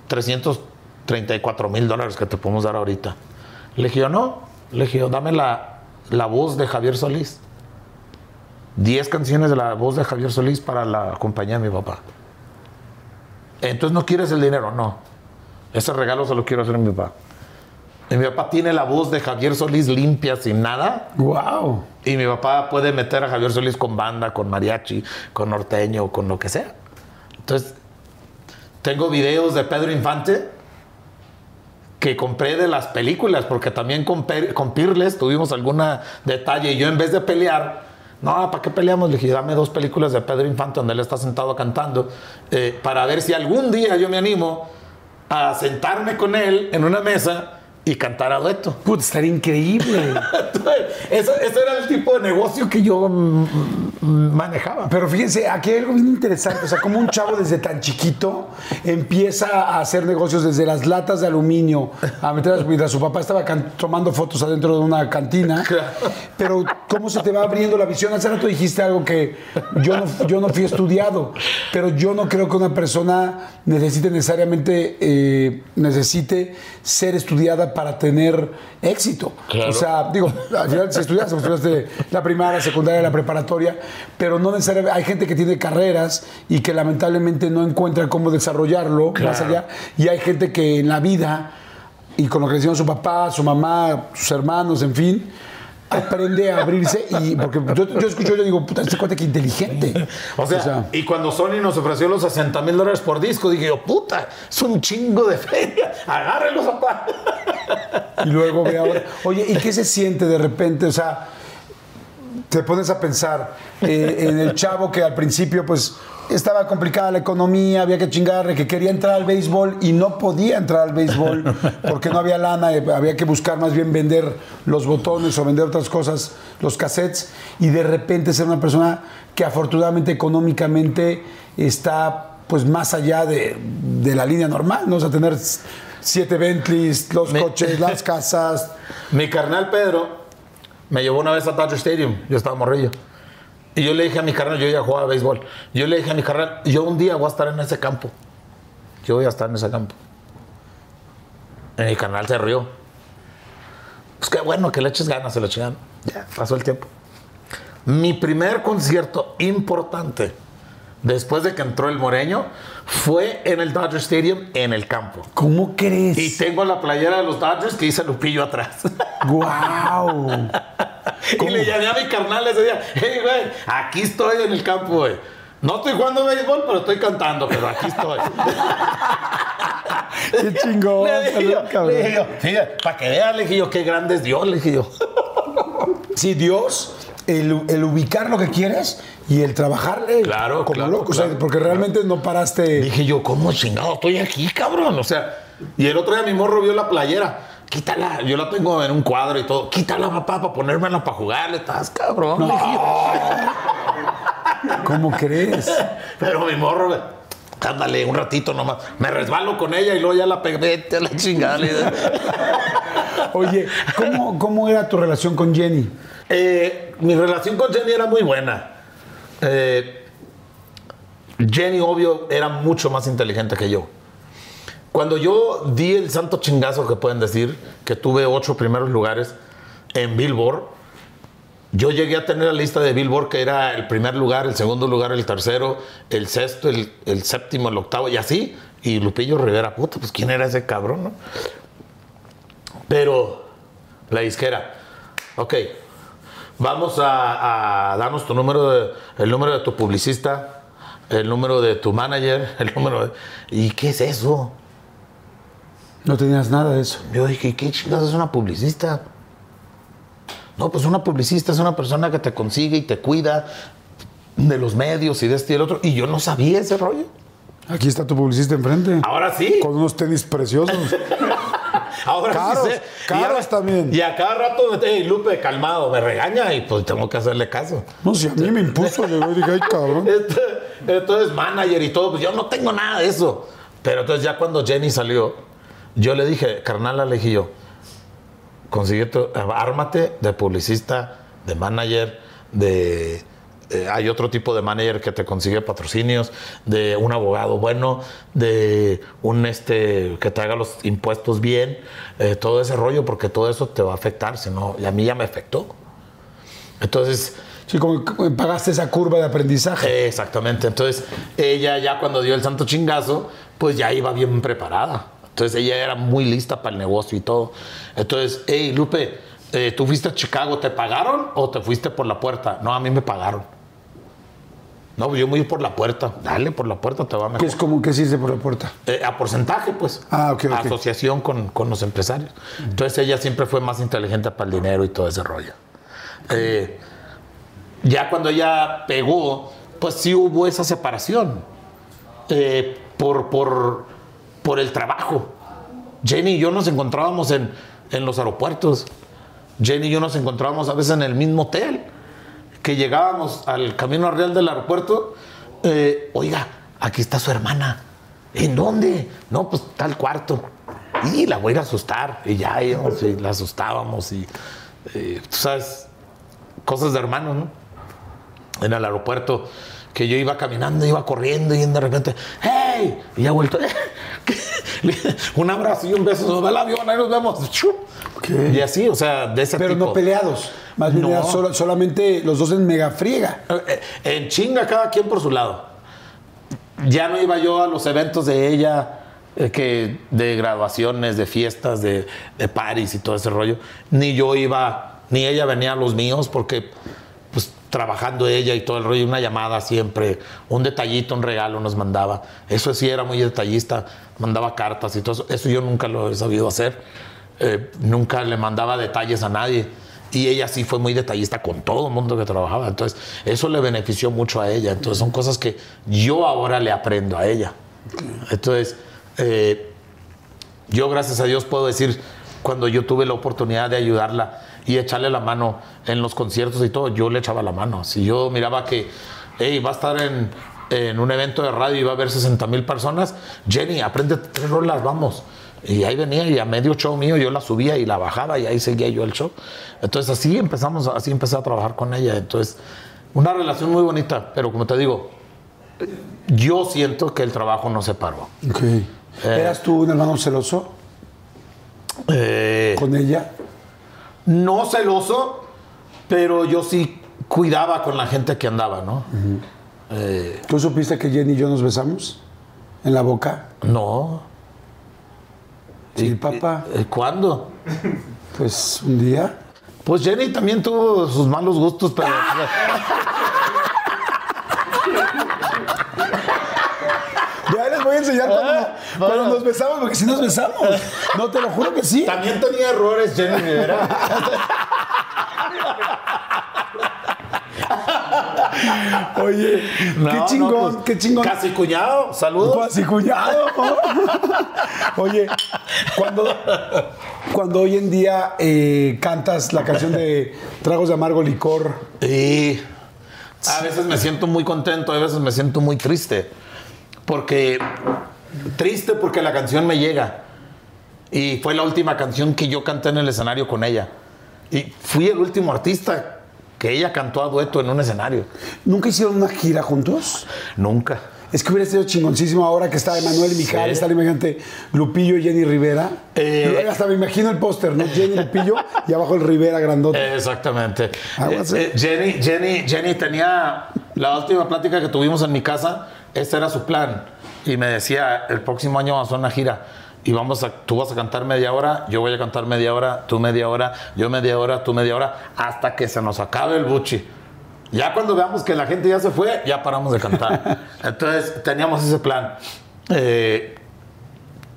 334 mil dólares que te podemos dar ahorita. Le dije yo, no. Le dije yo, dame la, la voz de Javier Solís. 10 canciones de la voz de Javier Solís para la compañía de mi papá. Entonces, ¿no quieres el dinero? No. Ese regalo se lo quiero hacer a mi papá. Y mi papá tiene la voz de Javier Solís limpia, sin nada. ¡Wow! Y mi papá puede meter a Javier Solís con banda, con mariachi, con norteño, con lo que sea. Entonces, tengo videos de Pedro Infante que compré de las películas, porque también con, con Pirles tuvimos algún detalle. Y yo en vez de pelear, no, ¿para qué peleamos? Le dije, dame dos películas de Pedro Infante donde él está sentado cantando, eh, para ver si algún día yo me animo a sentarme con él en una mesa y cantar a dueto. Puta, estaría increíble. Eso, ese era el tipo de negocio que yo mm, mm, manejaba. Pero fíjense, aquí hay algo bien interesante. O sea, como un chavo desde tan chiquito empieza a hacer negocios desde las latas de aluminio, a meter mientras su papá estaba tomando fotos adentro de una cantina. Pero cómo se te va abriendo la visión. Hace rato dijiste algo que yo no, yo no fui estudiado, pero yo no creo que una persona necesite necesariamente eh, necesite ser estudiada para tener éxito. Claro. O sea, digo, al final si estudias, estudiaste la primaria, la secundaria, la preparatoria, pero no necesariamente, hay gente que tiene carreras y que lamentablemente no encuentra cómo desarrollarlo más allá, y hay gente que en la vida, y con lo que le hicieron su papá, su mamá, sus hermanos, en fin, aprende a abrirse y porque yo, yo escucho, yo digo, puta, este cuate que inteligente. O sea, y cuando Sony nos ofreció los 60 mil dólares por disco, dije yo, puta, es un chingo de feria. Agárrenlos, papá. Y luego ve ahora. Oye, ¿y qué se siente de repente? O sea, te pones a pensar eh, en el chavo que al principio, pues, estaba complicada la economía, había que chingarle, que quería entrar al béisbol y no podía entrar al béisbol porque no había lana, eh, había que buscar más bien vender los botones o vender otras cosas, los cassettes, y de repente ser una persona que afortunadamente económicamente está pues más allá de, de la línea normal, ¿no? O sea, tener siete Bentleys, los Me- coches, las casas. Mi carnal Pedro me llevó una vez a Dodger Stadium. Yo estaba morrillo. Y yo le dije a mi carnal, yo ya jugaba béisbol. Yo le dije a mi carnal, yo un día voy a estar en ese campo. Yo voy a estar en ese campo. Y mi carnal se rió. Pues qué bueno que le eches ganas, se le eché ganas. Ya, pasó el tiempo. Mi primer concierto importante después de que entró el Moreño fue en el Dodger Stadium en el campo. ¿Cómo crees? Y tengo la playera de los Dodgers que dice Lupillo atrás. ¡Guau! y le llamé a mi carnal ese día. Hey, güey, aquí estoy en el campo, güey. No estoy jugando béisbol, pero estoy cantando, pero aquí estoy. ¡Qué chingón! le cabrón. sí, para que vean, le dije yo, qué grande es Dios, le dije yo. Sí, Dios, el, el ubicar lo que quieres y el trabajarle Claro, como claro, loco. o sea, porque realmente no paraste. Dije yo, ¿cómo chingado estoy aquí, cabrón? O sea, y el otro día mi morro vio la playera. Quítala, yo la tengo en un cuadro y todo. Quítala, papá, para ponérmela para jugarle. Estás cabrón. yo. ¿Cómo crees? Pero mi morro, ándale, un ratito nomás. Me resbalo con ella y luego ya la pegué. A la chingada. Oye, ¿cómo, ¿cómo era tu relación con Jenny? Eh, mi relación con Jenny era muy buena. Eh, Jenny, obvio, era mucho más inteligente que yo. Cuando yo di el santo chingazo que pueden decir, que tuve ocho primeros lugares en Billboard, yo llegué a tener la lista de Billboard que era el primer lugar, el segundo lugar, el tercero, el sexto, el, séptimo, el octavo y así. Y Lupillo Rivera, puta, pues quién era ese cabrón, ¿no? Pero la disquera, ok, vamos a, a darnos tu número, de, el número de tu publicista, el número de tu manager, el número de... ¿Y qué es eso? No tenías nada de eso. Yo dije, ¿qué chingados es una publicista? No, pues una publicista es una persona que te consigue y te cuida de los medios y de este y el otro. Y yo no sabía ese rollo. Aquí está tu publicista enfrente. Ahora sí. Con unos tenis preciosos. Ahora Caros, sí sé. caros y a- también. Y a cada rato, hey, Lupe, calmado, me regaña y pues tengo que hacerle caso. No, si a mí me impuso, llegó y dije, ay, cabrón. Entonces, manager y todo, pues yo no tengo nada de eso. Pero entonces ya cuando Jenny salió, yo le dije, carnal, le dije yo, consigue tu- ármate de publicista, de manager, de... eh, hay otro tipo de manager que te consigue patrocinios, de un abogado bueno, de un este que te haga los impuestos bien, eh, todo ese rollo, porque todo eso te va a afectar, si no, y a mí ya me afectó. Entonces, Sí, como como pagaste esa curva de aprendizaje. eh, Exactamente. Entonces, ella ya cuando dio el santo chingazo, pues ya iba bien preparada. Entonces, ella era muy lista para el negocio y todo. Entonces, hey, Lupe, eh, ¿tú fuiste a Chicago? ¿Te pagaron o te fuiste por la puerta? No, a mí me pagaron. No, yo me voy por la puerta. Dale, por la puerta te va mejor. es como que se dice por la puerta. Eh, a porcentaje, pues. Ah, ok, ok. Asociación con, con los empresarios. Entonces ella siempre fue más inteligente para el dinero y todo ese rollo. Eh, ya cuando ella pegó, pues sí hubo esa separación por, por, por el trabajo. Jenny y yo nos encontrábamos en, en los aeropuertos. Jenny y yo nos encontrábamos a veces en el mismo hotel. Que llegábamos al camino real del aeropuerto. eh, Oiga, aquí está su hermana. ¿En dónde? No, pues tal cuarto. Y la voy a ir a asustar. Y ya y la asustábamos. Y eh, tú sabes, cosas de hermanos, ¿no? En el aeropuerto, que yo iba caminando, iba corriendo y de repente, ¡hey! Y ya vuelto, un abrazo y un beso, nos va el avión, ahí nos vemos. Y así, o sea, de ese Pero tipo. no peleados. Más bien No. era solo- solamente los dos en mega friega. Eh, En chinga, cada quien por su lado. Ya no iba yo a los eventos de ella, eh, que de graduaciones, de fiestas, de, de parties y todo ese rollo. Ni yo iba, ni ella venía a los míos, porque trabajando ella y todo el rollo, una llamada siempre, un detallito, un regalo nos mandaba. Eso sí era muy detallista, mandaba cartas y todo eso. Eso yo nunca lo he sabido hacer. Eh, nunca le mandaba detalles a nadie. Y ella sí fue muy detallista con todo el mundo que trabajaba. Entonces, eso le benefició mucho a ella. Entonces, son cosas que yo ahora le aprendo a ella. Entonces, eh, yo gracias a Dios puedo decir, cuando yo tuve la oportunidad de ayudarla y echarle la mano en los conciertos y todo, yo le echaba la mano. Si yo miraba que, hey, va a estar en, en un evento de radio iba a haber 60 mil personas. Jenny, aprende tres rolas, vamos. Y ahí venía y a medio show mío yo la subía y la bajaba y ahí seguía yo el show. Entonces así empezamos, así empecé a trabajar con ella. Entonces, una relación muy bonita, pero como te digo, yo siento que el trabajo no se paró. Ok. ¿Eras tú un hermano celoso Eh, con ella? No celoso, pero yo sí cuidaba con la gente que andaba, ¿no? Eh, ¿Tú supiste que Jenny y yo nos besamos? ¿En la boca? no. Sí, papá. Eh, ¿Cuándo? Pues un día. Pues Jenny también tuvo sus malos gustos, pero. Ya les voy a enseñar cuando, Cuando bueno. nos besamos, porque si nos besamos. No, te lo juro que sí. También tenía errores, Jenny Rivera. Oye, qué chingón, no, pues, qué chingón. Casi cuñado, saludos. Casi cuñado. Oye, cuando, cuando hoy en día eh, cantas la canción de Tragos de Amargo Licor, Y a veces me siento muy contento, a veces me siento muy triste. Porque. Triste porque la canción me llega. Y fue la última canción que yo canté en el escenario con ella. Y fui el último artista que ella cantó a dueto en un escenario. ¿nunca hicieron una gira juntos? Nunca. Es que hubiera sido chingoncísimo ahora que está Emanuel Mijal, Sí. está la imagínate Lupillo y Jenny Rivera. Eh. Hasta me imagino el póster, ¿no? Jenny Lupillo y abajo el Rivera grandote. Exactamente. Aguas, Eh, eh, Jenny, Jenny, Jenny tenía la última plática que tuvimos en mi casa, este era su plan. Y me decía, el próximo año vamos a hacer una gira. Y vamos a, tú vas a cantar media hora, yo voy a cantar media hora, tú media hora, yo media hora, tú media hora, hasta que se nos acabe el buchi. Ya cuando veamos que la gente ya se fue, ya paramos de cantar. Entonces teníamos ese plan. Eh,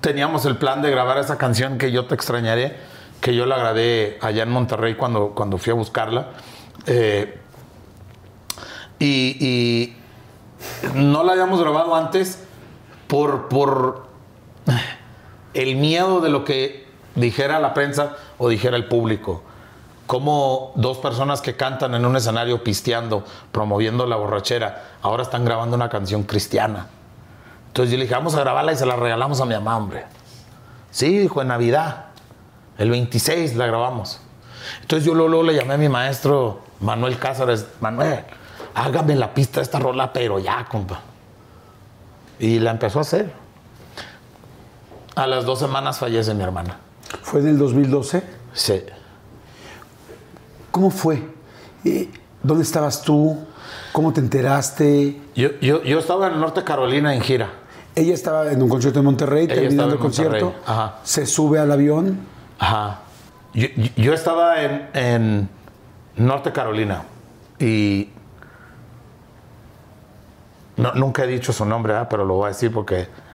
teníamos el plan de grabar esa canción que yo te extrañaré, que yo la grabé allá en Monterrey cuando, cuando fui a buscarla. Eh, y, y no la habíamos grabado antes por, por el miedo de lo que dijera la prensa o dijera el público. Como dos personas que cantan en un escenario pisteando, promoviendo la borrachera, ahora están grabando una canción cristiana. Entonces yo le dije, vamos a grabarla y se la regalamos a mi mamá, hombre. Sí, dijo, en Navidad. El 26 la grabamos. Entonces yo luego, luego le llamé a mi maestro Manuel Cázares. Manuel, hágame la pista de esta rola, pero ya, compa. Y la empezó a hacer. A las dos semanas fallece mi hermana. Fue en el 2012. Sí. ¿Cómo fue? Eh, ¿Dónde estabas tú? ¿Cómo te enteraste? Yo, yo, yo estaba en Norte Carolina en gira. Ella estaba en un concierto en Monterrey, Ella terminando el en concierto. Monterrey, ajá. Se sube al avión. Ajá. Yo, yo- yo estaba en, en Norte Carolina y no, nunca he dicho su nombre, pero lo voy a decir porque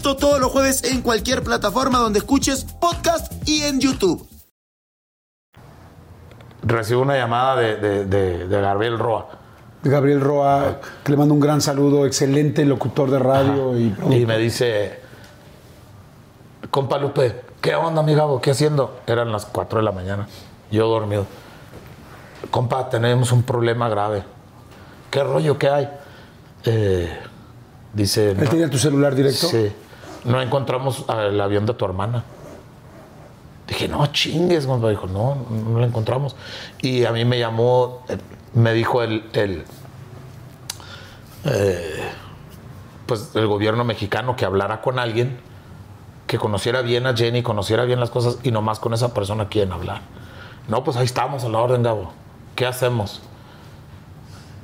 Esto todos los jueves en cualquier plataforma donde escuches podcast y en YouTube. recibo una llamada de, de, de- de Gabriel Roa. Gabriel Roa, que le mando un gran saludo, excelente locutor de radio y Y me dice, compa Lupe, ¿qué onda, mi Gabo? ¿Qué haciendo? Eran las 4 de la mañana, yo dormido. Compa, tenemos un problema grave. ¿Qué rollo? ¿Qué hay? Eh, dice... ¿Él "No". tenía tu celular directo? Sí. No encontramos el avión de tu hermana. Dije, no chingues, compa. Dijo, no, no lo encontramos. Y a mí me llamó, eh, me dijo el, el, eh, pues el gobierno mexicano que hablara con alguien que conociera bien a Jenny, conociera bien las cosas y nomás con esa persona quieren hablar. No, pues ahí estamos a la orden, Gabo. ¿Qué hacemos?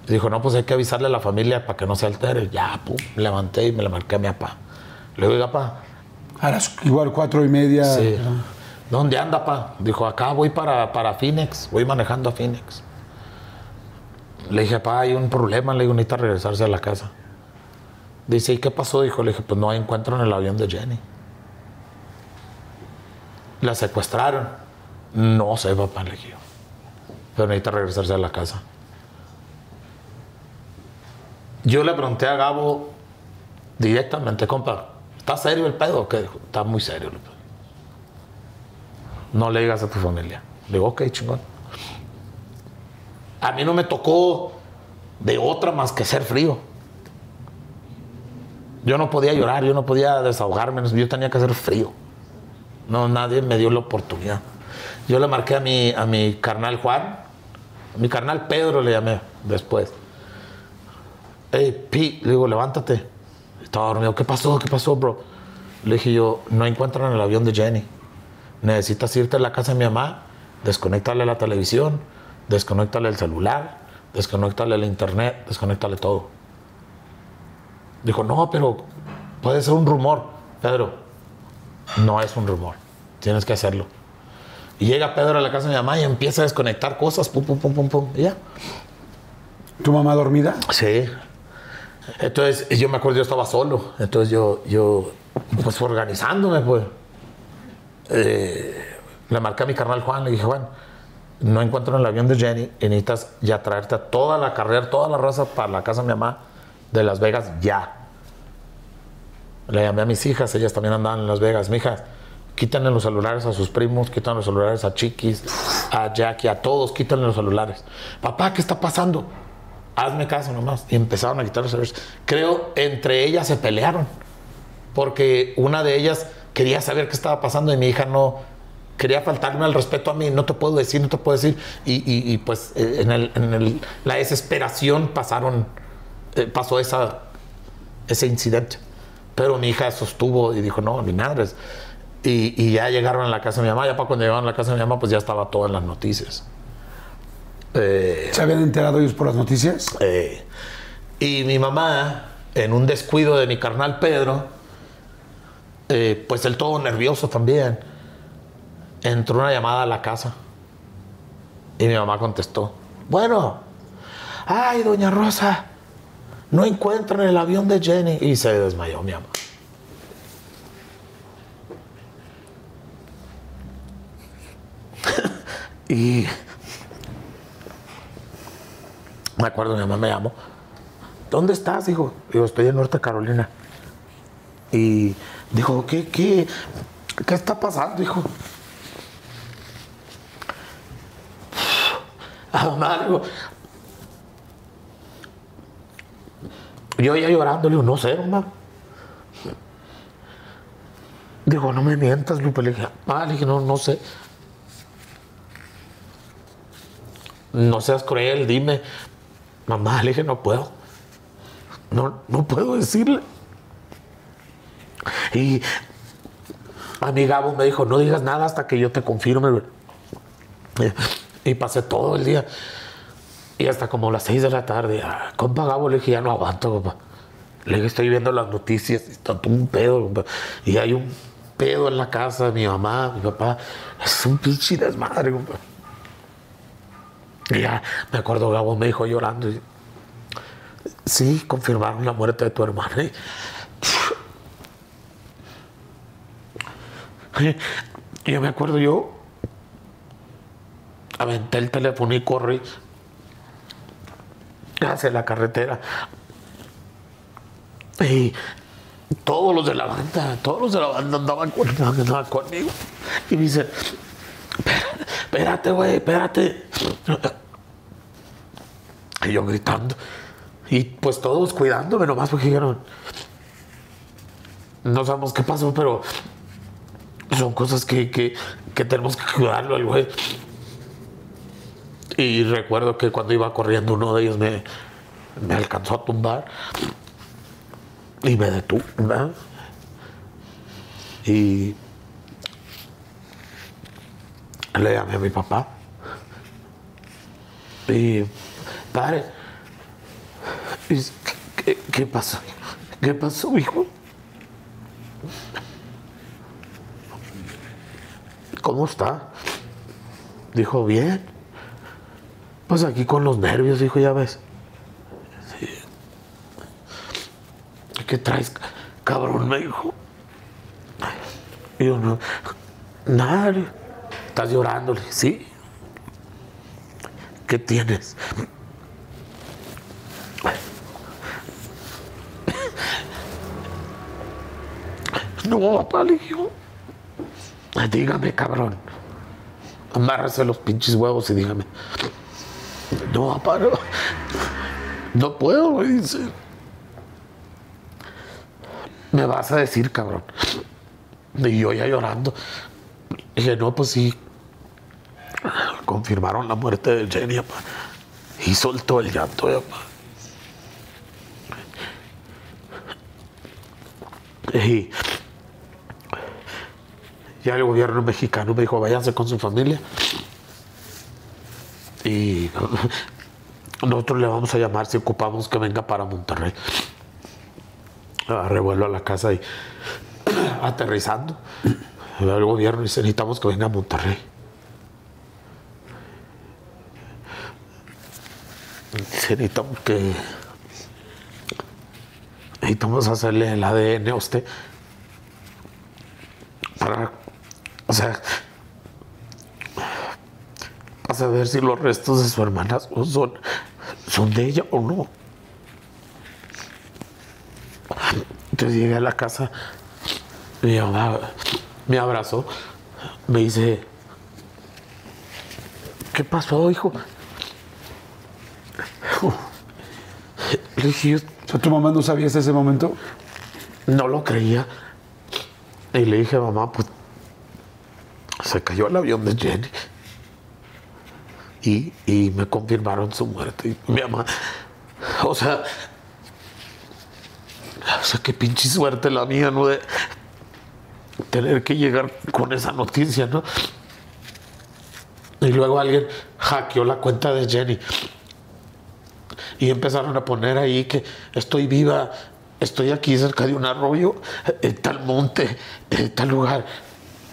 Dijo, no, pues hay que avisarle a la familia para que no se altere. Ya, pum, levanté y me le marqué a mi papá. Le digo, papá, A las igual cuatro y media. sí. ¿dónde anda, pa? Dijo, acá voy para, para Phoenix, voy manejando a Phoenix. Le dije, pa, hay un problema, le digo, necesita regresarse a la casa. Dice, ¿y qué pasó? Dijo, le dije, pues no encuentran el avión de Jenny. La secuestraron. No sé, papá, le dije. Pero necesita regresarse a la casa. Yo le pregunté a Gabo directamente, compa, ¿está serio el pedo o qué? Está muy serio. No le digas a tu familia. Le digo, ok, chingón. A mí no me tocó de otra más que ser frío. Yo no podía llorar, yo no podía desahogarme, yo tenía que ser frío. No, nadie me dio la oportunidad. Yo le marqué a mi, a mi carnal Juan, a mi carnal Pedro le llamé después. Hey, Pi, le digo, levántate. Estaba dormido. ¿Qué pasó? ¿Qué pasó, bro? Le dije yo, no encuentran el avión de Jenny. Necesitas irte a la casa de mi mamá, desconectarle la televisión, desconectarle el celular, desconectarle el internet, desconectarle todo. Dijo, no, pero puede ser un rumor. Pedro, no es un rumor. Tienes que hacerlo. Y llega Pedro a la casa de mi mamá y empieza a desconectar cosas, pum, pum, pum, pum, pum. Y ya. ¿Tu mamá dormida? Sí. Entonces, yo me acuerdo, yo estaba solo. Entonces, yo, yo pues organizándome, pues. eh, le marqué a mi carnal Juan, le dije, Juan, no encuentro el avión de Jenny y necesitas ya traerte a toda la carrera, toda la raza para la casa de mi mamá de Las Vegas ya. Le llamé a mis hijas, ellas también andaban en Las Vegas. Mijas, quítanle los celulares a sus primos, quítanle los celulares a Chiquis, a Jackie, a todos, quítanle los celulares. Papá, ¿qué está pasando? Hazme caso nomás. Y empezaron a quitar los celulares. Creo, entre ellas se pelearon. Porque una de ellas quería saber qué estaba pasando y mi hija no quería faltarme al respeto a mí. No te puedo decir, no te puedo decir. Y, y- y, pues eh, en, el- en el- la desesperación pasaron, eh, pasó esa, ese incidente. Pero mi hija sostuvo y dijo, no, ni madres. Y, y ya llegaron a la casa de mi mamá. Ya para cuando llegaron a la casa de mi mamá, pues ya estaba todo en las noticias. Eh, ¿Se habían enterado ellos por las noticias? eh, y mi mamá, en un descuido de mi carnal Pedro, eh, pues él todo nervioso también, entró una llamada a la casa. Y mi mamá contestó, bueno, ay, doña Rosa, no encuentran el avión de Jenny. Y se desmayó mi mamá. y me acuerdo, mi mamá me llamó. ¿Dónde estás? Dijo, digo, estoy en Norte Carolina. Y dijo, ¿qué, qué, qué está pasando, hijo? A digo, yo ya llorando, le digo, no sé, mamá. Digo, no me mientas, Lupe. Le dije, ah, le dije, no, no sé. No seas cruel, dime. Mamá, le dije, no puedo. No, no puedo decirle. Y a mi Gabo me dijo, no digas nada hasta que yo te confirme. güey". Y pasé todo el día. Y hasta como las seis de la tarde, ah, compa Gabo, le dije, ya no aguanto, compa. Le dije, estoy viendo las noticias, está todo un pedo, compa. Y hay un pedo en la casa mi mamá, mi papá. Es un pinche desmadre, compa. Y ya me acuerdo, Gabo me dijo llorando. sí, confirmaron la muerte de tu hermana. Y, y yo me acuerdo, yo aventé el teléfono y corrí hacia la carretera. Y todos los de la banda, todos los de la banda andaban, andaban conmigo. Y me dice, "Espérate, güey, espérate. Y yo gritando. Y pues todos cuidándome nomás porque dijeron, no sabemos qué pasó, pero son cosas que, que, que tenemos que cuidarlo al güey. Y recuerdo que cuando iba corriendo uno de ellos me, me alcanzó a tumbar y me detuvo. ¿verdad? Y le llamé a mi papá. Y, padre, ¿qué, qué pasó? ¿Qué pasó, hijo? ¿Cómo está? Dijo, bien. Pues aquí con los nervios, dijo, ya ves. ¿qué traes, cabrón? Me dijo. Y yo, no, nada, estás llorando, le dije, sí. ¿Qué tienes? No, dije, dígame, cabrón. Amárrese los pinches huevos y dígame. No, papá, no. No puedo, me dice. Me vas a decir, cabrón. Y yo ya llorando. Dije, no, pues sí. Confirmaron la muerte de Jenny. Y soltó el llanto. Y ya el gobierno mexicano me dijo, váyanse con su familia. Y nosotros le vamos a llamar si ocupamos que venga para Monterrey. Agarré vuelo a la casa y aterrizando. El gobierno dice, necesitamos que venga a Monterrey. Necesitamos que... Necesitamos hacerle el ADN a usted para, o sea, para saber si los restos de su hermana son, son de ella o no. Entonces llegué a la casa, mi mamá me abrazó, me dice, ¿qué pasó, hijo? Le dije, "Yo O sea, ¿Tu mamá no sabía hasta ese momento? no lo creía. Y le dije, mamá, pues se cayó el avión de Jenny. Y, y me confirmaron su muerte. Y mi mamá, o sea, o sea, qué pinche suerte la mía, ¿no? De tener que llegar con esa noticia, ¿no? Y luego alguien hackeó la cuenta de Jenny. Y empezaron a poner ahí que estoy viva, estoy aquí cerca de un arroyo, en tal monte, en tal lugar.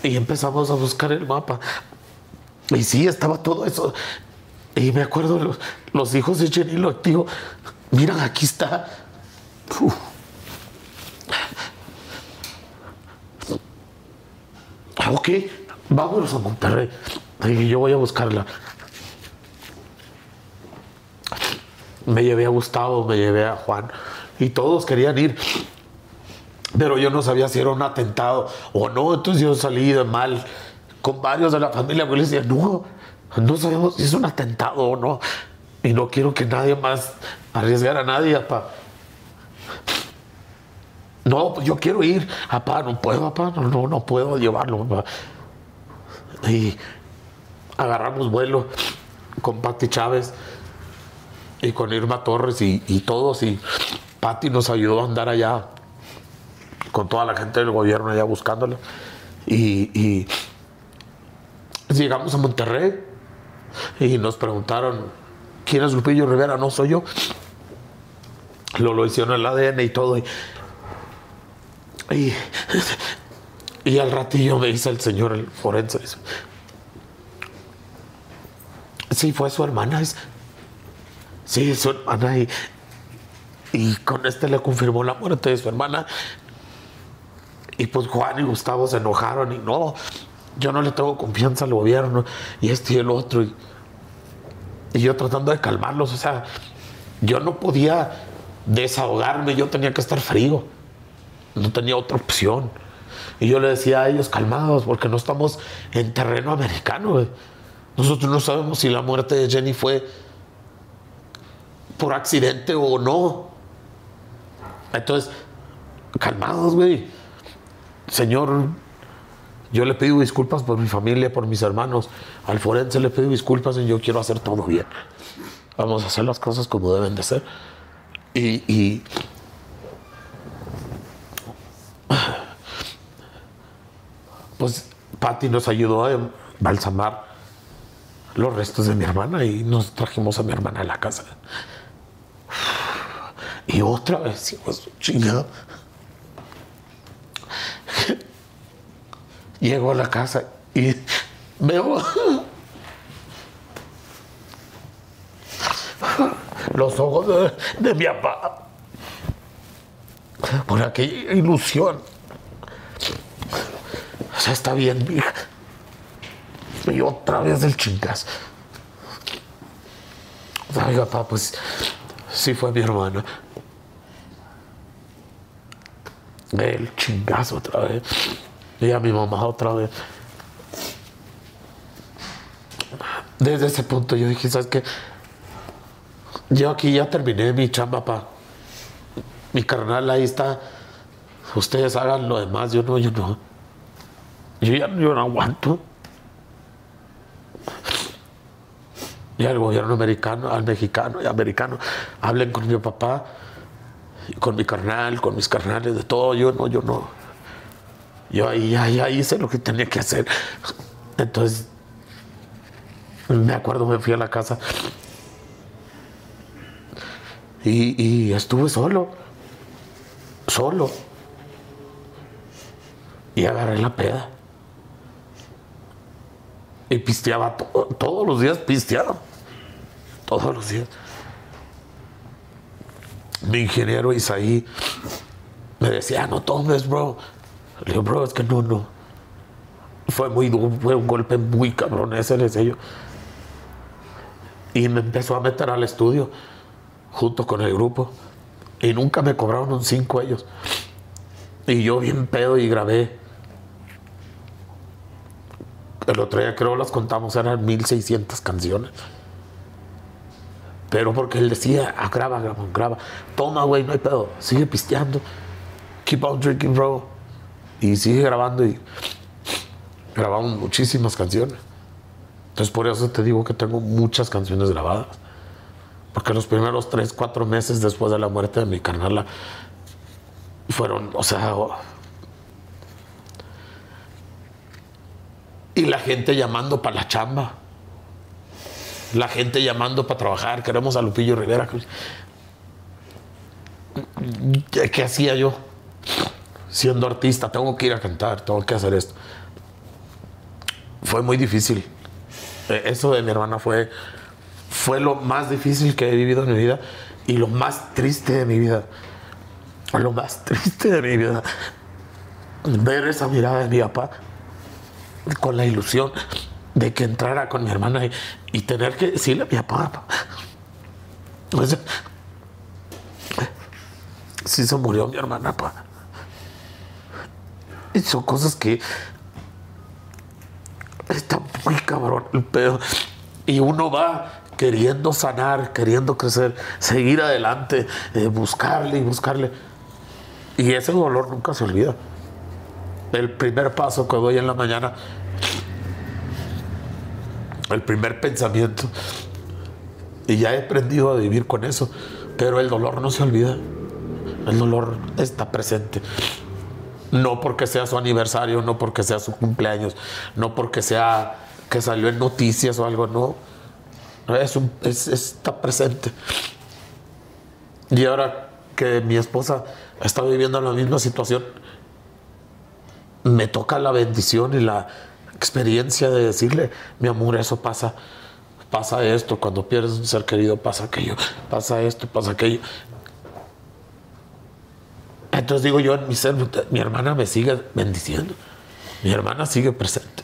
Y empezamos a buscar el mapa. Y sí, estaba todo eso. Y me acuerdo los, hijos de Jenny, lo digo, miran, aquí está. Uf. Ok, vámonos a Monterrey. Y yo voy a buscarla. Me llevé a Gustavo, me llevé a Juan y todos querían ir. Pero yo no sabía si era un atentado o no. Entonces yo salí de mal con varios de la familia. Yo les decía, no, no sabemos si es un atentado o no. Y no quiero que nadie más arriesgar a nadie, papá. No, yo quiero ir. Papá, no puedo, papá. No, no, no puedo llevarlo. Y agarramos vuelo con Pati Chávez y con Irma Torres y, todos. Y Pati nos ayudó a andar allá con toda la gente del gobierno allá buscándola. Y, llegamos a Monterrey y nos preguntaron, ¿quién es Lupillo Rivera? No soy yo. Lo, lo hicieron el ADN y todo. Y, y, al ratillo me dice el señor, el forense, sí, fue su hermana. es- Sí, su hermana. Y, y con este le confirmó la muerte de su hermana. Y pues Juan y Gustavo se enojaron y no, yo no le tengo confianza al gobierno y este y el otro. Y, y yo tratando de calmarlos, o sea, yo no podía desahogarme, yo tenía que estar frío. No tenía otra opción. Y yo le decía a ellos, calmados, porque no estamos en terreno americano. Nosotros no sabemos si la muerte de Jenny fue por accidente o no. Entonces, calmados, güey. Señor, yo le pido disculpas por mi familia, por mis hermanos. Al forense le pido disculpas y yo quiero hacer todo bien. Vamos a hacer las cosas como deben de ser. Y, y pues Patty nos ayudó a balsamar los restos de mi hermana y nos trajimos a mi hermana a la casa. Y otra vez, hijo su chingada. Llego a la casa y veo los ojos de, mi papá. por aquella ilusión. O sea, está bien, hija. Y otra vez el chingazo. Ay, papá, pues sí fue mi hermana. El chingazo otra vez. Y a mi mamá otra vez. Desde ese punto yo dije, ¿sabes qué? Yo aquí ya terminé mi chamba, papá. Mi carnal ahí está. Ustedes hagan lo demás, yo no, yo no. Yo ya no aguanto. Y al gobierno americano, al mexicano y americano, hablen con mi papá, con mi carnal, con mis carnales, de todo. Yo no, yo no. Yo ahí, ahí, ahí hice lo que tenía que hacer. Entonces, me acuerdo, me fui a la casa y, y estuve solo, solo. Y agarré la peda. Y pisteaba to- todos los días, pisteaba. Todos los días. Mi ingeniero Isaí me decía, no tomes, bro. Le digo, bro, es que no, no. Fue muy fue un golpe muy cabrón ese, le decía yo. Y me empezó a meter al estudio junto con el grupo. Y nunca me cobraron un cinco ellos. Y yo bien pedo y grabé. El otro día creo las contamos, eran 1600 canciones. Pero porque él decía, ah, graba, graba, graba. Toma, güey, no hay pedo. Sigue pisteando. Keep on drinking, bro. Y sigue grabando y grabamos muchísimas canciones. Entonces por eso te digo que tengo muchas canciones grabadas. Porque los primeros tres, cuatro meses después de la muerte de mi carnala fueron, o sea, y la gente llamando para la chamba. La gente llamando para trabajar. Queremos a Lupillo Rivera. ¿Qué, qué hacía yo? Siendo artista, tengo que ir a cantar, tengo que hacer esto. Fue muy difícil. Eh, Eso de mi hermana fue, fue lo más difícil que he vivido en mi vida y lo más triste de mi vida. Lo más triste de mi vida. Ver esa mirada de mi papá con la ilusión de que entrara con mi hermana y, tener que decirle a mi papá. Sea, sí se murió mi hermana, pa. Y son cosas que está muy cabrón el pedo. Y uno va queriendo sanar, queriendo crecer, seguir adelante, eh, buscarle y buscarle. Y ese dolor nunca se olvida. El primer paso que doy en la mañana, el primer pensamiento. Y ya he aprendido a vivir con eso. Pero el dolor no se olvida. El dolor está presente. No porque sea su aniversario, no porque sea su cumpleaños, no porque sea que salió en noticias o algo, no. Es es- está presente. Y ahora que mi esposa está viviendo la misma situación, me toca la bendición y la experiencia de decirle, mi amor, eso pasa, pasa esto, cuando pierdes un ser querido pasa aquello, pasa esto, pasa aquello. Entonces digo yo en mi ser, mi hermana me sigue bendiciendo, mi hermana sigue presente.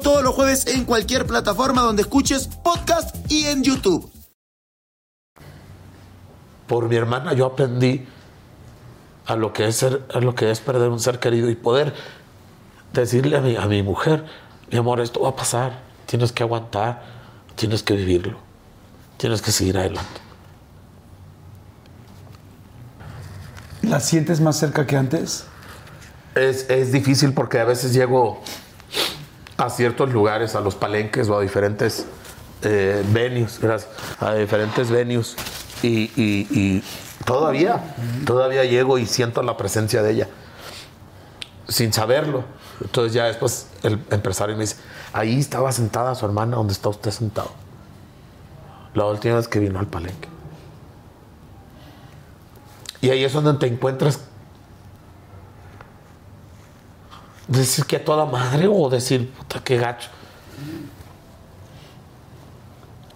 todos los jueves en cualquier plataforma donde escuches podcast y en YouTube. Por mi hermana yo aprendí a lo que es ser, a lo que es perder un ser querido y poder decirle a mi, a mi mujer, mi amor, esto va a pasar, tienes que aguantar, tienes que vivirlo, tienes que seguir adelante. ¿La sientes más cerca que antes? Es, es difícil porque a veces llego a ciertos lugares, a los palenques o a diferentes eh, venues, a diferentes venues y- y Todavía, todavía llego y siento la presencia de ella, sin saberlo. Entonces ya después el empresario me dice, ahí estaba sentada su hermana, donde está usted sentado. La última vez que vino al palenque. Y ahí es donde te encuentras. Decir que a toda madre o decir, puta, qué gacho.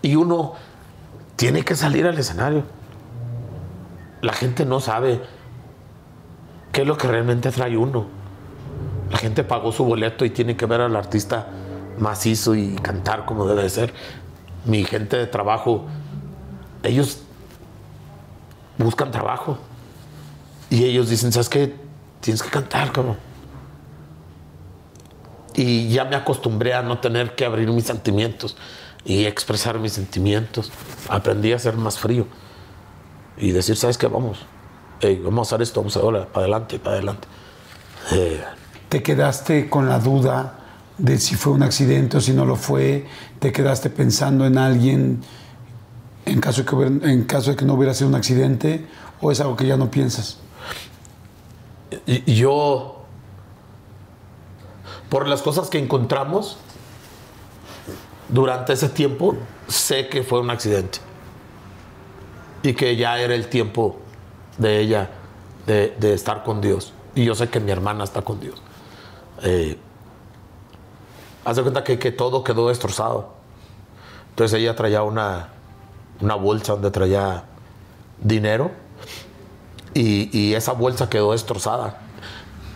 Y uno tiene que salir al escenario. La gente no sabe qué es lo que realmente trae uno. La gente pagó su boleto y tiene que ver al artista macizo y cantar como debe de ser. Mi gente de trabajo, ellos buscan trabajo. Y ellos dicen, ¿sabes qué? Tienes que cantar, como. Y ya me acostumbré a no tener que abrir mis sentimientos y expresar mis sentimientos. Aprendí a ser más frío y decir, ¿sabes qué? Vamos, vamos a hacer esto, vamos a ahora, para adelante, para adelante. Eh, ¿Te quedaste con la duda de si fue un accidente o si no lo fue? ¿Te quedaste pensando en alguien en caso de que, hubiera- en caso de que no hubiera sido un accidente? ¿O es algo que ya no piensas? yo, por las cosas que encontramos durante ese tiempo, sé que fue un accidente. Y que ya era el tiempo de ella de, estar con Dios. Y yo sé que mi hermana está con Dios. Eh, haz de cuenta que, todo quedó destrozado. Entonces ella traía una, una bolsa donde traía dinero y esa bolsa quedó destrozada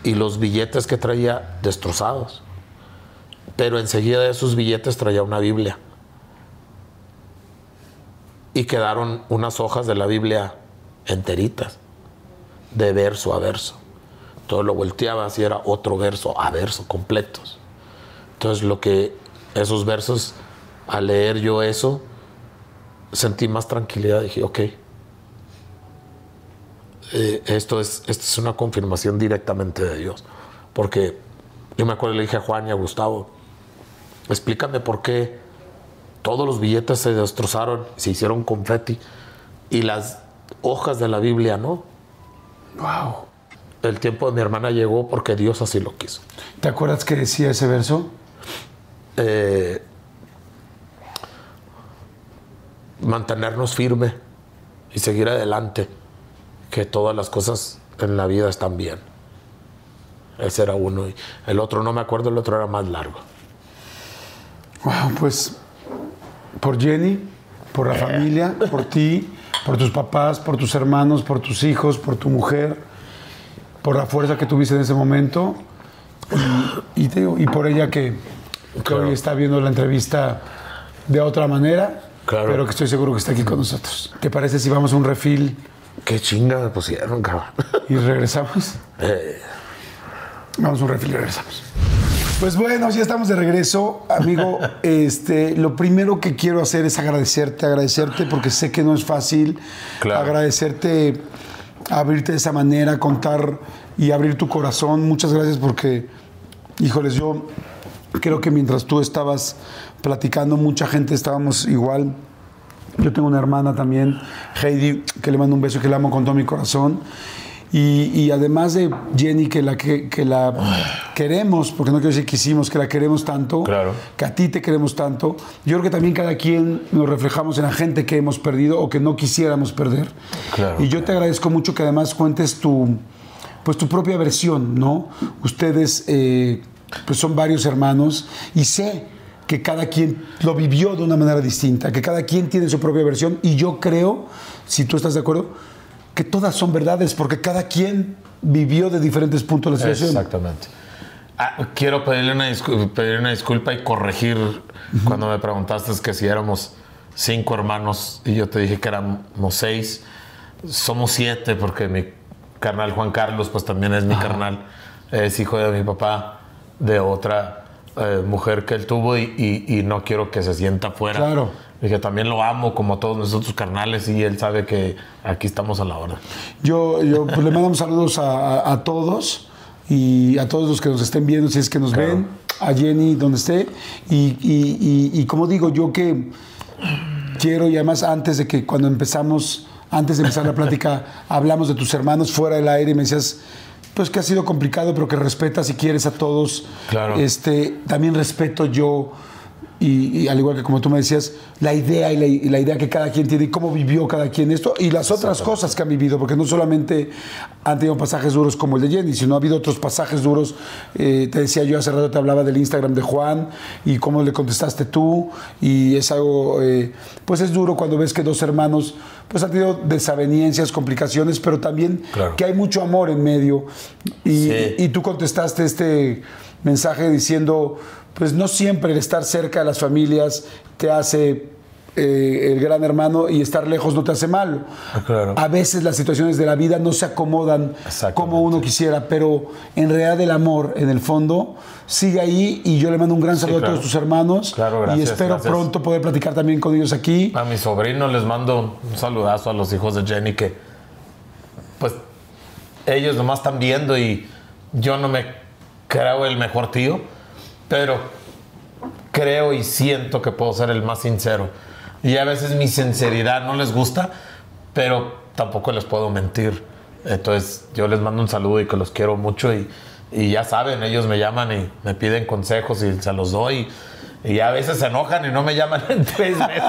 y los billetes que traía destrozados. Pero enseguida de esos billetes traía una Biblia. Y quedaron unas hojas de la Biblia enteritas, de verso a verso. Entonces lo volteabas y era otro verso a verso, completos. Entonces lo que esos versos, al leer yo eso, sentí más tranquilidad. Dije, ok, eh, esto, es, esto es una confirmación directamente de Dios. Porque yo me acuerdo, le dije a Juan y a Gustavo, explícame por qué todos los billetes se destrozaron, se hicieron confeti y las hojas de la Biblia no. ¡Wow! El tiempo de mi hermana llegó porque Dios así lo quiso. ¿Te acuerdas que decía ese verso? Eh, mantenernos firme y seguir adelante, que todas las cosas en la vida están bien. Ese era uno. Y el otro no me acuerdo, el otro era más largo. Wow, pues por Jenny, por la familia, por ti, por tus papás, por tus hermanos, por tus hijos, por tu mujer, por la fuerza que tuviste en ese momento y, y te digo, y por ella que, que Claro. hoy está viendo la entrevista de otra manera, Claro. pero que estoy seguro que está aquí con nosotros. ¿Te parece si vamos a un refil Qué chinga me pusieron, cabrón. y regresamos? Eh, Vamos a un refil y regresamos. Pues bueno, ya estamos de regreso, amigo. Este, lo primero que quiero hacer es agradecerte, agradecerte porque sé que no es fácil. Claro. Agradecerte, abrirte de esa manera, contar y abrir tu corazón. Muchas gracias porque, híjoles, yo creo que mientras tú estabas platicando, mucha gente estábamos igual. Yo tengo una hermana también, Heidi, que le mando un beso y que la amo con todo mi corazón. Y, y además de Jenny, que la, que, que la queremos, porque no quiero decir que hicimos, que la queremos tanto, Claro. que a ti te queremos tanto, yo creo que también cada quien nos reflejamos en la gente que hemos perdido o que no quisiéramos perder. Claro. Y yo te agradezco mucho que además cuentes tu, pues tu propia versión, ¿no? Ustedes eh, pues son varios hermanos y sé que cada quien lo vivió de una manera distinta, que cada quien tiene su propia versión y yo creo, si tú estás de acuerdo, que todas son verdades porque cada quien vivió de diferentes puntos la situación. Exactamente. Ah, quiero pedirle una, pedir una disculpa y corregir cuando me preguntaste que si éramos cinco hermanos y yo te dije que éramos seis. Somos siete porque mi carnal Juan Carlos pues también es mi carnal. Es hijo de mi papá, de otra eh, mujer que él tuvo y, y- y no quiero que se sienta fuera. Claro. Dije, también lo amo como todos nosotros carnales y él sabe que aquí estamos a la hora. Yo, yo pues, le mandamos saludos a, a- a todos y a todos los que nos estén viendo, si es que nos Claro. ven, a Jenny donde esté. Y, y- y- y como digo, yo que quiero y además antes de que cuando empezamos antes de empezar la plática, hablamos de tus hermanos fuera del aire y me decías, pues que ha sido complicado, pero que respetas y quieres a todos. Claro. Este, también respeto yo, y, y al igual que como tú me decías, la idea y la, y la idea que cada quien tiene y cómo vivió cada quien esto y las otras cosas que han vivido, porque no solamente han tenido pasajes duros como el de Jenny, sino ha habido otros pasajes duros. Eh, te decía yo hace rato, te hablaba del Instagram de Juan y cómo le contestaste tú, y es algo, eh, pues es duro cuando ves que dos hermanos pues han tenido desavenencias, complicaciones, pero también Claro. que hay mucho amor en medio. Y, Sí. y tú contestaste este mensaje diciendo, pues no siempre el estar cerca de las familias te hace eh, el gran hermano y estar lejos no te hace malo. Claro. A veces las situaciones de la vida no se acomodan como uno quisiera, pero en realidad el amor, en el fondo, sigue ahí y yo le mando un gran saludo claro. a todos tus hermanos Claro, y gracias, espero gracias. pronto poder platicar también con ellos aquí. A mi sobrino les mando un saludazo a los hijos de Jenny que, pues, ellos nomás están viendo y yo no me creo el mejor tío, pero creo y siento que puedo ser el más sincero. Y a veces mi sinceridad no les gusta, pero tampoco les puedo mentir. Entonces yo les mando un saludo y que los quiero mucho y, y ya saben, ellos me llaman y me piden consejos y se los doy. A veces se enojan y no me llaman en tres meses.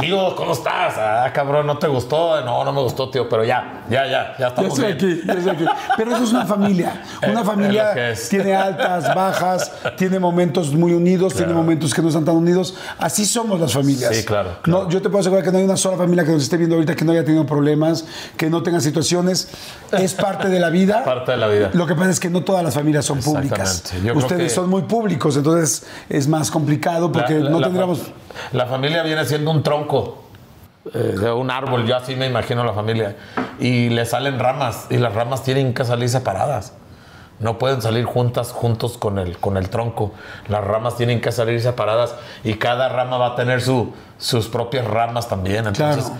tío, ¿cómo estás? Ah, cabrón, ¿no te gustó? No, no me gustó, tío, pero ya, ya, ya, ya Ya estamos estoy bien. aquí, ya estoy aquí. Pero eso es una familia. Una familia es tiene altas, bajas, tiene momentos muy unidos, tiene momentos que no están tan unidos. Así somos las familias. Sí, claro, claro. No, yo te puedo asegurar que no hay una sola familia que nos esté viendo ahorita que no haya tenido problemas, que no tenga situaciones. Es parte de la vida. Parte de la vida. Lo que pasa es que no todas las familias son públicas. Yo Ustedes que- son muy públicos, entonces es más complicado porque La- la- no la tendríamos. fa- La familia viene siendo un tronco eh, de un árbol, yo así me imagino la familia. Y le salen ramas y las ramas tienen que salir separadas. No pueden salir juntas, juntos con el, con el tronco. Las ramas tienen que salir separadas y cada rama va a tener su, sus propias ramas también. Entonces,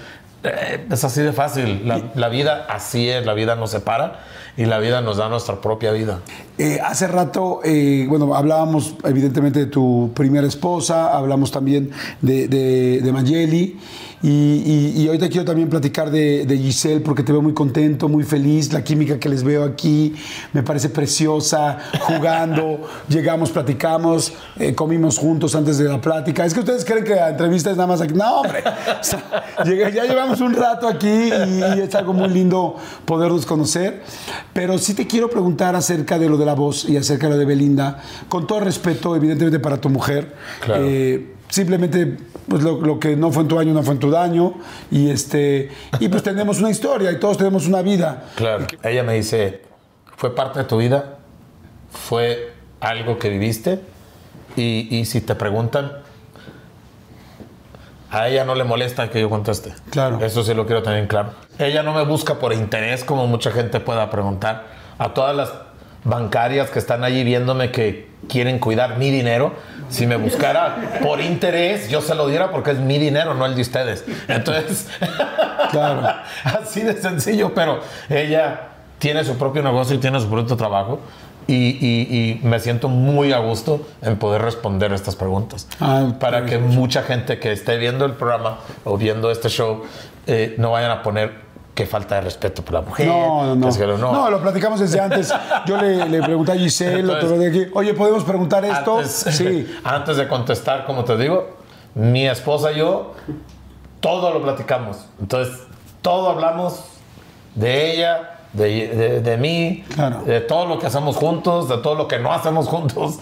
eh, es así de fácil. La, la vida así es, la vida nos separa y la vida nos da nuestra propia vida. Eh, hace rato, eh, bueno, hablábamos evidentemente de tu primera esposa, hablamos también de, Mayeli. Y, y- y ahorita quiero también platicar de, Giselle porque te veo muy contento, muy feliz. La química que les veo aquí me parece preciosa. Jugando, llegamos, platicamos, eh, comimos juntos antes de la plática. Es que ustedes creen que la entrevista es nada más aquí. No, hombre. O sea, ya llevamos un rato aquí y, y es algo muy lindo podernos conocer. Pero sí te quiero preguntar acerca de lo de la voz y acerca de lo de Belinda, con todo respeto, evidentemente, para tu mujer. Claro. Eh, simplemente, pues lo, lo que no fue en tu año, no fue en tu daño. Y, este, y pues tenemos una historia y todos tenemos una vida. Claro. Ella me dice, fue parte de tu vida, fue algo que viviste y, y si te preguntan, a ella no le molesta que yo conteste. Claro. Eso sí lo quiero tener en claro. Ella no me busca por interés, como mucha gente pueda preguntar. A todas las bancarias que están allí viéndome que quieren cuidar mi dinero, si me buscara por interés, yo se lo diera porque es mi dinero, no el de ustedes. Entonces, Claro. así de sencillo, pero ella tiene su propio negocio y tiene su propio trabajo. Y, y- y me siento muy a gusto en poder responder estas preguntas. Ah, para que mucha gente que esté viendo el programa o viendo este show eh, no vayan a poner que falta de respeto por la mujer. No, no, no. que que no. lo platicamos desde antes. Yo le, le pregunté a Giselle, Entonces, otro día aquí, oye, ¿podemos preguntar esto? Antes, Sí. antes de contestar, como te digo, mi esposa y yo, todo lo platicamos. Entonces, todo hablamos de ella, de, de- de mí, Claro. de todo lo que hacemos juntos, de todo lo que no hacemos juntos,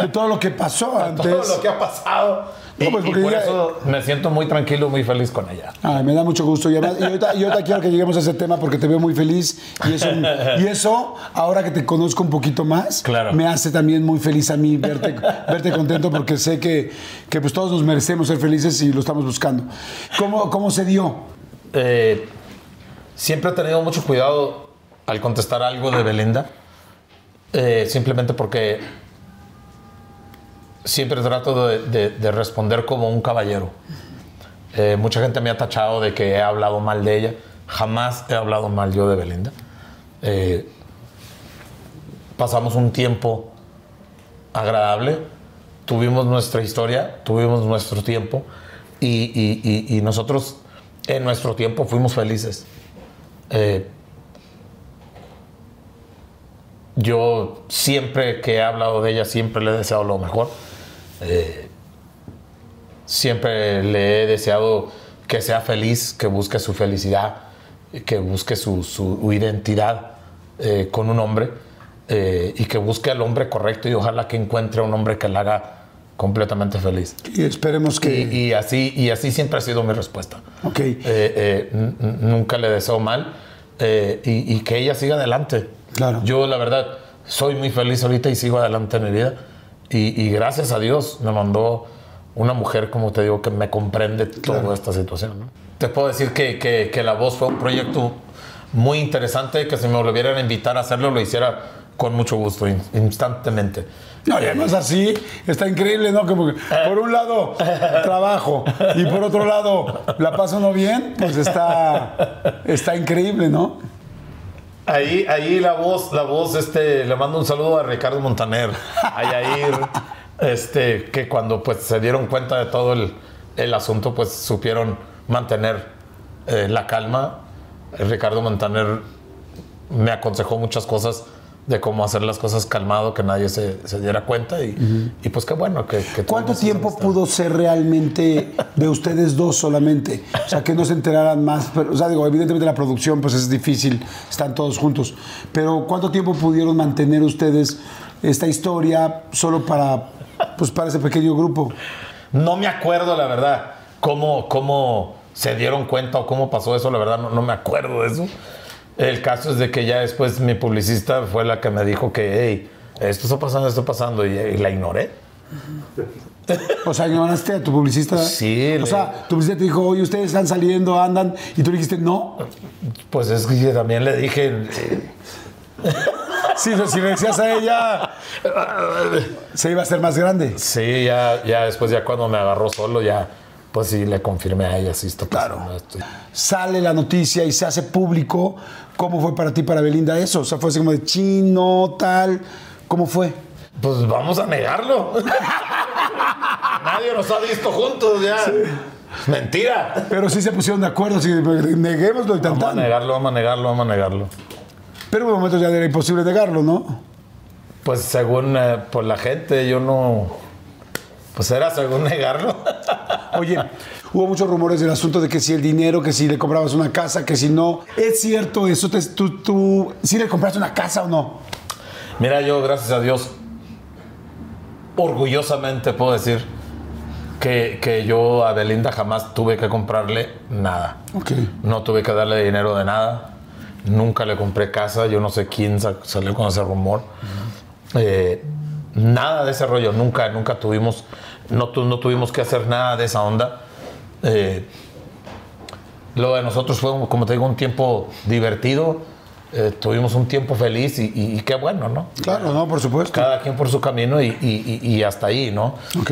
De todo lo que pasó antes. todo lo que ha pasado. No, y, pues, y porque por ya- eso me siento muy tranquilo, muy feliz con ella. Ay, me da mucho gusto. Y, además- y ahorita, y ahorita quiero que lleguemos a ese tema porque te veo muy feliz. Y eso, y eso, ahora que te conozco un poquito más, Claro. me hace también muy feliz a mí verte, verte contento porque sé que, que pues todos nos merecemos ser felices y lo estamos buscando. ¿Cómo, cómo se dio? Eh, siempre he tenido mucho cuidado al contestar algo de Belinda, eh, simplemente porque siempre trato de, de- de responder como un caballero. Eh, mucha gente me ha tachado de que he hablado mal de ella. Jamás he hablado mal yo de Belinda. Eh, pasamos un tiempo agradable, tuvimos nuestra historia, tuvimos nuestro tiempo y, nosotros en nuestro tiempo fuimos felices. Yo siempre que he hablado de ella, siempre le he deseado lo mejor. Eh, siempre le he deseado que sea feliz, que busque su felicidad, que busque su, su identidad eh, con un hombre eh, y que busque al hombre correcto y ojalá que encuentre un hombre que la haga completamente feliz. Y esperemos que... Y, y así, y así siempre ha sido mi respuesta. Ok. Nunca le deseo mal y, y que ella siga adelante. Claro. Yo, la verdad, soy muy feliz ahorita y sigo adelante en mi vida. Y, y gracias a Dios me mandó una mujer, como te digo, que me comprende toda esta situación. ¿no? Te puedo decir que, que- que La Voz fue un proyecto muy interesante, que si me volvieran a invitar a hacerlo, lo hiciera con mucho gusto, in- instantemente. No, y además así está increíble, ¿no? Como que por un lado trabajo y por otro lado la pasa uno bien, pues está, está increíble, ¿no? Ahí, ahí la voz, la voz, este, le mando un saludo a Ricardo Montaner, a Yair, este, que cuando pues se dieron cuenta de todo el, el asunto, pues supieron mantener eh, la calma. Ricardo Montaner me aconsejó muchas cosas de cómo hacer las cosas calmado, que nadie se, se diera cuenta y, y, pues qué bueno que... que ¿Cuánto tiempo pudo ser realmente de ustedes dos solamente? O sea, que no se enteraran más. Pero, o sea, digo, evidentemente la producción pues es difícil, están todos juntos. Pero ¿cuánto tiempo pudieron mantener ustedes esta historia solo para, pues, para ese pequeño grupo? No me acuerdo, la verdad, cómo, cómo se dieron cuenta o cómo pasó eso, la verdad, no, no me acuerdo de eso. El caso es de que ya después mi publicista fue la que me dijo que, hey, esto está pasando, esto está pasando, y, y la ignoré. O sea, ignoraste a tu publicista. Sí, O le- sea, tu publicista te dijo, oye, ustedes están saliendo, andan, y tú le dijiste, no. Pues es que también le dije, eh, Sí, o sea, si le decías a ella, se iba a hacer más grande. sí, ya, ya después, ya cuando me agarró solo, ya, pues sí, le confirmé a ella, sí está pasando esto. Sale la noticia y se hace público. ¿Cómo fue para ti, para Belinda, eso? O sea, fue así como de chino, tal. ¿Cómo fue? Pues vamos a negarlo. Nadie nos ha visto juntos ya. Mentira. Pero sí se pusieron de acuerdo, así, neguémoslo y tan, Vamos a negarlo, vamos a negarlo, vamos a negarlo. Pero hubo momentos ya era imposible negarlo, ¿no? Pues según eh, por la gente, yo no. Pues era según negarlo. Oye, hubo muchos rumores del asunto de que si el dinero, que si le comprabas una casa, que si no. ¿Es cierto eso? Te- ¿Tú, tú sí le compraste una casa o no? Mira, yo, gracias a Dios, orgullosamente puedo decir que, que yo a Belinda jamás tuve que comprarle nada. Ok. No tuve que darle dinero de nada. Nunca le compré casa. Yo no sé quién sa- salió con ese rumor. Eh, nada de ese rollo. Nunca, nunca tuvimos, no, tu- no tuvimos que hacer nada de esa onda. Eh, lo de nosotros fue, como te digo, un tiempo divertido. Eh, tuvimos un tiempo feliz y, y- y qué bueno, ¿no? Claro, no, por supuesto. Cada quien por su camino y- y hasta ahí, ¿no? Ok.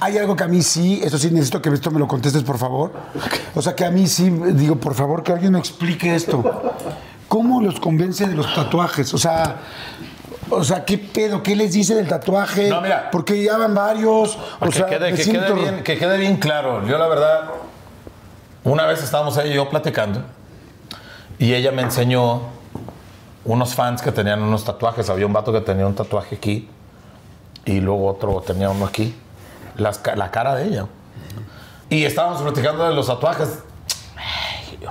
Hay algo que a mí sí, eso sí necesito que esto me lo contestes, por favor. O sea, que a mí sí, digo, por favor, que alguien me explique esto. ¿Cómo los convence de los tatuajes? O sea, o sea, ¿qué pedo? ¿Qué les dice del tatuaje? No, mira. Porque ya van varios. O que, sea, quede, que, siento- quede bien, que quede bien claro. Yo, la verdad, una vez estábamos ella y yo platicando y ella me enseñó unos fans que tenían unos tatuajes. Había un vato que tenía un tatuaje aquí y luego otro tenía uno aquí. Las la cara de ella. Y estábamos platicando de los tatuajes. Yo,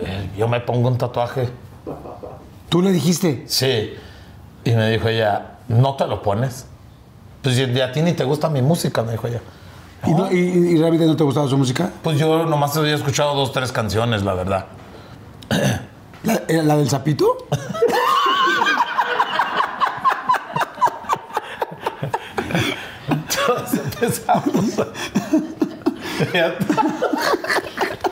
eh, yo me pongo un tatuaje. Tú le dijiste. Sí. Y me dijo ella, ¿no te lo pones? Pues y a ti ni te gusta mi música, me dijo ella. ¿Y, no- y- y realmente no te gustaba su música? Pues yo nomás había escuchado dos, tres canciones, la verdad. ¿La, era la del sapito? Entonces empezamos.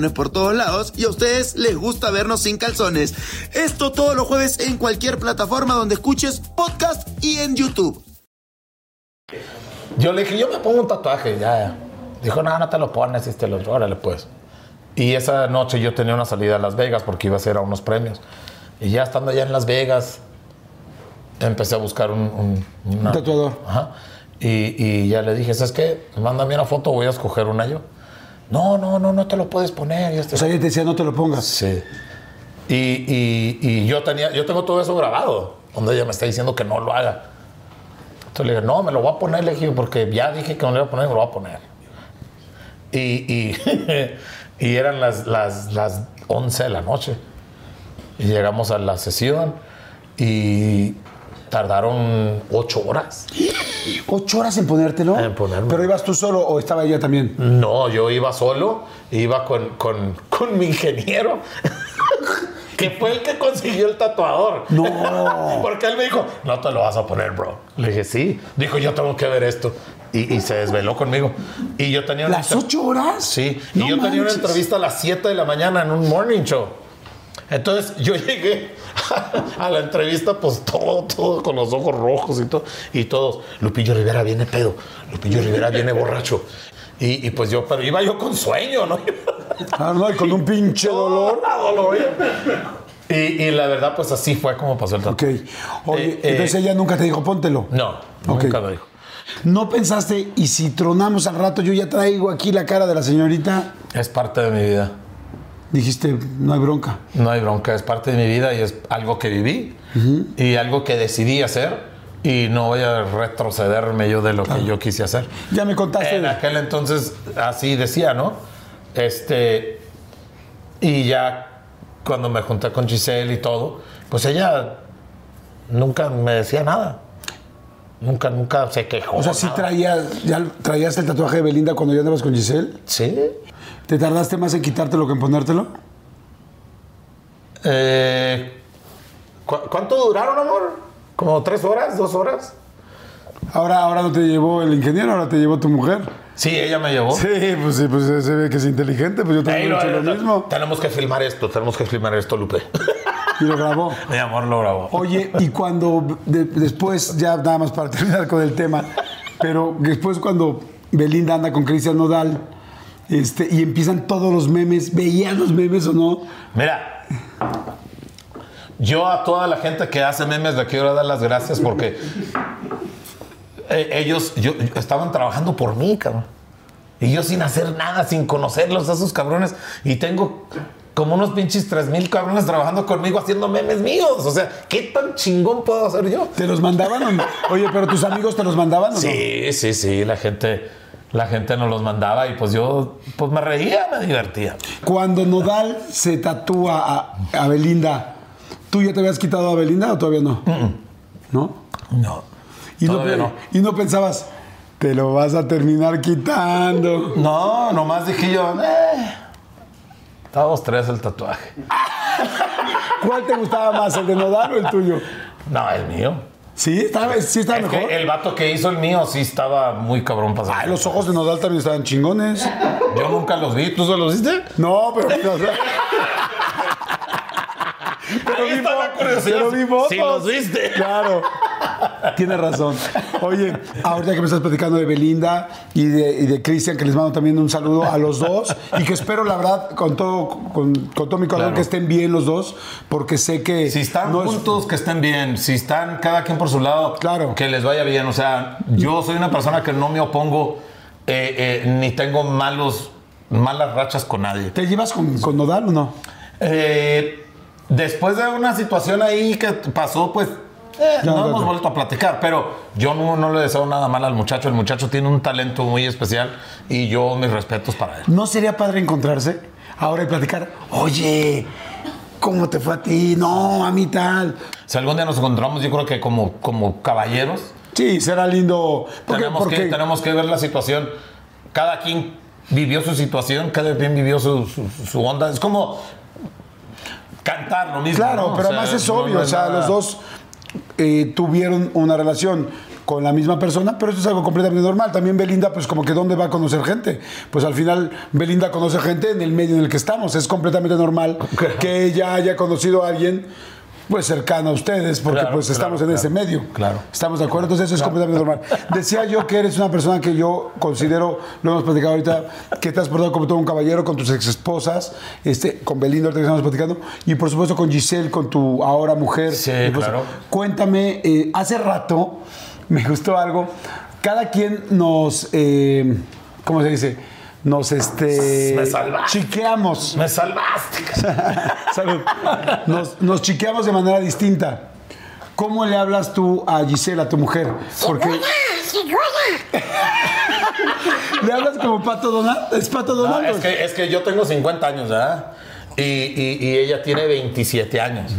por todos lados y a ustedes les gusta vernos sin calzones. Esto todos los jueves en cualquier plataforma donde escuches podcast y en YouTube. Yo le dije, yo me pongo un tatuaje, ya. Dijo, no, no te lo pones, y te lo, órale pues. Y esa noche yo tenía una salida a Las Vegas porque iba a ser a unos premios. Y ya estando allá en Las Vegas, empecé a buscar un, un, una- Un tatuador. Ajá. Y, y ya le dije, ¿sabes qué? Mándame una foto, voy a escoger una yo. No, no, no, no te lo puedes poner. O sea, ella te decía, no te lo pongas. Sí. Y, y- y yo tenía, yo tengo todo eso grabado, donde ella me está diciendo que no lo haga. Entonces le dije, no, me lo voy a poner, le dije, porque ya dije que no lo iba a poner, me lo voy a poner. Y, y, y eran las, las, las 11 de la noche. Y llegamos a la sesión y tardaron 8 horas. ¿Ocho horas en ponértelo? En ponerme. ¿Pero ibas tú solo o estaba ella también? No, yo iba solo, iba con, con, con mi ingeniero, que fue el que consiguió el tatuador. No. Porque él me dijo, no te lo vas a poner, bro. Le dije, sí. Dijo, yo tengo que ver esto. Y, y se desveló conmigo. Y yo tenía una... ¿Las ocho horas? Sí. Y No yo tenía una manches. entrevista a las 7 de la mañana en un morning show. Entonces yo llegué a la entrevista, pues todo, todo con los ojos rojos y todo. Y todos, Lupillo Rivera viene pedo, Lupillo Rivera viene borracho. Y, y pues yo, pero iba yo con sueño, ¿no? Ah, no, y con un pinche dolor. Y, y la verdad, pues así fue como pasó el Ok. tatuaje. Oye, Eh, eh, entonces ella nunca te dijo, póntelo. No, Ok. nunca me dijo. ¿No pensaste, y si tronamos al rato, yo ya traigo aquí la cara de la señorita? Es parte de mi vida. Dijiste, no hay bronca. No hay bronca, es parte de mi vida y es algo que viví y algo que decidí hacer y no voy a retrocederme yo de lo que yo quise hacer. Ya me contaste. En aquel entonces así decía, ¿no? Este y ya cuando me junté con Giselle y todo, pues ella nunca me decía nada. Nunca, nunca se quejó. O sea, sí traías, ya traías el tatuaje de Belinda cuando ya andabas con Giselle. Sí. ¿Te tardaste más en quitártelo que en ponértelo? Eh, ¿cu- ¿Cuánto duraron, amor? ¿Como tres horas, dos horas? Ahora, ahora no te llevó el ingeniero, ahora te llevó tu mujer. Sí, ella me llevó. Sí, pues sí, pues se ve que es inteligente, pues yo Ey, también he hecho lo lo- mismo. Tenemos que filmar esto, tenemos que filmar esto, Lupe. Y lo grabó. Mi amor lo grabó. Oye, y cuando de- después, ya nada más para terminar con el tema, pero después cuando Belinda anda con Cristian Nodal este, y empiezan todos los memes, ¿veías los memes o no? Mira, yo a toda la gente que hace memes le quiero dar las gracias porque eh, ellos yo, yo- estaban trabajando por mí, cabrón. Y yo sin hacer nada, sin conocerlos a esos cabrones. Y tengo como unos pinches tres mil cabrones trabajando conmigo haciendo memes míos. O sea, ¿qué tan chingón puedo hacer yo? ¿Te los mandaban o no? Oye, pero tus amigos te los mandaban o no? Sí, sí, sí, la gente, la gente nos los mandaba y pues yo pues me reía, me divertía. Cuando Nodal se tatúa a, a Belinda, ¿tú ya te habías quitado a Belinda o todavía no? ¿No? No. Y no, Todavía pe- no. y no pensabas, te lo vas a terminar quitando. No, nomás dije yo, eh. Estábamos tres el tatuaje. ¿Cuál te gustaba más, el de Nodal o el tuyo? No, el mío. Sí, estaba, sí estaba Es mejor. el vato que hizo el mío sí estaba muy cabrón pasado. Ay, los ojos de Nodal también estaban chingones. Yo nunca los vi. ¿Tú se los viste? No, pero. o sea, pero vi está la fo- curiosidad. pero vi fotos. Sí los viste. Claro. Tienes razón. Oye, ahorita que me estás platicando de Belinda y de, de Cristian, que les mando también un saludo a los dos y que espero, la verdad, con todo, con, con todo mi corazón, Claro. que estén bien los dos, porque sé que. Si están no es- juntos, que estén bien. Si están cada quien por su lado, Claro. que les vaya bien. O sea, yo soy una persona que no me opongo eh, eh, ni tengo malos, malas rachas con nadie. ¿Te llevas con, con Nodal o no? Eh, después de una situación ahí que pasó, pues eh, no hemos vuelto a platicar, pero yo no, no le deseo nada mal al muchacho. El muchacho tiene un talento muy especial y yo mis respetos para él. ¿No sería padre encontrarse ahora y platicar? Oye, ¿cómo te fue a ti? No, a mí tal. Si algún día nos encontramos, yo creo que como, como caballeros, Sí, será lindo. Porque, tenemos, porque que, tenemos que ver la situación. Cada quien vivió su situación, cada quien vivió su, su- su onda. Es como cantar lo mismo. Claro, ¿no? pero O sea, además es obvio, o sea, los dos eh, tuvieron una relación con la misma persona, pero eso es algo completamente normal. También Belinda, pues como que dónde va a conocer gente. Pues al final Belinda conoce gente en el medio en el que estamos. Es completamente normal que ella haya conocido a alguien pues cercano a ustedes, porque Claro, pues claro, estamos en claro. ese medio. Claro. Estamos de acuerdo, entonces eso es completamente normal. Decía yo que eres una persona que yo considero, lo hemos platicado ahorita, que te has portado como todo un caballero con tus ex esposas, este, con Belinda, ahorita que estamos platicando, y por supuesto con Giselle, con tu ahora mujer. Sí, claro. Cuéntame, eh, hace rato me gustó algo. Cada quien nos, eh, ¿cómo se dice? Nos este, Me salvaste. chiqueamos. Me salvaste. Salud. Nos, nos chiqueamos de manera distinta. ¿Cómo le hablas tú a Gisela, a tu mujer? Porque le hablas como Pato Donald. ¿Es Pato No, Donald? es, que, es que yo tengo 50 años, ¿verdad? Y, y- y ella tiene 27 años.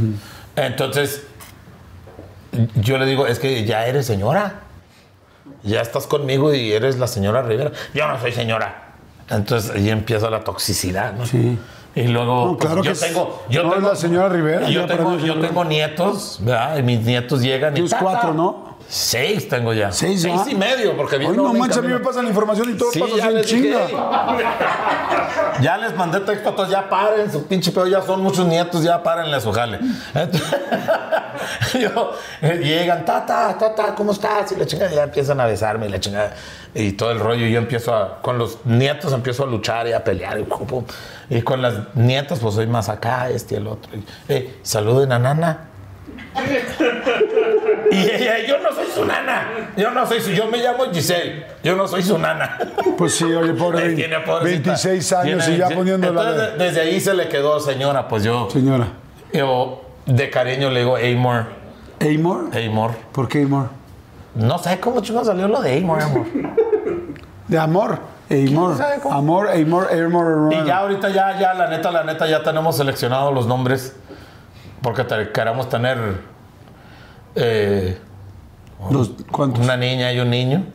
Entonces, yo le digo, es que ya eres señora. Ya estás conmigo y eres la señora Rivera. Yo no soy señora. Entonces ahí empieza la toxicidad, ¿no? Sí. Y luego, No, claro pues, yo que es- tengo, yo no es tengo, la señora Rivera, Yo tengo, yo tengo nietos, ¿verdad? Y mis nietos llegan y ¡tata! cuatro, ¿no? Seis tengo ya. Seis, y medio, porque Ay, viene no manches, a mí me pasan la información y todo Sí, pasa en dije. chinga. Ya les mandé texto a todos, ya paren su pinche pedo, ya son muchos nietos, ya párenle a su jale. Entonces, yo, eh, llegan, tata, tata, ¿cómo estás? Y la chingada, ya empiezan a besarme y la chingada. Y todo el rollo, y yo empiezo a, con los nietos empiezo a luchar y a pelear. Y, con las nietas, pues soy más acá, este y el otro. Y, eh, saluden a Nana. Y ella, yo no soy su nana. Yo no soy su, yo me llamo Giselle. Yo no soy su nana. Pues sí, oye, pobre, tiene, pobrecita. 26 años Tiene y ya 26. poniéndola. Entonces, de- desde ahí se le quedó, señora, pues yo, Señora. yo de cariño le digo Amor. ¿Amor? Amor. ¿Por qué Amor? No sé cómo chingón salió lo de Amor, amor. De amor. Amor. Amor, amor, amor, amor. Y ya ahorita ya, ya, la neta, la neta, ya tenemos seleccionados los nombres. Porque queremos tener eh, una niña y un niño.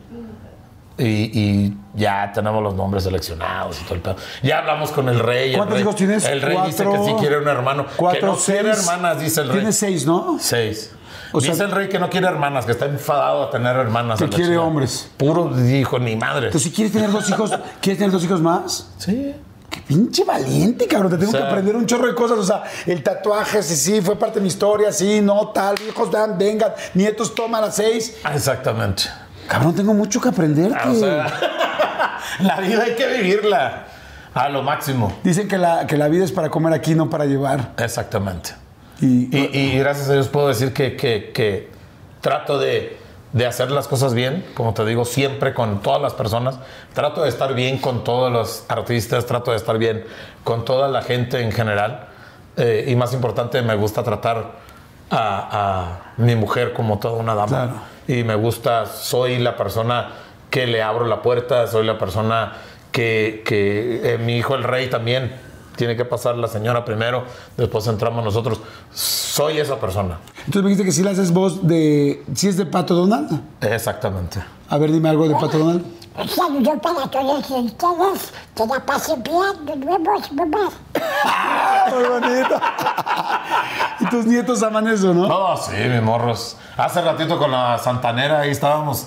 Y, y ya tenemos los nombres seleccionados y todo el pedo. Ya hablamos con el rey. el ¿Cuántos rey- hijos tienes? El rey dice que sí quiere un hermano. que Cuatro, no quiere seis. hermanas, dice el rey. Tienes seis, ¿no? Seis. O sea- dice el rey que no quiere hermanas, que está enfadado a tener hermanas. Que quiere hombres. Puro hijo, ni madre. Entonces, si quieres tener dos hijos, ¿quieres tener dos hijos más? Sí. Pinche valiente, cabrón. Te tengo O sea- que aprender un chorro de cosas. O sea, el tatuaje, sí, sí, fue parte de mi historia, sí, no, tal. Hijos, dan, vengan. Nietos, toma a las seis. Exactamente. Cabrón, tengo mucho que aprender. Ah, O sea, la vida hay que vivirla a lo máximo. Dicen que la, que la vida es para comer aquí, no para llevar. Exactamente. Y, Y, y gracias a Dios puedo decir que, que- que trato de, de hacer las cosas bien, como te digo, siempre con todas las personas. Trato de estar bien con todos los artistas, trato de estar bien con toda la gente en general. Eh, y más importante, me gusta tratar a, a mi mujer como toda una dama. Claro. Y me gusta, soy la persona que le abro la puerta, soy la persona que, que eh, mi hijo el rey también tiene que pasar la señora primero, después entramos nosotros. Soy esa persona. entonces me dijiste que si le haces voz de. ¿Sí es de Pato Donald? Exactamente. A ver, dime algo de Pato Donald. Un saludo para todos ustedes. Que la pasen bien. Nos vemos, mamá. Muy bonito. y tus nietos aman eso, ¿no? No, sí, mis morros. Hace ratito con la santanera ahí estábamos.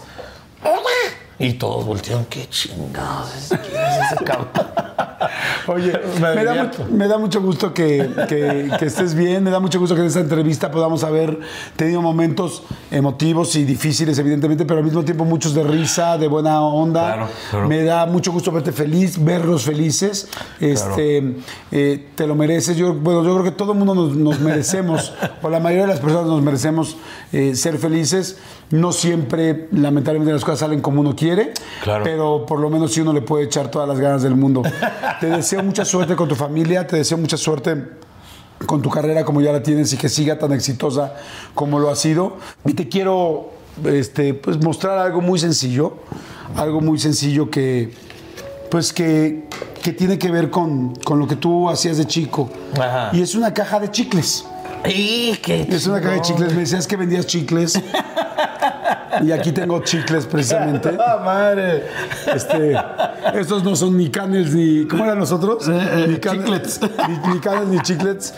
Hola. Y todos voltearon, qué chingados ¿quién es ese cabrón? Oye, Me me, da, me mucho gusto que, que- que estés bien, me da mucho gusto que en esta entrevista podamos haber tenido momentos emotivos y difíciles, evidentemente, pero al mismo tiempo muchos de risa, de buena onda. Claro, claro. Me da mucho gusto verte feliz, verlos felices. Este, eh, te lo mereces. Yo, bueno, yo creo que todo el mundo nos, nos merecemos, o la mayoría de las personas nos merecemos eh, ser felices. No siempre, lamentablemente, las cosas salen como uno quiere, Claro. pero por lo menos sí uno le puede echar todas las ganas del mundo. te deseo mucha suerte con tu familia, te deseo mucha suerte con tu carrera como ya la tienes y que siga tan exitosa como lo ha sido. Y te quiero este, pues, mostrar algo muy sencillo, algo muy sencillo que, pues que, que tiene que ver con, con lo que tú hacías de chico. Ajá. Y es una caja de chicles. ¡Y qué Es una caja de chicles. Me decías que vendías chicles. y aquí tengo chicles precisamente. ¡Ah, madre! Este, estos no son ni canels ni. ¿Cómo eran los otros? Ni can- chiclets. Ni, ni canels ni chiclets.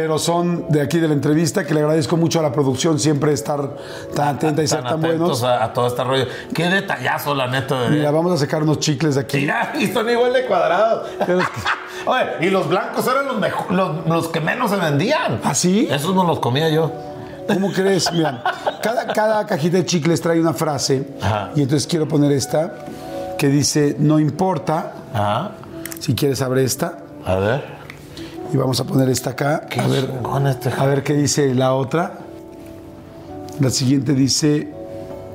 Pero son de aquí de la entrevista, que le agradezco mucho a la producción siempre estar tan atenta y ser Tan tan atentos buenos. a, a todo este rollo. ¡Qué detallazo, la neta! de- Mira, vamos a sacar unos chicles de aquí. Mira, y son igual de cuadrados. Oye, y los blancos eran los, mejo- los, los que menos se vendían. ¿Ah, sí? Esos no los comía yo. ¿Cómo crees? Mira, cada, cada cajita de chicles trae una frase. Ajá. Y entonces quiero poner esta que dice: No importa. Ajá. Si quieres, abre esta. A ver. Y vamos a poner esta acá. Qué A ver, este a ver qué dice la otra. La siguiente dice: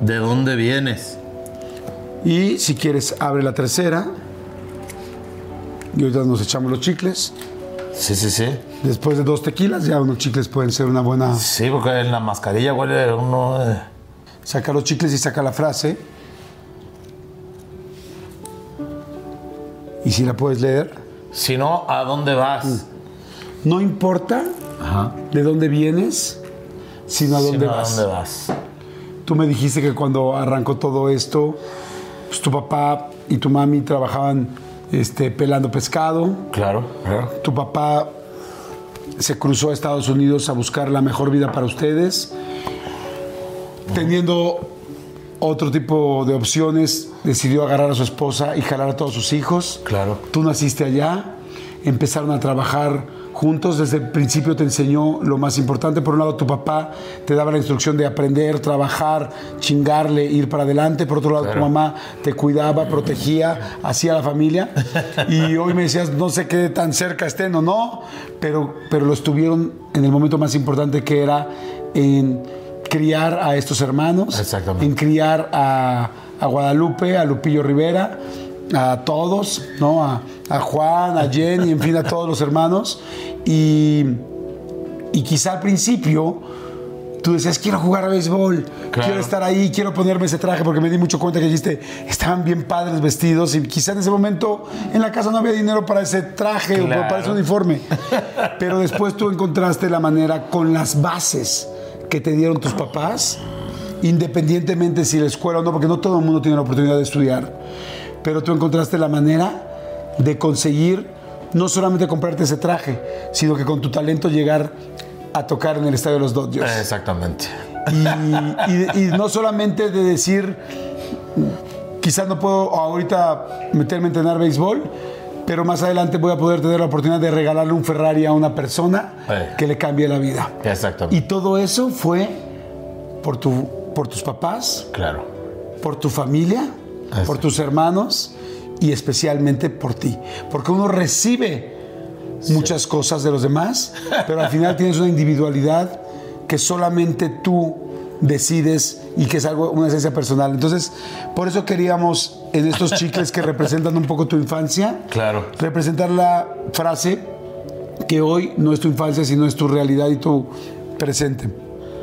¿De dónde vienes? Y si quieres, abre la tercera. Y ahorita nos echamos los chicles. Sí, sí, sí. Después de dos tequilas, ya unos chicles pueden ser una buena. Sí, porque en la mascarilla huele uno. eh, Saca los chicles y saca la frase. Y si la puedes leer. Si no, ¿a dónde vas? No importa Ajá. de dónde vienes, sino a Si dónde no, ¿a vas. dónde vas? Tú me dijiste que cuando arrancó todo esto, pues tu papá y tu mami trabajaban este, pelando pescado. Claro, claro. Tu papá se cruzó a Estados Unidos a buscar la mejor vida para ustedes. Teniendo otro tipo de opciones, decidió agarrar a su esposa y jalar a todos sus hijos. Claro. Tú naciste allá, empezaron a trabajar juntos. Desde el principio te enseñó lo más importante. Por un lado, tu papá te daba la instrucción de aprender, trabajar, chingarle, ir para adelante. Por otro lado, tu mamá te cuidaba, protegía, hacía la familia. Y hoy me decías, no sé qué tan cerca estén o no, pero, pero lo estuvieron en el momento más importante que era en criar a estos hermanos, en criar a, a Guadalupe, a Lupillo Rivera, a todos, ¿no? A, a Juan, a Jenny, en fin, a todos los hermanos. Y, y quizá al principio tú decías, quiero jugar a béisbol, Claro. quiero estar ahí, quiero ponerme ese traje, porque me di mucho cuenta que dijiste, estaban bien padres vestidos y quizá en ese momento en la casa no había dinero para ese traje o para ese uniforme. Pero después tú encontraste la manera con las bases que te dieron tus papás, independientemente si la escuela o no, porque no todo el mundo tiene la oportunidad de estudiar, pero tú encontraste la manera de conseguir no solamente comprarte ese traje, sino que con tu talento llegar a tocar en el estadio de los Dodgers. Exactamente. Y, y- y no solamente de decir, quizás no puedo ahorita meterme a entrenar béisbol, pero más adelante voy a poder tener la oportunidad de regalarle un Ferrari a una persona que le cambie la vida. Exactamente. Y todo eso fue por, tu, por tus papás, Claro. por tu familia, Así. por tus hermanos y especialmente por ti. Porque uno recibe muchas cosas de los demás, pero al final tienes una individualidad que solamente tú decides y que es algo, una esencia personal. Entonces, por eso queríamos en estos chicles que representan un poco tu infancia, Claro. representar la frase que hoy no es tu infancia, sino es tu realidad y tu presente.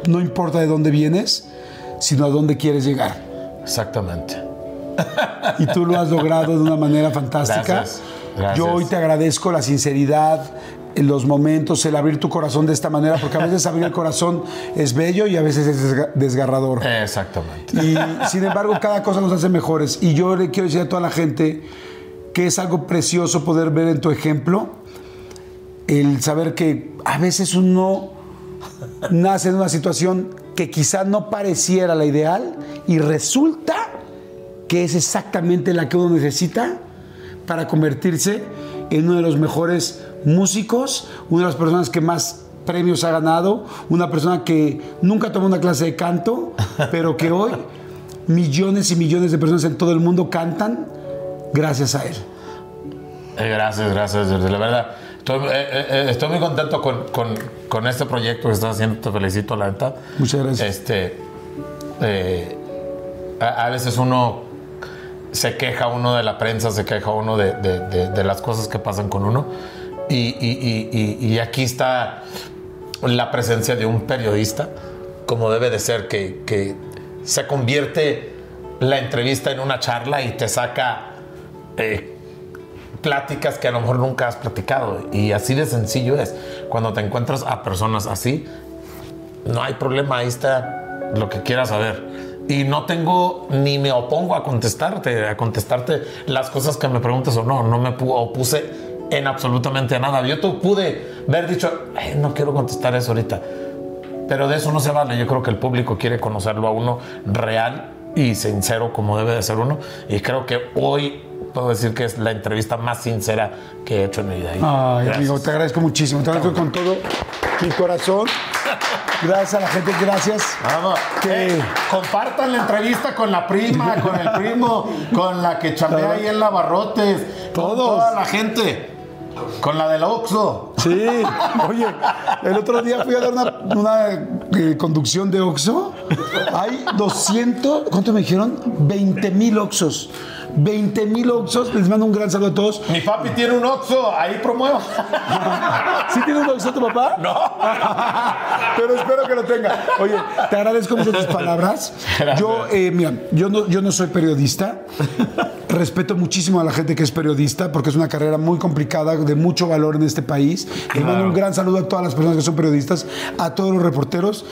No importa de dónde vienes, sino a dónde quieres llegar Exactamente. Y tú lo has logrado de una manera fantástica. Gracias, gracias. Yo hoy te agradezco la sinceridad, en los momentos, el abrir tu corazón de esta manera, porque a veces abrir el corazón es bello y a veces es desga- desgarrador. Exactamente. Y sin embargo, cada cosa nos hace mejores. Y yo le quiero decir a toda la gente que es algo precioso poder ver en tu ejemplo el saber que a veces uno nace en una situación que quizá no pareciera la ideal y resulta que es exactamente la que uno necesita para convertirse en uno de los mejores músicos, una de las personas que más premios ha ganado, una persona que nunca tomó una clase de canto, pero que hoy millones y millones de personas en todo el mundo cantan gracias a él. Eh, gracias, gracias. La verdad, estoy, eh, eh, estoy muy contento con, con- con este proyecto que estás haciendo. Te felicito, la neta. Muchas gracias. Este, eh, a, a veces uno se queja uno de la prensa, se queja uno de, de- de- las cosas que pasan con uno. Y- y- y aquí está la presencia de un periodista, como debe de ser, que, que se convierte la entrevista en una charla y te saca eh, pláticas que a lo mejor nunca has platicado. Y así de sencillo es. Cuando te encuentras a personas así, no hay problema, ahí está lo que quieras saber. Y no tengo ni me opongo a contestarte, a contestarte las cosas que me preguntas o no. No me pu- opuse en absolutamente nada. Yo te pude haber dicho, "Ay, no quiero contestar eso ahorita. Pero de eso no se vale. Yo creo que el público quiere conocerlo a uno real y sincero como debe de ser uno. Y creo que hoy puedo decir que es la entrevista más sincera que he hecho en mi vida. Ay, gracias. amigo, te agradezco muchísimo. Te agradezco con todo mi corazón. Gracias a la gente, gracias. Vamos. Que- Eh, compartan la entrevista con la prima, con el primo, con la que chambea ahí en Lavarrotes. con Todos. Toda la gente. Con la del Oxxo. Sí, oye, el otro día fui a dar una, una, eh, conducción de Oxxo. Hay 200, ¿cuánto me dijeron? 20 mil Oxxos. 20 mil Oxxos. Les mando un gran saludo a todos. Mi papi tiene un Oxxo, ahí promuevo. ¿Sí tiene un Oxxo tu papá? No. Pero espero que lo tenga. Oye, te agradezco mucho tus palabras. Yo, eh, mira, yo no, yo no soy periodista. Respeto muchísimo a la gente que es periodista porque es una carrera muy complicada, de mucho valor en este país. Les mando un gran saludo a todas las personas que son periodistas, a todos los reporteros.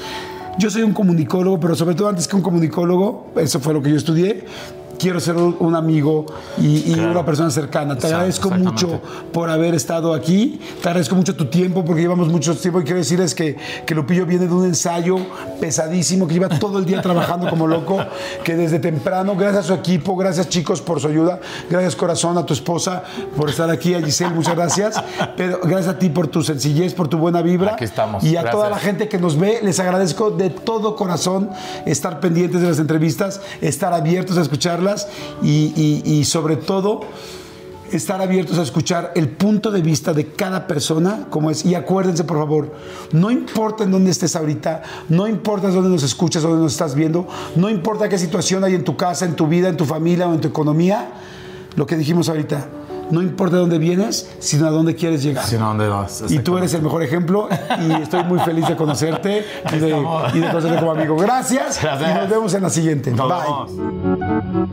Yo soy un comunicólogo, pero sobre todo antes que un comunicólogo, eso fue lo que yo estudié. Quiero ser un, amigo y, y Claro. una persona cercana. Te Exacto, agradezco mucho por haber estado aquí. Te agradezco mucho tu tiempo porque llevamos mucho tiempo y quiero decirles que, que Lupillo viene de un ensayo pesadísimo, que lleva todo el día trabajando como loco, que desde temprano, gracias a su equipo, gracias chicos por su ayuda, gracias corazón a tu esposa por estar aquí, a Giselle, muchas gracias, pero gracias a ti por tu sencillez, por tu buena vibra. Aquí estamos, Y a toda la gente que nos ve, les agradezco de todo corazón estar pendientes de las entrevistas, estar abiertos a escucharlas y, y- sobre todo estar abiertos a escuchar el punto de vista de cada persona, como es. Y acuérdense, por favor, no importa en dónde estés ahorita, no importa dónde nos escuchas, dónde nos estás viendo, no importa qué situación hay en tu casa, en tu vida, en tu familia o en tu economía, lo que dijimos ahorita, no importa de dónde vienes, sino a dónde quieres llegar. Y tú eres el mejor ejemplo y estoy muy feliz de conocerte y de, estamos. y de conocerte como amigo. Gracias, Gracias. y nos vemos en la siguiente. Nos Bye. vemos.